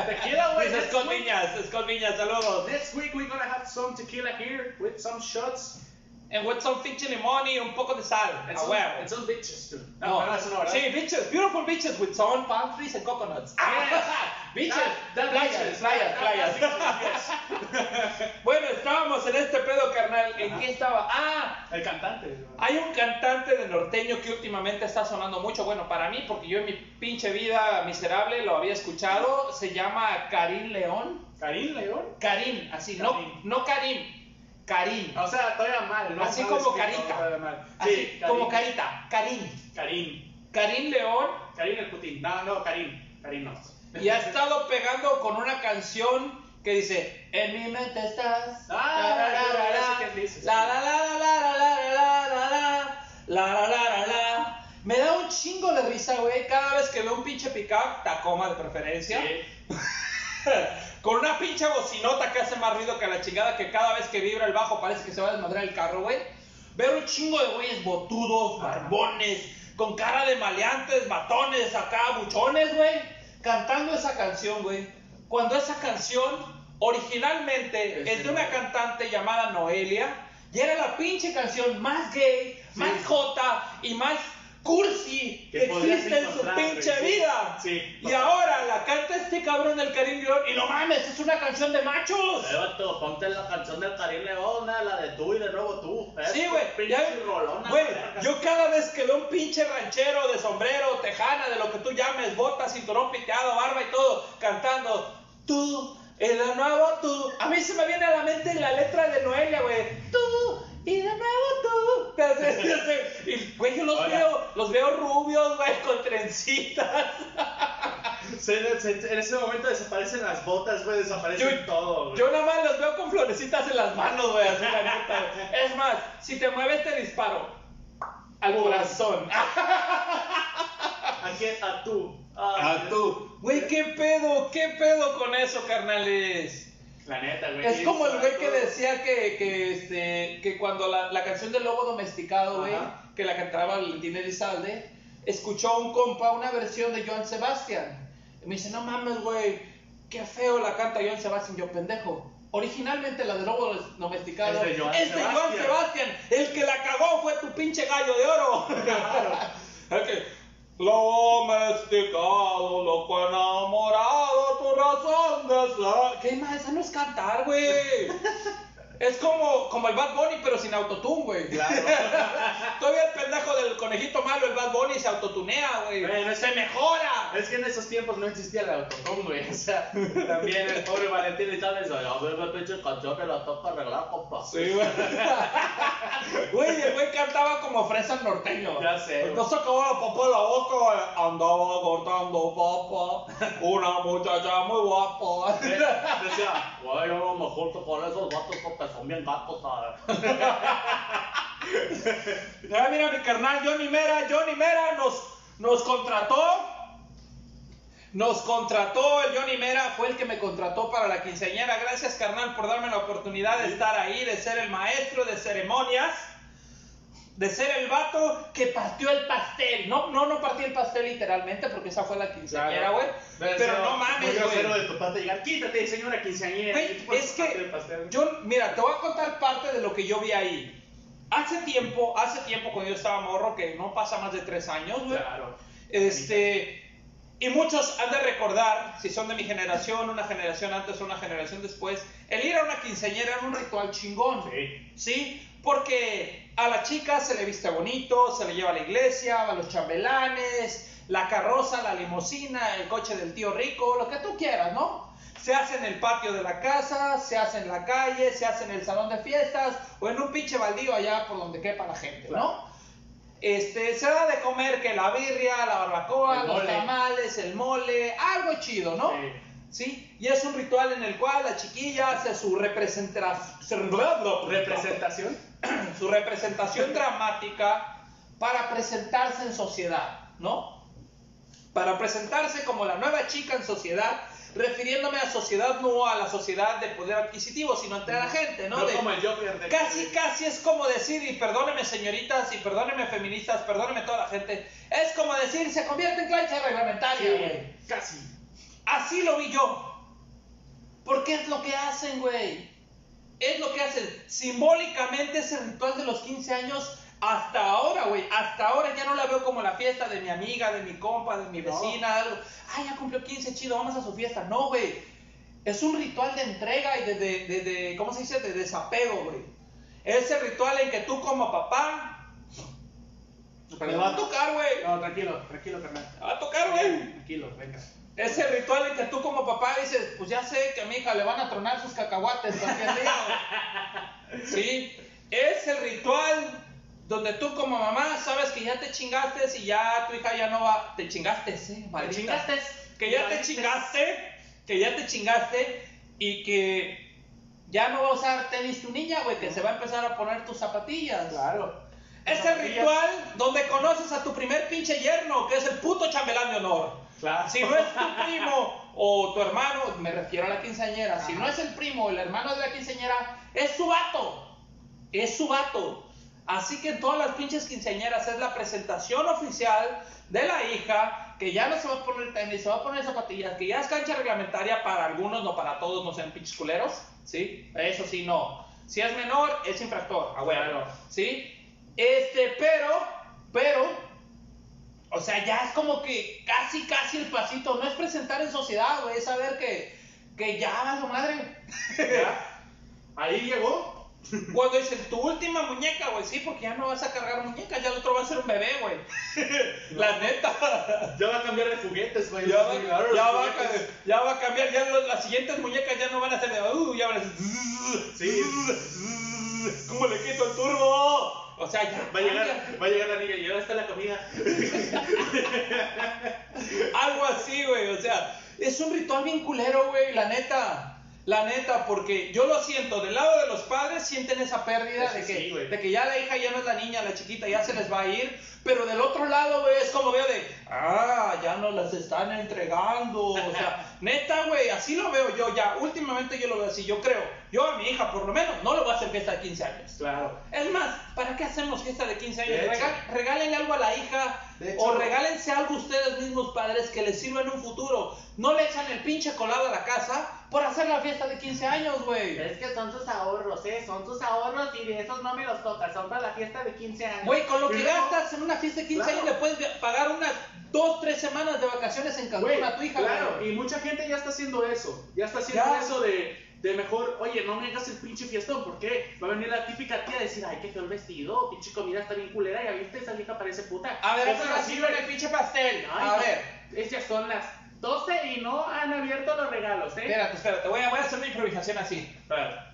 güey. Tequila, güey. Dice Scott Viñas, Scott Viñas, saludos. Next week we're gonna have some tequila here with some shots And with some fiche limón y un poco de sal. and A some, huevo. and some bitches too. No, No, no, no, sí, beaches, beautiful beaches with sun, palm trees and coconuts. beaches, That- that playas, playas, playas. bueno, estábamos en este pedo, carnal. ¿En qué estaba? Ah, yes. El cantante. hay un cantante de norteño que últimamente está sonando mucho. Bueno, para mí, porque yo en mi pinche vida miserable lo había escuchado. Se llama Karim León. Karim León. Karim, así, Karim. no, no Karim. Karim. O sea, todavía mal, ¿no? Así como carita. mal. Así, Sí, como Karim. carita. Karim. Karim. Karim León. Karim el Putin. No, no, Karim. Karim no. Y ha estado pegando con una canción que dice En mi mente estás Ah, la, la, la, la, la, la, la, la, la, la, la, la, la, la, la, la. Me da un chingo de risa, güey, cada vez que veo un pinche pickup, Tacoma de preferencia, Sí. con una pinche bocinota que hace más ruido que la chingada, que cada vez que vibra el bajo parece que se va a desmadrar el carro, güey. Veo un chingo de güeyes botudos, barbones, con cara de maleantes, matones, acá, buchones, güey, cantando esa canción, güey. Cuando esa canción originalmente es de una cantante llamada Noelia, y era la pinche canción más gay, más jota y más cursi que existe en su pinche sí. vida. Sí, Y ahora la canta este cabrón del Karim León y no mames, es una canción de machos. Ponte la canción del Karim León, la de tú y de nuevo tú. Sí, güey. yo cada vez que veo un pinche ranchero de sombrero, tejana, de lo que tú llames, botas, cinturón piteado, barba y todo, cantando, tú, el de nuevo tú. A mí se me viene a la mente la letra de Noelia, güey. Tú, y de nuevo tú. Y, güey, yo los Hola. veo, los veo rubios, güey, con trencitas. Se- se- en ese momento desaparecen las botas, güey, desaparecen Yo- todo, güey. Yo nada más los veo con florecitas en las manos, güey, así la neta, güey. Es más, si te mueves te disparo. Al corazón. ¿A quién? A tú. Ah, A tú. Güey, ¿qué pedo? ¿Qué pedo con eso, carnales? La neta, güey. Es como el güey que decía que, que, este, que cuando la, la canción del lobo domesticado, güey, Ajá. que la cantaba Valentín Elizalde, escuchó un compa una versión de Joan Sebastián. Y me dice, no mames, güey, qué feo la canta Joan Sebastián, yo pendejo. Originalmente la del lobo domesticado Es de Joan es de Joan Sebastián. Sebastián. El que la cagó fue tu pinche gallo de oro. lo domesticado, loco enamorado, tu razón de ser. ¿Qué más? Esa no es cantar, güey. Es como, como el Bad Bunny, pero sin autotune, güey. Claro. Todavía el pendejo del conejito malo, el Bad Bunny, se autotunea, güey. Bueno, se mejora. Es que en esos tiempos no existía el autotune, güey. O sea, también el pobre Valentín y tal, a ver, la pinche canción que la toca arreglar, compa. Sí, güey. Güey, el güey cantaba como fresa norteño. Ya sé. No sacaba la papa de la boca, güey. Andaba cortando papa. Una muchacha muy guapa. Decía, güey, yo no me junto con esos vatos porque son bien gatos. Ya mira mi carnal Johnny Mera, Johnny Mera nos, nos contrató. Nos contrató el Johnny Mera, fue el que me contrató para la quinceañera. Gracias carnal por darme la oportunidad de estar ahí, de ser el maestro de ceremonias, de ser el vato que partió el pastel. No, no, no partí el pastel literalmente porque esa fue la quinceañera, güey. Pero no mames, güey. de tu parte llegar, quítate, señora quinceañera. Güey, y tú pones es que yo, mira, te voy a contar parte de lo que yo vi ahí. Hace tiempo, hace tiempo cuando yo estaba morro, que no pasa más de tres años, güey. Claro. Este, y muchos han de recordar, si son de mi generación, una generación antes o una generación después, el ir a una quinceañera era un ritual chingón. Sí. ¿Sí? Porque a la chica se le viste bonito, se le lleva a la iglesia, a los chambelanes, la carroza, la limusina, el coche del tío rico, lo que tú quieras, ¿no? Se hace en el patio de la casa, se hace en la calle, se hace en el salón de fiestas o en un pinche baldío allá por donde quepa la gente, ¿no? Este, se da de comer que la birria, la barbacoa, los tamales, el mole, algo chido, ¿no? Sí. ¿Sí? Y es un ritual en el cual la chiquilla hace su representación, Representación. Su representación dramática para presentarse en sociedad, ¿no? Para presentarse como la nueva chica en sociedad, refiriéndome a sociedad no a la sociedad de poder adquisitivo, sino ante la gente, ¿no? No De- como el Joker de Casi, casi es como decir, y perdónenme señoritas, y perdónenme feministas, perdónenme toda la gente, es como decir, se convierte en plancha reglamentaria, güey. Sí, casi. Así lo vi yo. Porque es lo que hacen, güey. Es lo que hacen. Simbólicamente ese ritual de los 15 años, hasta ahora, güey. Hasta ahora ya no la veo como la fiesta de mi amiga, de mi compa, de mi No. vecina, algo. Ay, ya cumplió 15, chido, vamos a su fiesta. No, güey. Es un ritual de entrega y de, de, de, de- ¿cómo se dice? De desapego, güey. Ese ritual en que tú como papá, me va a tocar, güey. No, tranquilo, tranquilo, carnal. Me va a tocar, güey. Tranquilo, venga. Ese ritual en que tú como papá dices, pues ya sé que a mi hija le van a tronar sus cacahuates cualquier día. güey". Sí, es el ritual donde tú como mamá sabes que ya te chingaste y ya tu hija ya no va, te chingaste, sí, ¿Te chingaste? Que ya te chingaste, que ya te chingaste y que ya no va a usar tenis tu niña, güey, que se va a empezar a poner tus zapatillas. Claro. Es el ritual donde conoces a tu primer pinche yerno, que es el puto chambelán de honor. Claro. Si no es tu primo o tu hermano, me refiero a la quinceañera, si no es el primo o el hermano de la quinceañera, es su vato. Es su vato. Así que en todas las pinches quinceañeras es la presentación oficial de la hija, que ya no se va a poner tenis, se va a poner zapatillas, que ya es cancha reglamentaria para algunos, no para todos, no sean pinches culeros, ¿sí? Eso sí, no. Si es menor, es infractor, a. ¿sí? Este, pero, pero, o sea, ya es como que casi, casi el pasito. No es presentar en sociedad, güey. Es saber que, que ya va su madre. ¿Ya? Ahí llegó. Cuando dicen tu última muñeca, güey. Sí, porque ya no vas a cargar muñecas. Ya el otro va a ser un bebé, güey. La neta. Ya va a cambiar de juguetes, güey. Ya va, ya va a ya va a cambiar. Ya las siguientes muñecas ya no van a ser de. Uh, ya van a ser. Sí. ¿Cómo le quito el turbo? O sea, ya. Va a llegar, va a llegar la niña y ahora está la comida. Algo así, güey. O sea, es un ritual bien culero, güey. La neta. La neta, porque yo lo siento, del lado de los padres sienten esa pérdida de, que, sí, de que ya la hija ya no es la niña, la chiquita, ya se les va a ir. Pero del otro lado, güey, es como veo de, ah, ya no las están entregando. O sea, neta, güey, así lo veo yo ya. Últimamente yo lo veo así, yo creo. Yo a mi hija, por lo menos, no le voy a hacer fiesta de 15 años. Claro. Es más, ¿para qué hacemos fiesta de 15 años? De. Regal- regálenle algo a la hija hecho. o regálense algo ustedes mismos, padres, que les sirva en un futuro. No le echan el pinche colado a la casa por hacer la fiesta de 15 años, güey. Es que son tus ahorros, ¿eh? Son tus ahorros y de esos no me los tocas. Son para la fiesta de 15 años. Güey, con lo que gastas en una fiesta de 15 Claro. años le puedes pagar unas 2, 3 semanas de vacaciones en Cancún a tu hija, claro, y mucha gente ya está haciendo eso. Ya está haciendo Ya. eso de, de mejor, oye, no me hagas el pinche fiestón, ¿por qué? Va a venir la típica tía a decir, ay, qué feo el vestido, pinche comida está bien culera, ya viste, esa vieja parece puta. A ver, ahora sí con el pinche pastel. Ay, a no, ver, Esas son las 12 y no han abierto los regalos, ¿eh? espérate, espérate. Voy a, voy a hacer una improvisación así. Espera.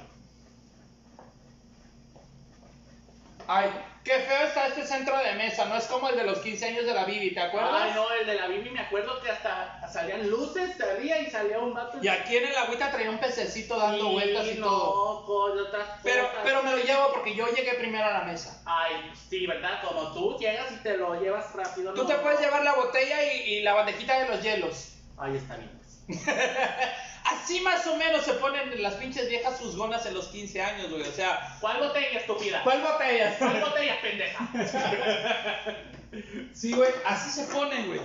Ay, qué feo está este centro de mesa, no es como el de los 15 años de la Bibi, ¿te acuerdas? Ay, no, el de la Bibi me acuerdo que hasta salían luces, salía y salía un vato. Y aquí en el agüita traía un pececito dando Sí, vueltas y todo. loco, y otras Pero, cosas. pero me lo llevo porque yo llegué primero a la mesa. Ay, sí, ¿verdad? Como tú llegas y te lo llevas rápido. Tú no. te puedes llevar la botella y, y la bandejita de los hielos. Ahí está bien. Así más o menos se ponen las pinches viejas juzgonas en los 15 años, güey. O sea, ¿Cuál botella, estúpida? ¿cuál botella? ¿Cuál botella, pendeja? Sí, güey, así se ponen, güey.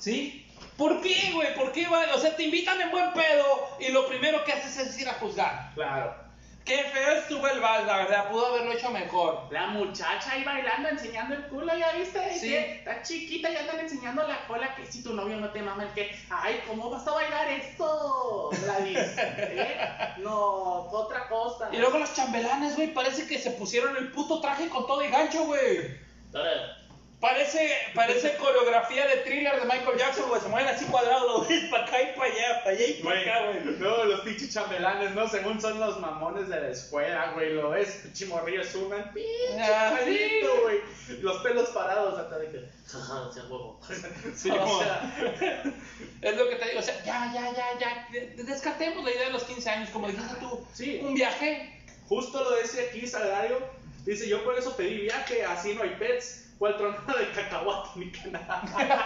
¿Sí? ¿Por qué, güey? ¿Por qué, güey? O sea, te invitan en buen pedo y lo primero que haces es ir a juzgar. Claro. Qué feo estuvo el vals, la verdad. Pudo haberlo hecho mejor. La muchacha ahí bailando, enseñando el culo, ¿ya viste? Sí. Está chiquita, ya están enseñando la cola, que si tu novio no te mama el que, ay, ¿cómo vas a bailar esto, Gladys? ¿Eh? No, otra cosa. Y luego los chambelanes, güey, parece que se pusieron el puto traje con todo y gancho, güey. Parece, parece coreografía de thriller de Michael Jackson, güey. Se mueven así cuadrados, güey, para acá y para allá, para allá y para acá, güey. no, los pinches chambelanes, ¿no? Según son los mamones de la escuela, güey, lo ves, pinche morrillo un pinche Ah, sí. güey. Los pelos parados hasta de que, jaja, sea huevo. Sí, o sea, Es lo que te digo, o sea, ya, ya, ya, ya. de- Descartemos la idea de los 15 años, como dijiste tú. Sí. Un viaje. justo lo dice aquí Salario, dice, yo por eso pedí viaje, así no hay pets, fue el tronado de cacahuate mi canal.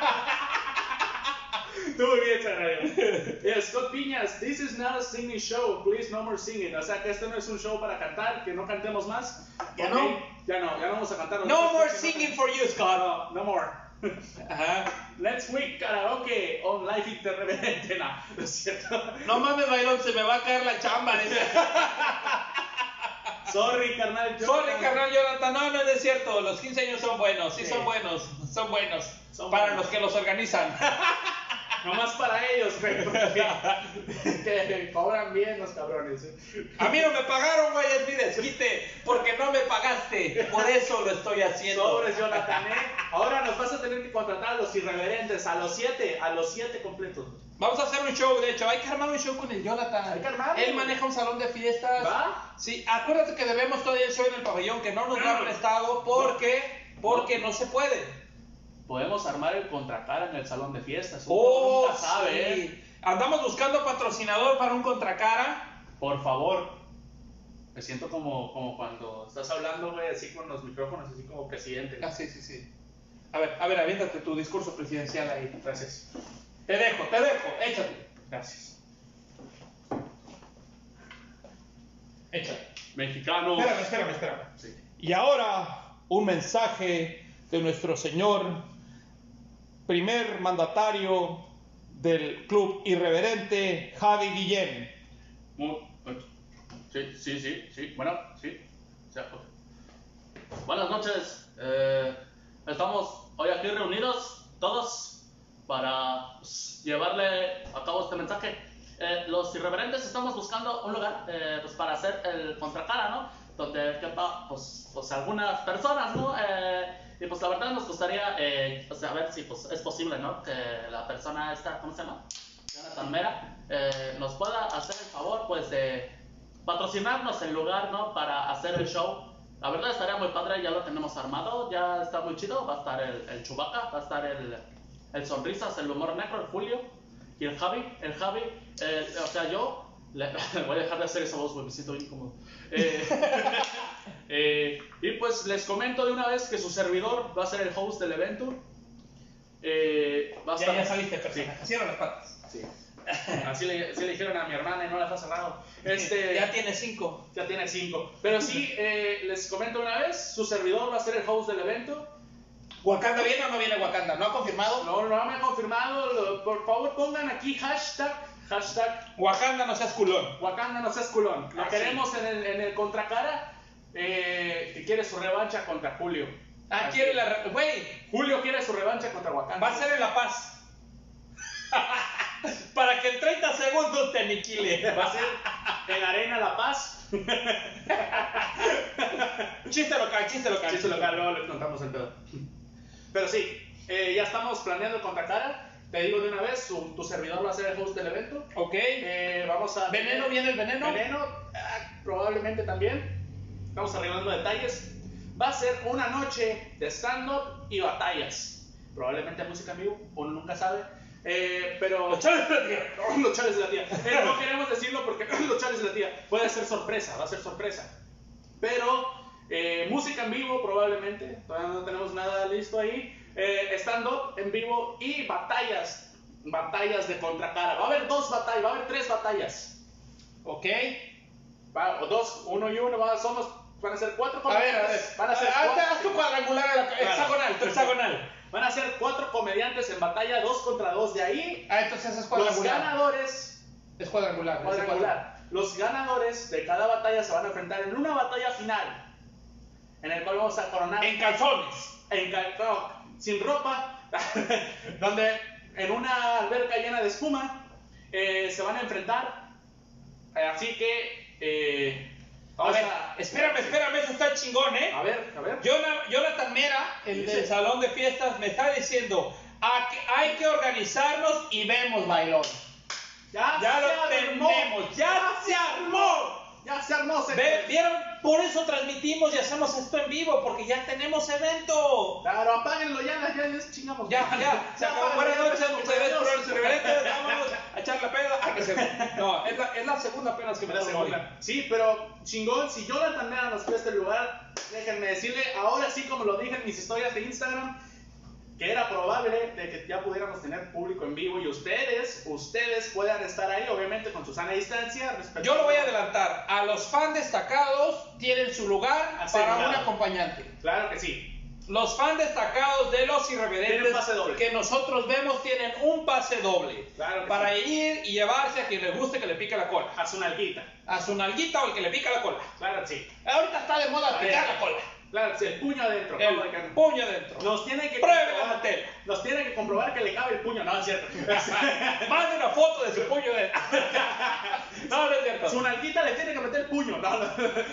Tú muy bien, Salario. Eh, Scott Piñas, this is not a singing show, please no more singing. O sea que este no es un show para cantar, que no cantemos más. Ya Ok, no. Ya no, ya no vamos a cantar. No more No- singing for you, Scott. No, no more. Ajá. Let's week karaoke on live interreverente. No, no es cierto. No mames, bailón, se me va a caer la chamba. Sorry, carnal. yo- Sorry, carnal Jonathan. No, no es cierto. Los 15 años son buenos. Sí, Sí. son buenos. Son buenos. Son para buenos. los que los organizan. Nomás para ellos, güey. Que cobran bien los cabrones. A mí no me pagaron, güey, es mi desquite. Porque no me pagaste. Por eso lo estoy haciendo. Sobres, Jonathan, ¿eh? Ahora nos vas a tener que contratar a los irreverentes, a los siete, a los siete completos. Vamos a hacer un show, de hecho. Hay que armar un show con el Jonathan. Hay que armarlo. Él maneja un salón de fiestas. ¿Va? Sí, acuérdate que debemos todavía el show en el pabellón, que no nos lo han prestado porque, porque no se puede. Podemos armar el contracara en el salón de fiestas. Uno Oh, nunca sabe, sí. ¿eh? Andamos buscando patrocinador para un contracara. Por favor. Me siento como, como cuando estás hablando, güey, así con los micrófonos, así como presidente. Ah, sí, sí, sí. A ver, a ver, aviéntate tu discurso presidencial ahí. Gracias. Te dejo, te dejo, échate. Gracias. Échate. Mexicano. Espérame, espérame, espérame. Sí. Y ahora, un mensaje de nuestro señor primer mandatario del club irreverente, Javi Guillén. Muy- Sí, sí, sí, sí. Bueno, sí. Buenas noches. Eh, estamos hoy aquí reunidos todos para pues, llevarle a cabo este mensaje. Eh, los irreverentes estamos buscando un lugar eh, pues, para hacer el contracara, ¿no? Donde quepa pues, pues algunas personas, ¿no? Eh, y pues la verdad nos gustaría eh, saber si pues, es posible, ¿no? Que la persona esta, ¿cómo se llama? Jonathan Mera, eh, nos pueda hacer el favor, pues, de patrocinarnos el lugar, ¿no? Para hacer el show. La verdad estaría muy padre, ya lo tenemos armado, ya está muy chido. Va a estar el, el Chubaca, va a estar el, el Sonrisas, el Humor Negro, el Julio y el Javi. El Javi, eh, o sea, yo le, voy a dejar de hacer esa voz, me siento incómodo. Eh, eh, y pues les comento de una vez que su servidor va a ser el host del evento. Eh, va a Ya, estar- ya saliste, Sí. persona. Cierra las patas. Sí. Así le, así le dijeron a mi hermana y no las ha cerrado. Este, Ya tiene cinco. ya tiene cinco. Pero sí, eh, les comento una vez, su servidor va a ser el host del evento. ¿Wakanda viene o no viene Wakanda? ¿No ha confirmado? No, no me ha confirmado. por favor pongan aquí hashtag, hashtag Wakanda no seas culón. Wakanda no seas culón. Lo Ah, queremos en el, en el contracara eh, que quiere su revancha contra Julio. Ah, Así. quiere la... Güey, Julio quiere su revancha contra Wakanda. va a ser en La Paz. Para que en 30 segundos te aniquile. Va a ser en Arena La Paz. Chiste local, chiste local. Chiste local, luego les contamos el pedo. Pero sí, eh, ya estamos planeando el contracara. Te digo de una vez, su- tu servidor va a ser el host del evento. Ok. Eh, vamos a. ¿Veneno viene el veneno? Veneno, ah, probablemente también. Estamos arreglando detalles. va a ser una noche de stand-up y batallas. Probablemente música en vivo, uno nunca sabe. Eh, pero Los chales de la tía. No, los chales de la tía. Eh, no queremos decirlo porque los chales de la tía puede ser sorpresa, va a ser sorpresa. Pero eh, música en vivo probablemente, todavía no tenemos nada listo ahí. Eh, stand-up en vivo y batallas, batallas de contracara. Va a haber dos batallas, va a haber tres batallas. Ok. Va- o dos, uno y uno, va- somos, van a ser cuatro A ver, a ver. comediantes. Van a ser Haz- cuatro- haz tu cuadrangular, a la- hexagonal, tu hexagonal. Van a ser cuatro comediantes en batalla, dos contra dos. De ahí, Ah, entonces es los cuadrangular. ganadores Es cuadrangular. es cuadrangular. Los ganadores de cada batalla se van a enfrentar en una batalla final, en el cual vamos a coronar En calzones. en cal- no, sin ropa, donde en una alberca llena de espuma eh, se van a enfrentar. Eh, así que eh, A ver, a- espérame, espérame, eso está chingón, ¿eh? A ver, a ver. Jona- Jonathan Mera, el del salón de fiestas, me está diciendo, "A que hay que organizarnos y vemos bailón. Ya, Ya se lo armó. tenemos, ya se armó. Ya se armó. se- Ve- ¿Vieron? Por eso transmitimos y hacemos esto en vivo, porque ya tenemos evento. Claro, apáguenlo ya, ya, ya chingamos. Ya, ya, se acabó. Buenas noches, muchas gracias por los irreverentes. Vámonos a echar la peda. Ah, que se- No, es la, es la segunda apenas que me La segunda. Sí, pero chingón, si Jonathan Mera nos presta el lugar, déjenme decirle, ahora sí como lo dije en mis historias de Instagram, que era probable de que ya pudiéramos tener público en vivo y ustedes, ustedes puedan estar ahí, obviamente con su sana distancia. Yo lo voy a adelantar. A los fans destacados tienen su lugar Asegurado. para un acompañante. Claro que sí. Los fans destacados de los irreverentes que nosotros vemos tienen un pase doble. Claro para sí. ir y llevarse a quien le guste que le pique la cola. A su nalguita. A su nalguita o al que le pica la cola. Claro que sí. Ahorita está de moda picar la cola. Claro sí, el puño adentro. ¿cómo de que El puño adentro. Nos tienen que Pruebe la. Nos tienen que comprobar que le cabe el puño, no es cierto. Mande una foto de su puño de. no, no es cierto. Su nalguita le tiene que meter el puño, no,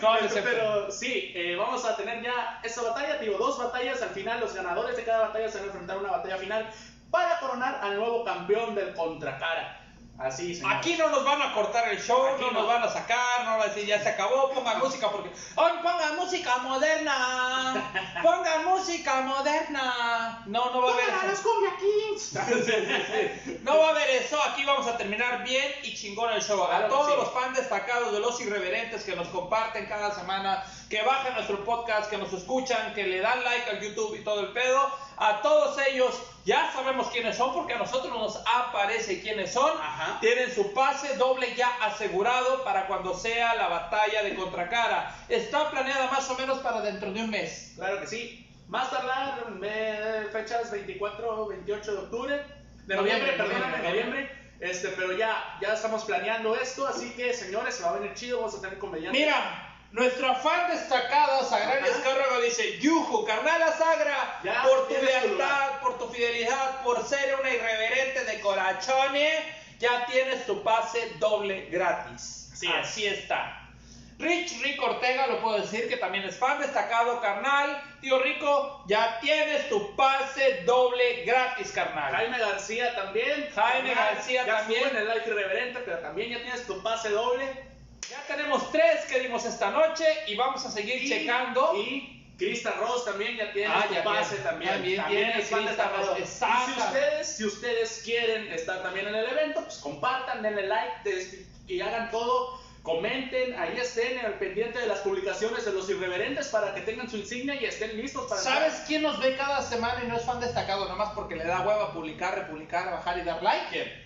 no. Es cierto. Pero sí, eh, vamos a tener ya esta batalla, digo, dos batallas. Al final, los ganadores de cada batalla se van a enfrentar a una batalla final para coronar al nuevo campeón del Contracara. Así, señor. Aquí no nos van a cortar el show, Aquí no, no. nos van a sacar, no van a decir ya se acabó, pongan música porque. ¡Ay, pongan música moderna! ¡Pongan música moderna! No, no va a haber ¡Póngala a los eso. Cumbia Kings! No va a haber eso, aquí vamos a terminar bien y chingón el show. Claro A todos sí. los fans destacados de los irreverentes que nos comparten cada semana, que bajan nuestro podcast, que nos escuchan, que le dan like al YouTube y todo el pedo, a todos ellos ya sabemos quiénes son porque a nosotros nos aparece quiénes son. Ajá. Tienen su pase doble ya asegurado para cuando sea la batalla de contracara. Está planeada más o menos para dentro de un mes. Claro que sí. Más tardar, eh, fechas 24 28 de octubre. De noviembre, perdóname, noviembre. noviembre. Este, pero ya, ya estamos planeando esto, así que señores, se va a venir chido, vamos a tener comediantes. Mira, nuestra fan destacada, Sagrada Ajá. Escárrago, dice, Yuju, carnala Sagra, Ya, por tu lealtad, por tu fidelidad, por ser una irreverente de corazones, ya tienes tu pase doble gratis. Así es. Así está. Rich Rick Ortega, lo puedo decir que también es fan destacado, carnal. Tío Rico, ya tienes tu pase doble gratis, carnal. Jaime García también. Jaime Carnal, García ya también. en el live irreverente, pero también ya tienes tu pase doble. Ya tenemos tres que dimos esta noche y vamos a seguir Y- checando. Y Crista Ross también ya tiene Ah, tu ya pase tiene. también. También tiene Crista destacado. Ross, exacto. si ustedes, si ustedes quieren estar también en el evento, pues compartan, denle like des- y hagan todo. Comenten, ahí estén al pendiente de las publicaciones de los irreverentes para que tengan su insignia y estén listos para ¿Sabes quién nos ve cada semana y no es fan destacado nomás porque le da hueva publicar, republicar, bajar y dar like? ¿Quién?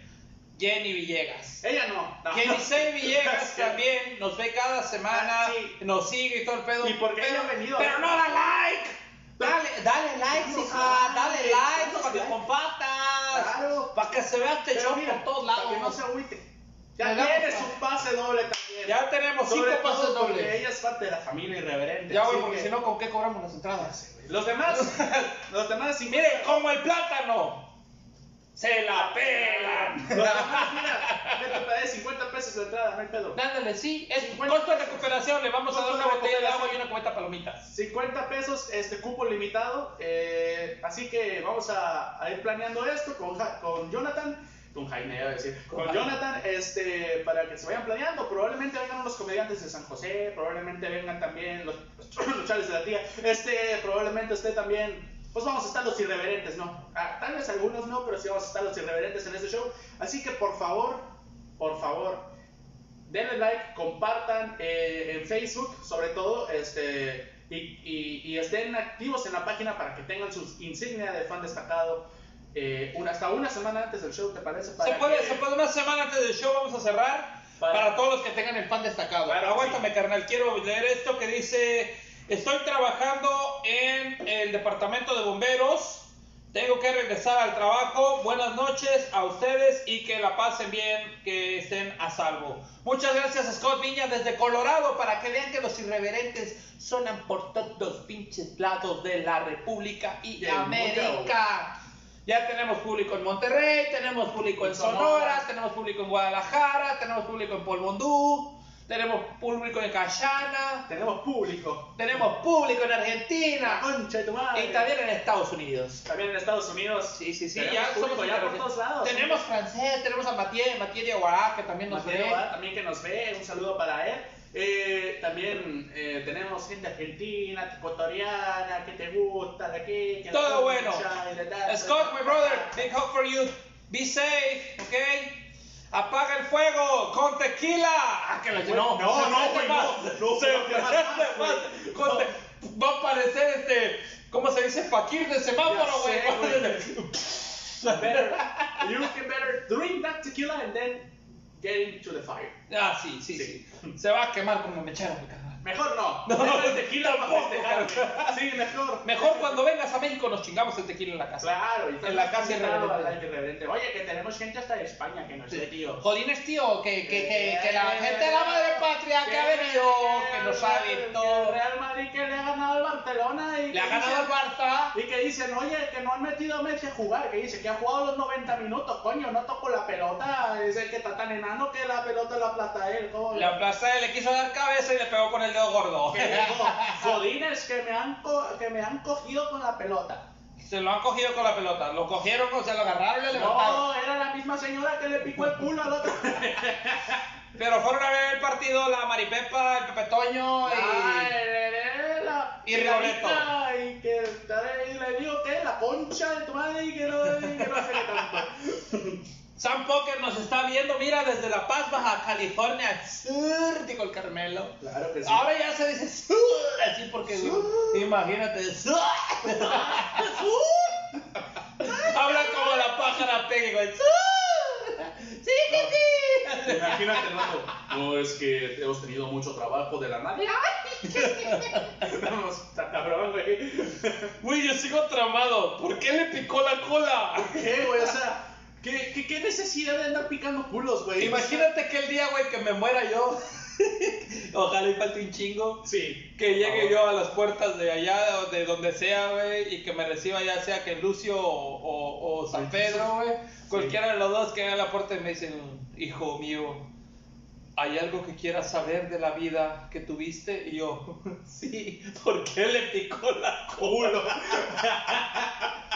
Jenny Villegas. Ella no. no. Jenny C. Villegas también nos ve cada semana, Ah, sí. nos sigue y todo el pedo. ¿Y por qué pero, ella ha venido? Pero no da like. Dale, dale like, hija, dale like, para que compartas. Claro. Para que se vea este show por todos Para que no lados. se agüite. Ya Le damos tiene pa- su pase doble también. Ya tenemos cinco pases todo porque dobles. Ella es parte de la familia irreverente. Ya, güey, porque que- si no, ¿con qué cobramos las entradas? Los demás, los demás, sí. Miren, como el plátano. Se la pelan. Los mira, te pagué 50 pesos de entrada, no hay pedo. Dándole, sí, es 50 costo de recuperación. Le vamos a dar una de botella de agua y una cubeta de palomitas. 50 pesos, este cupo limitado. eh, así que vamos a, a ir planeando esto con, con Jonathan. Con Jaime, iba a decir. Con. Jonathan, este, para que se vayan planeando. Probablemente vengan unos comediantes de San José, probablemente vengan también los, los Chales de la tía. Este probablemente esté también. Pues vamos a estar los irreverentes, ¿no? Ah, tal vez algunos no, pero sí vamos a estar los irreverentes en este show. Así que por favor, por favor, denle like, compartan eh, en Facebook, sobre todo, este, y, y- y estén activos en la página para que tengan sus insignias de fan destacado. eh, una, hasta una semana antes del show, ¿te parece? Se Para puede, que- se puede una semana antes del show, vamos a cerrar. Para- Para, todos los que tengan el fan destacado. Claro, Aguántame, sí. carnal. Quiero leer esto que dice: Estoy trabajando en el departamento de bomberos. Tengo que regresar al trabajo. Buenas noches a ustedes y que la pasen bien, que estén a salvo. Muchas gracias, Scott Viña, desde Colorado, para que vean que los irreverentes sonan por todos los pinches lados de la República y mundo. América. Ya tenemos público en Monterrey, tenemos público en Sonora. tenemos público en Guadalajara, tenemos público en Polvondú, tenemos público en Cayana, Tenemos público. tenemos público en La Argentina concha de tu madre. y también en Estados Unidos. También en Estados Unidos. Sí, sí, sí, ya público somos ya por todos lados. Tenemos francés, tenemos a Matías, Matías de Aguará, que también nos Mateo ve. Guada también que nos ve, un saludo para él. Eh, también eh, tenemos gente argentina, ecuatoriana, que te gusta, de aquí, que Todo bueno. Scott, my brother, big hug for you. Be safe, okay? Apaga el fuego con tequila. Ah, que la no, no, güey, no, no, Se güey, más, más, güey. con te- Va a parecer este, ¿cómo se dice? Fakir de semáforo, güey. Better, you can better drink that tequila and then get into the fire. Ah, sí, sí, sí, Se va a quemar como mechero, mi. Mejor no. No, Deja el tequila para tampoco, festejar, cabrón. güey. Sí, mejor. Mejor cuando vengas a México nos chingamos el tequila en la casa. Claro, y En la casa irreverente. irreverente. Oye, que tenemos gente hasta de España que nos ve, tío. Jolines, tío, que, que, que, que la gente de la madre patria que ha venido, que nos ha El visto, Real Madrid que le ha ganado al Barcelona y le ha ganado el Barça. Y que dicen, oye, que no han metido a Messi a jugar, que dice que ha jugado los 90 minutos, coño, no tocó la pelota, es el que está tan enano que la pelota la plata él, ¿cómo? La plaza le quiso dar cabeza y le pegó con el dedo gordo. Que jodines, que me, han co- que me han cogido con la pelota. Se lo han cogido con la pelota. Lo cogieron, o se lo agarraron y le levantaron. No, era la misma señora que le picó el culo al otro. Pero fueron a ver el partido la Maripepa, el Pepe Toño y... Le- la Y Y que y le digo que la concha de tu madre y que no, y que no sé qué tanto. Sam Poker nos está viendo, mira, desde La Paz, Baja California. Sur, dijo el Carmelo. Claro que sí. Ahora ya se dice sur, así porque imagínate. Sur. Habla como la pájara pegue, güey. Sur. Sí, que sí. Imagínate vato. No, es que hemos tenido mucho trabajo de la nada. Vamos, cabrón, güey. Güey, yo sigo tramado. ¿Por qué le picó la cola? ¿Qué, güey? O sea, ¿qué, qué, qué necesidad de andar picando culos, güey? Imagínate que el día, güey, que me muera yo. Ojalá y falte un chingo. Sí. Que llegue yo a las puertas de allá, de donde sea, güey, y que me reciba ya sea que Lucio o, o- o San Pedro, güey. Cualquiera de los dos que haga la puerta y me dicen, hijo mío, ¿hay algo que quieras saber de la vida que tuviste? Y yo, sí, ¿por qué le picó la culo?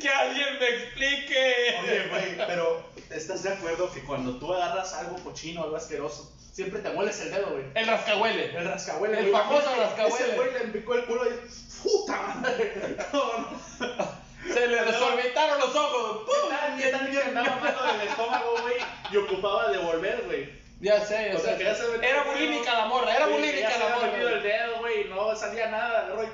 que alguien me explique. Oye, güey, pero ¿estás de acuerdo que cuando tú agarras algo cochino, algo asqueroso, siempre te mueles el dedo, güey? El rascahuele. El rascahuele. El güey. famoso rascahuele. Ese güey le picó el culo y... ¡Puta madre! No, no. Se le desorbitaron los ojos. ¿Qué tal, qué tal que andaba malo del estómago, güey? Y ocupaba devolver, güey. Ya sé, O sea, que ya se Era bulímica la morra, era bulímica se la morra. metido el dedo, güey, no salía nada, agarró y...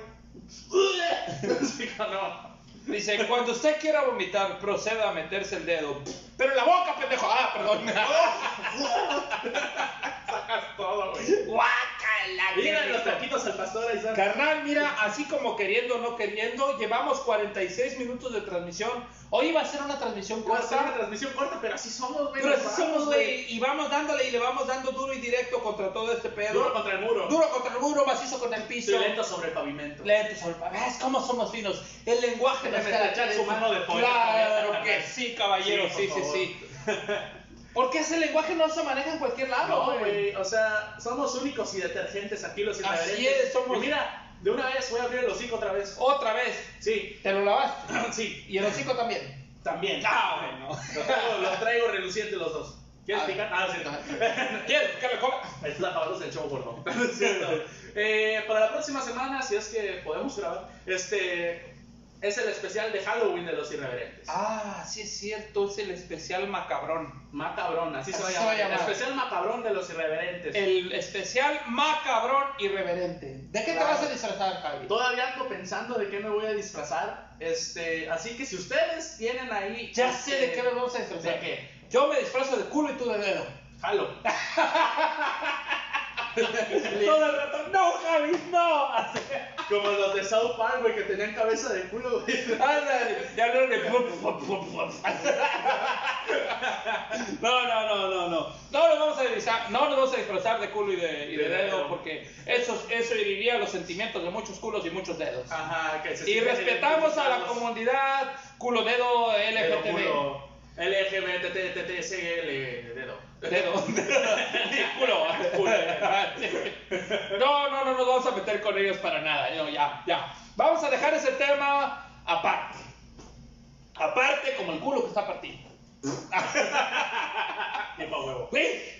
Sí, no. Dice, cuando usted quiera vomitar, proceda a meterse el dedo. Pero en la boca, pendejo. Ah, perdón. Sacas todo, güey. Guácala. Mira los taquitos al pastor ahí. Carnal, mira, así como queriendo o no queriendo, llevamos 46 minutos de transmisión. Hoy iba a ser una transmisión Va a ser una corta. transmisión corta, pero así somos, güey. Pero así vamos, somos, güey. Y vamos dándole y le vamos dando duro y directo contra todo este pedo. Duro contra el muro. Duro contra el muro, macizo con el piso. Y lento sobre el pavimento. Lento sobre ¿Ves cómo somos finos? El lenguaje Déjame estrechar su mano de pollo. Claro que sí, caballero, Sí, sí, sí. Porque ese lenguaje no se maneja en cualquier lado, No, güey. o sea, somos únicos y detergentes aquí los Así irreverentes. es, somos- Y mira, de una vez voy a abrir el hocico otra vez. Otra vez, Sí, te lo lavaste. sí, Y el hocico también. también. Ah, bueno. Lo traigo, lo traigo reluciente los dos. ¿Quieres Ah. picar? Ah, sí. ¿Quieres que le coma? Está acabándose el show, por favor. Es cierto. Eh, para la próxima semana, si es que podemos grabar, este es el especial de Halloween de los irreverentes. Ah, sí es cierto, es el especial macabrón. Macabrón, así, se va a llamar. El especial macabrón de los irreverentes. El especial macabrón irreverente. ¿De qué Claro. te vas a disfrazar, Javi? Todavía ando pensando de qué me voy a disfrazar. Este, así que si ustedes tienen ahí. Ya este, sé de qué nos vamos a disfrazar. ¿De qué? Yo me disfrazo de culo y tú de dedo. Jalo. Todo el rato, no, Javi, no. Así. Como los de South Park, güey, que tenían cabeza de culo, güey. Ándale, ya hablaron de. No, no, no, no, no. No nos vamos a disfrazar, no nos vamos a disfrazar de culo y de, y de De dedo porque eso, eso heriría los sentimientos de muchos culos y muchos dedos. Ajá, que se Y respetamos a la comunidad culo Dedo, LGTB. Culo, LGBTTTCL, dedo. Dedo. culo. No, no, no nos vamos a meter con ellos para nada. No, ya, ya. Vamos a dejar ese tema aparte. Aparte como el culo que está partido.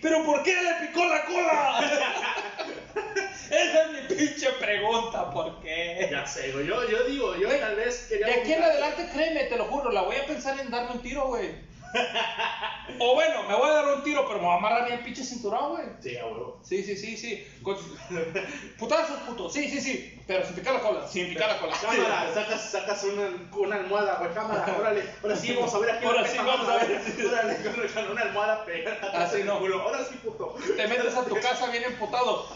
Pero ¿por qué le picó la cola? Esa es mi pinche pregunta, ¿por qué? Ya sé, güey. Yo, yo digo, yo tal vez quería. De aquí en adelante, créeme, te lo juro, la voy a pensar en darme un tiro, güey. O bueno, me voy a dar un tiro, pero me voy a amarrar bien pinche cinturón, güey. Sí, a huevo. Sí, sí, sí, sí. Con... Putazos, puto. Sí, sí, sí. Pero sin picar la cola. Sin picar la cola. Cámara, sacas, sacas una, una almohada, güey, cámara, órale, ahora sí vamos a ver aquí. Ahora sí, vamos a ver. Órale, con, una almohada pegada Así del no. culo, ahora sí, puto. Te metes a tu casa bien emputado.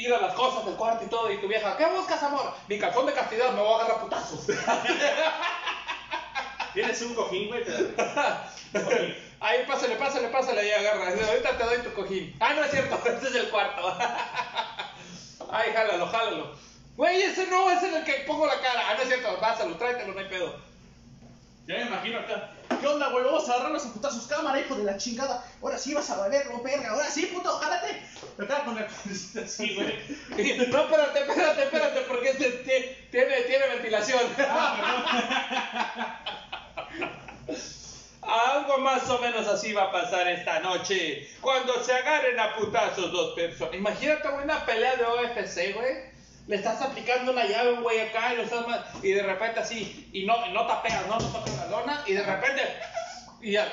Tira las cosas del cuarto y todo. Y tu vieja, ¿qué buscas, amor? Mi calzón de castidad, me voy a agarrar putazos. Tienes un cojín, güey, te da- cojín. Ahí, pásale, pásale, pásale, ahí agarra. Ahorita te doy tu cojín. Ah, no es cierto, este es el cuarto. Ay, jálalo, jálalo. Güey, ese no, ese es el que pongo la cara. Ah, no es cierto, pásalo, tráetelo, no hay pedo. Ya me imagino acá. ¿Qué onda, güey? Vamos a agarrarnos a putazos cámara, hijo de la chingada. Ahora sí vas a valerlo, verga. Ahora sí, puto, jálate. Acá con el. Sí, güey. No, espérate, espérate, espérate, porque este ti- tiene, tiene ventilación. Algo más o menos así va a pasar esta noche. Cuando se agarren a putazos dos personas. Imagínate, una pelea de OFC, güey. Le estás aplicando una llave a un güey acá y, lo estás y de repente así, y no, no tapeas, no, no tocas la lona, y de repente, y ya.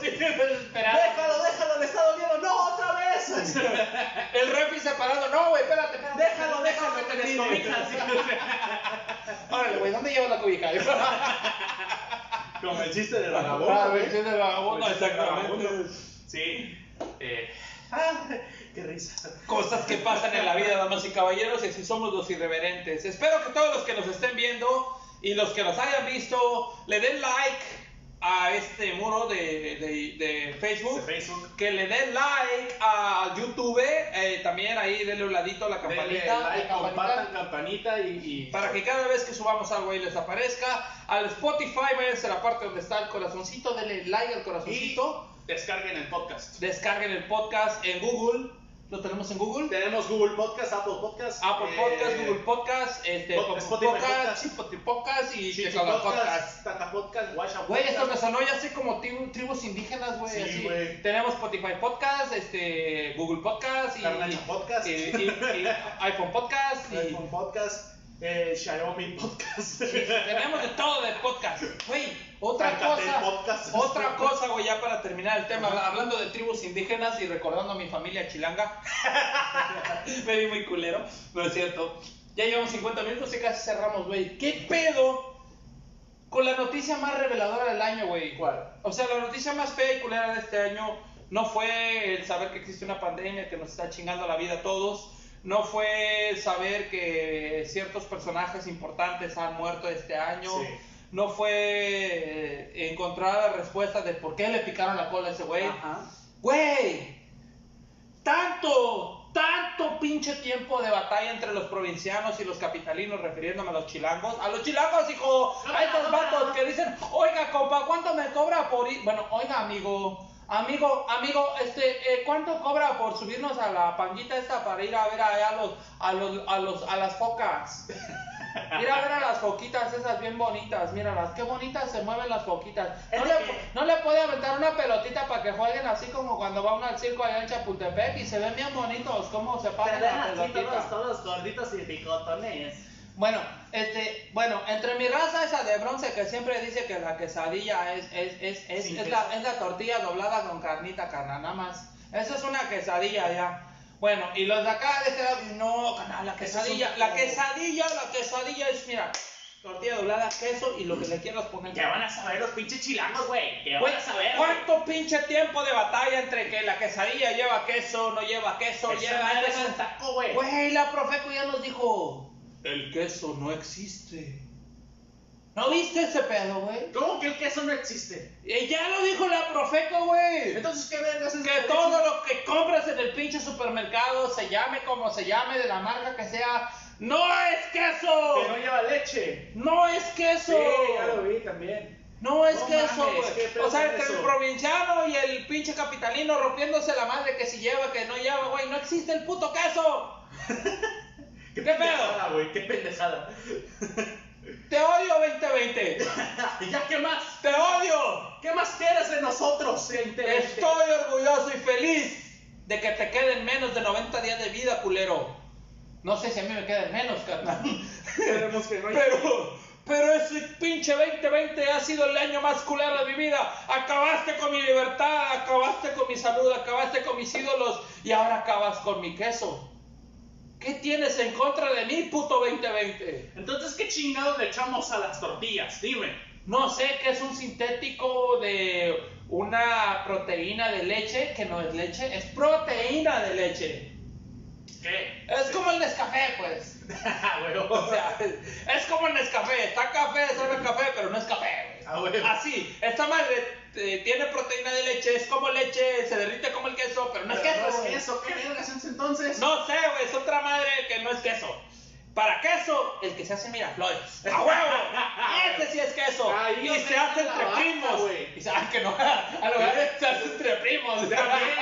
Sí, desesperado. Déjalo, déjalo, le está doliendo. No, otra vez. El refi separado, no, güey, espérate, espérate. Déjalo, déjalo, que te descobijas. Órale, güey, ¿dónde llevas la cobija? Como el chiste del Ah, vagabundo, del vagabundo, Como el chiste del exactamente. vagabundo. Sí. Eh. Ah, qué risa. Cosas que pasan en la vida, damas y caballeros, y así somos los irreverentes. Espero que todos los que nos estén viendo y los que nos hayan visto le den like a este muro de, de- de Facebook. De Facebook. Que le den like a YouTube, eh, también ahí denle un ladito a la campanita. like, la campanita. compartan campanita y, y Para que cada vez que subamos algo ahí les aparezca. Al Spotify, váyanse a la parte donde está el corazoncito, denle like al y corazoncito. descarguen el podcast. Descarguen el podcast en Google. ¿Lo tenemos en Google? Tenemos Google Podcast, Apple Podcast, Apple eh, Podcast, Google Podcast, este, Pod- Pop- Spotify Podcast, Podcast. Spotify Podcast y Tecala Podcast, Podcast. Tata Podcast, Guacha Güey, esto me Podcast. sonó ya así como tribu- tribus indígenas, güey. Sí, así. güey. Tenemos Spotify Podcast, este, Google Podcast y, Podcast. y- y- y iPhone Podcast iPhone Podcast, eh, Xiaomi Podcast. tenemos de todo de podcast. Güey, otra cosa, Podcast. otra cosa, güey, ya para terminar el tema, hablando de tribus indígenas y recordando a mi familia chilanga. Me vi muy culero, no es cierto. Ya llevamos 50 minutos y casi cerramos, güey. ¿Qué pedo con la noticia más reveladora del año, güey? ¿Cuál? O sea, la noticia más fea y culera de este año no fue el saber que existe una pandemia que nos está chingando la vida a todos. No fue saber que ciertos personajes importantes han muerto este año. Sí. No fue eh, encontrar la respuesta de por qué le picaron la cola a ese güey. Ajá. Güey, tanto, tanto pinche tiempo de batalla entre los provincianos y los capitalinos, refiriéndome a los chilangos. A los chilangos, hijo, a estos vatos que dicen, oiga, compa, ¿cuánto me cobra por ir? Bueno, oiga, amigo, amigo, amigo, este, eh, ¿cuánto cobra por subirnos a la panguita esta para ir a ver allá a los, a los, a los, a las focas? Mira, mira las foquitas esas bien bonitas, míralas, qué bonitas se mueven las foquitas. ¿No le, no le puede aventar una pelotita para que jueguen así como cuando va uno al circo allá en Chapultepec y se ven bien bonitos cómo se paran la pelotita. todos gorditos y picotones. Bueno, este, bueno, entre mi raza esa de bronce que siempre dice que la quesadilla es, es, es, es, la, es la tortilla doblada con carnita, carnal, nada más. Eso es una quesadilla ya. Bueno, y los de acá de este lado, no, canal, la Eso es quesadilla, un- la quesadilla, la quesadilla es, mira, tortilla doblada, queso y lo que le quieras poner. ¿Qué van a saber los pinches chilangos, güey? ¿Qué Güey, van a saber? ¿Cuánto pinche tiempo de batalla entre que la quesadilla lleva queso, no lleva queso, Esa lleva madre es un taco, güey. Güey, la Profeco ya nos dijo, el queso no existe. ¿No viste ese pedo, güey? ¿Cómo que el queso no existe? Y ya lo dijo la Profeco, güey. Entonces, ¿qué vergas es Que todo lo que compras en el pinche supermercado, se llame como se llame, de la marca que sea, no es queso. Que no lleva leche. No es queso. Sí, ya lo vi también. No es No queso, mames, ¿qué güey. O sea, entre el provinciano y el pinche capitalino rompiéndose la madre que si lleva, que no lleva, güey. No existe el puto queso. ¿Qué pedo? pendejada, güey? ¿Qué pendejada? Te odio 2020. ¿Ya qué más? Te odio. ¿Qué más quieres de nosotros? Estoy orgulloso y feliz de que te queden menos de 90 días de vida, culero. No sé si a mí me queden menos, carnal. Esperemos que no Pero, pero ese pinche 2020 ha sido el año más culero de mi vida. Acabaste con mi libertad, acabaste con mi salud, acabaste con mis ídolos y ahora acabas con mi queso. ¿Qué tienes en contra de mí, puto 2020? Entonces, ¿qué chingados le echamos a las tortillas? Dime. No sé qué es un sintético de una proteína de leche, que no es leche, es proteína de leche. ¿Qué? Es como el Nescafé, pues. Ah, güey. O sea, es como el Nescafé. Está café, sabe café, pero no es café. Ah, güey. Así, esta madre eh, tiene proteína de leche, es como leche, se derrite como el queso, pero no es queso. no es queso. ¿Qué vergas es entonces? No sé, güey, es otra madre que no es queso. Para queso, el que se hace Miraflores. ¡A huevo! Ese sí es queso. Ahí y se se hace entre vaca, primos. Y se ah, que no, a lo mejor se hace entre primos. También.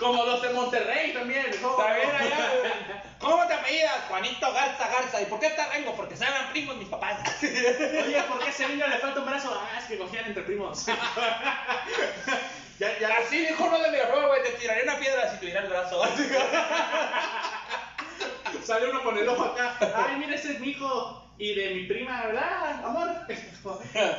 Como los de Monterrey también. ¿Cómo te apellidas? Juanito Garza Garza. ¿Y por qué te rengo? Porque se primos mis papás. Oye, ¿por qué a ese niño le falta un brazo? Ah, es que cogían entre primos. ya, ya. Así dijo uno de Miraflores, güey, te tiraría una piedra si tuviera el brazo. Sale uno con el ojo acá. Ay, mira, ese es mi hijo. Y de mi prima, ¿verdad, amor?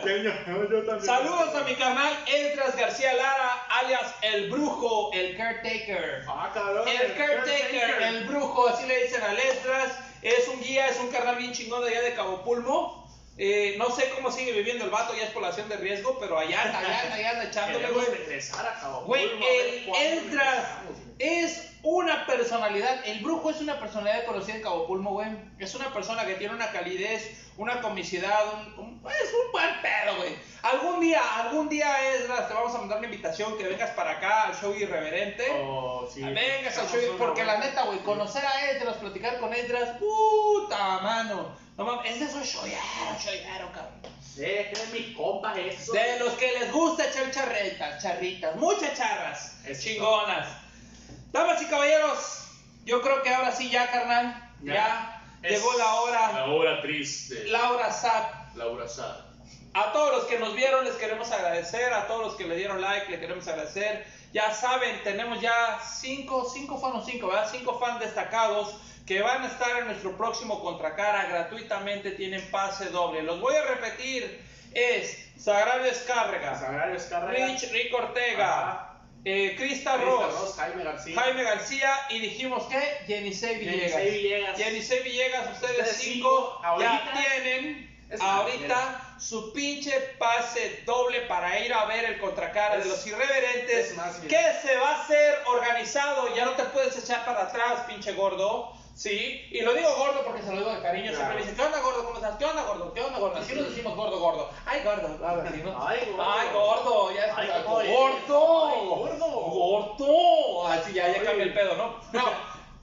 Niño, yo también. Saludos a mi canal Edras García Lara, alias El Brujo, el Caretaker. Ah, cabrón. El Caretaker, el Brujo, así le dicen a Edras. Es un guía, es un carnal bien chingón de allá de Cabo Pulmo. Eh, no sé cómo sigue viviendo el vato, ya es población de riesgo, pero allá anda, allá anda, allá anda echándole, güey. regresar a Cabo Güey, el güey. es una personalidad, el brujo es una personalidad conocida en Cabo Pulmo, güey. Es una persona que tiene una calidez, una comicidad, un, un- es un buen pedo, güey. Algún día, algún día, Edras, te vamos a mandar una invitación que vengas para acá al show irreverente. Oh, sí. Vengas al show, porque la neta, güey, conocer a Edras, platicar con Edras, puta mano. No mames, ese es un shoyero, shoyero, cabrón. Sí, que es mi compa eso. De los que les gusta echar charretas, charritas, muchas charras, Eso. chingonas. Damas y caballeros, yo creo que ahora sí ya, carnal, ya, Ya. Es llegó la hora, La hora triste. la hora SAT. Laura Sad. A todos los que nos vieron les queremos agradecer, a todos los que le dieron like le queremos agradecer. Ya saben, tenemos ya cinco, cinco fans cinco, ¿verdad? Cinco fans destacados que van a estar en nuestro próximo Contracara gratuitamente, tienen pase doble. Los voy a repetir, es Sagrario Escárrega, Sagrario Escarra. Rich, Rick Ortega, eh, Crista Ross, Ross, Jaime García. Jaime García y dijimos que Yenisei Villegas. Yenisei Villegas. Yenisei Villegas, ustedes, Ustedes cinco, cinco, ya tienen ahorita su pinche pase doble para ir a ver el contracara de los irreverentes que se va a hacer organizado, ya no te puedes echar para atrás, pinche gordo. Sí, y lo digo gordo porque se lo digo de cariño. Siempre me dicen, ¿qué onda gordo? ¿Cómo estás? ¿Qué onda gordo? ¿Qué onda gordo? Así nos decimos gordo, gordo. Ay, gordo. Ay, gordo. Ay, gordo. Ya es Ay, gordo. gordo. Ay, gordo. Gordo. Así ya, ya cambia el pedo, ¿no? No,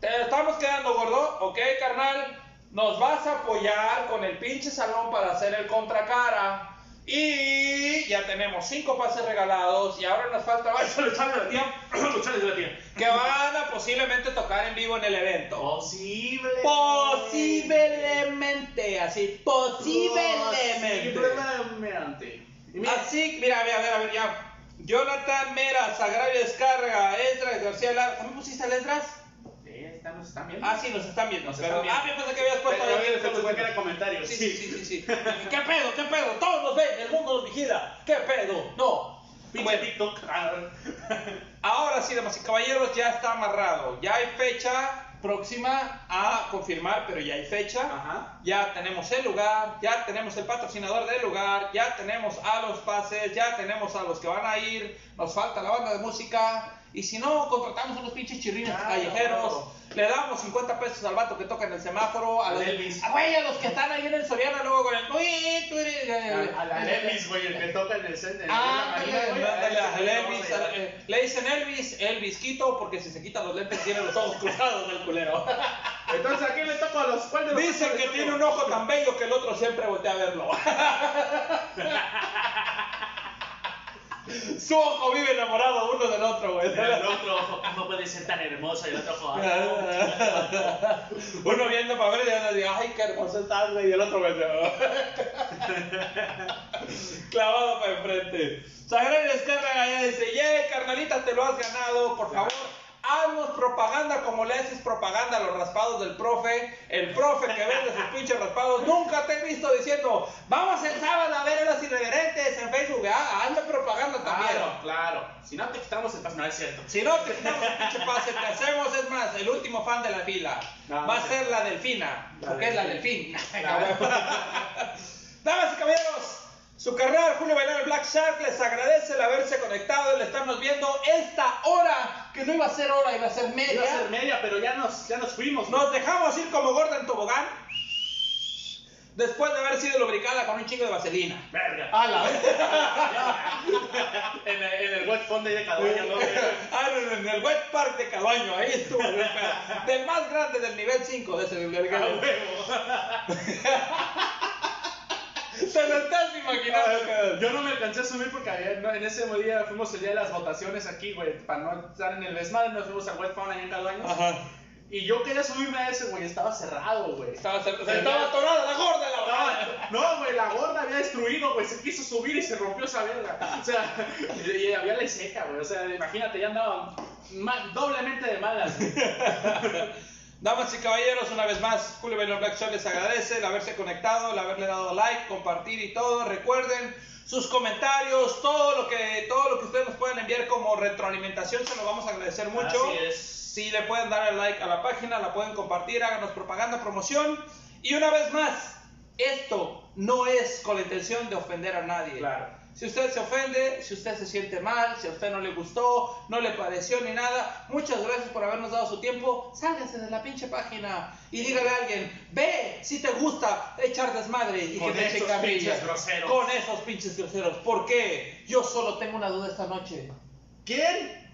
te estamos quedando gordo, ¿ok, carnal? Nos vas a apoyar con el pinche salón para hacer el contracara. Y ya tenemos cinco pases regalados y ahora nos falta que van a posiblemente tocar en vivo en el evento. Posible. Posiblemente, así, posiblemente. Posiblemente. Mira, Así, mira, mira, a ver, a ver, ya. Jonathan Mera, Sagrario Descarga, Esdras García Lara. ¿También pusiste al Esdras? Nos están viendo. Ah, sí, nos están viendo. Nos pero, están viendo. ah, yo pensé que habías puesto ahí. que era comentario. Sí, sí, sí, sí, sí. ¿Qué pedo? ¿Qué pedo? Todos nos ven, el mundo nos vigila. ¿Qué pedo? No. Pinche TikTok. Ah, ahora sí, damas y caballeros, ya está amarrado. Ya hay fecha próxima a confirmar, pero ya hay fecha. Ajá. Ya tenemos el lugar, ya tenemos el patrocinador del lugar, ya tenemos a los pases, ya tenemos a los que van a ir, nos falta la banda de música. Y si no, contratamos unos pinches chirrines Claro. callejeros, le damos 50 pesos al vato que toca en el semáforo, a los, Elvis. Ah, güey, a los que están ahí en el Soriana luego con el... Uy, tú eres... A la Elvis, güey, el que toca en el centro. Ah, ándale, a Elvis, a eh, le dicen Elvis, Elvis Quito, porque si se quitan los lentes tiene los ojos cruzados del culero. Entonces, ¿a quién le toco a los los Dicen que tiene un ojo tan bello que el otro siempre voltea a verlo. Su ojo vive enamorado uno del otro, güey. El otro ojo, ¿cómo puede ser tan hermoso? Y el otro ojo, ah, Uno viendo para ver y uno dice, ay, qué hermoso estás, güey. Y el otro, güey, clavado para enfrente. Sagrario Descarga allá dice, yeah, carnalita, te lo has ganado, por favor. Haznos propaganda como le haces propaganda a los raspados del profe. El profe que vende sus pinches raspados. Nunca te he visto diciendo, vamos el sábado a ver a los irreverentes en Facebook. Ah, hazme propaganda también. Claro, claro. Si no te quitamos el paso, no es cierto. Si no, te quitamos el pinche pase que hacemos. Es más, el último fan de la fila No, va a ser la delfina. La porque es la. Claro. Damas y caballeros, su carnal Julio Bailón el Black Shark les agradece el haberse conectado, el estarnos viendo esta hora, que no iba a ser hora, iba a ser media. Iba a ser media, pero ya nos, ya nos fuimos. Nos dejamos ir como gorda en tobogán. Después de haber sido lubricada con un chingo de vaselina. Verga. A la en, el, en el wet fund de Cadueña, ¿no? Ah, no, en el wet park de Cabaño, ahí estuvo. Del más grande del nivel 5 de ese huevo. Te lo estás imaginando. Yo no me alcancé a subir porque en ese día fuimos el día de las votaciones aquí, güey. Para no estar en el desmadre, nos fuimos al wet fund allá en. Ajá. Y yo quería subirme a ese, güey. Estaba cerrado, güey. Estaba, se estaba atorada la gorda la Estaba- No, güey, la gorda había destruido, güey. Se quiso subir y se rompió esa verga. O sea, y, había ley seca, güey. O sea, imagínate, ya andaban doblemente de malas. Damas y caballeros, una vez más, Julio Bailón Black Show les agradece el haberse conectado, el haberle dado like, compartir y todo. Recuerden sus comentarios, todo lo que todo lo que ustedes nos puedan enviar como retroalimentación, se lo vamos a agradecer mucho. Así es. Si le pueden dar el like a la página, la pueden compartir, háganos propaganda, promoción. Y una vez más, esto no es con la intención de ofender a nadie. Claro. Si usted se ofende, si usted se siente mal, si a usted no le gustó, no le pareció ni nada, muchas gracias por habernos dado su tiempo. Sálgase de la pinche página y dígale a alguien, ve si te gusta echar desmadre y Con que te esos carrilla. pinches groseros. Con esos pinches groseros. ¿Por qué? Yo solo tengo una duda esta noche. ¿Quién?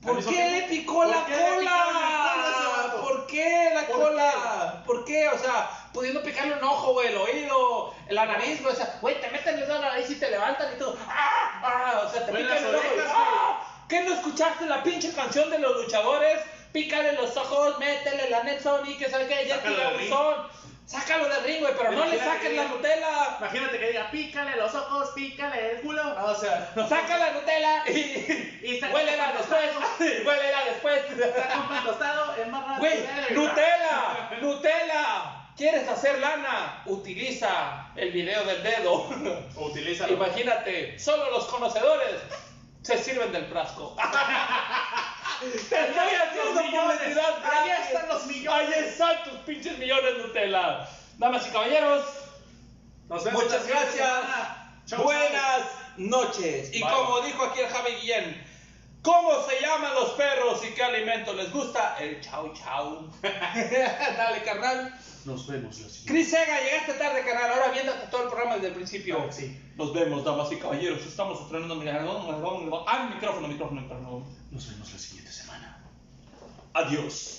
¿Por qué le picó ¿Por la qué cola? ¿Por qué la ¿Por cola? ¿Por qué? O sea, pudiendo picarle un ojo, güey, el oído, la nariz, güey. O sea, güey, te meten en la nariz y te levantan y todo. ¡Ah! ¡Ah! O sea, te pican y orejas, ¡Ah! ¿Qué no escuchaste la pinche canción de los luchadores? Pícale los ojos, métele la Nelson y que sabe qué, ya tira buzón. Sácalo del ring, güey, pero no le saques que la Nutella. Imagínate que diga, pícale los ojos, pícale el culo. No, o sea, no. Saca la Nutella y, Y huélela después. Huélela después. Saca un pan tostado, embarra Güey, Nutella, Nutella. ¿Quieres hacer lana? Utiliza el video del dedo. Utilízalo. Imagínate, solo los conocedores se sirven del frasco. Te estoy haciendo publicidad Ahí están los millones. Ahí están tus pinches millones Nutella. Damas y caballeros, Nos vemos la muchas siguiente gracias. semana. Chau, chau. Buenas noches. Y Bye. como dijo aquí el Javi Guillén, ¿cómo se llaman los perros y qué alimento les gusta? El chau chau. Dale, carnal. Nos vemos la siguiente. Cris Sega, llegaste tarde, carnal. Ahora viéndote todo el programa desde el principio. Claro que sí. Nos vemos, damas y caballeros. Estamos estrenando mi Ah, micrófono, micrófono, micrófono. Nos vemos la siguiente. Adiós.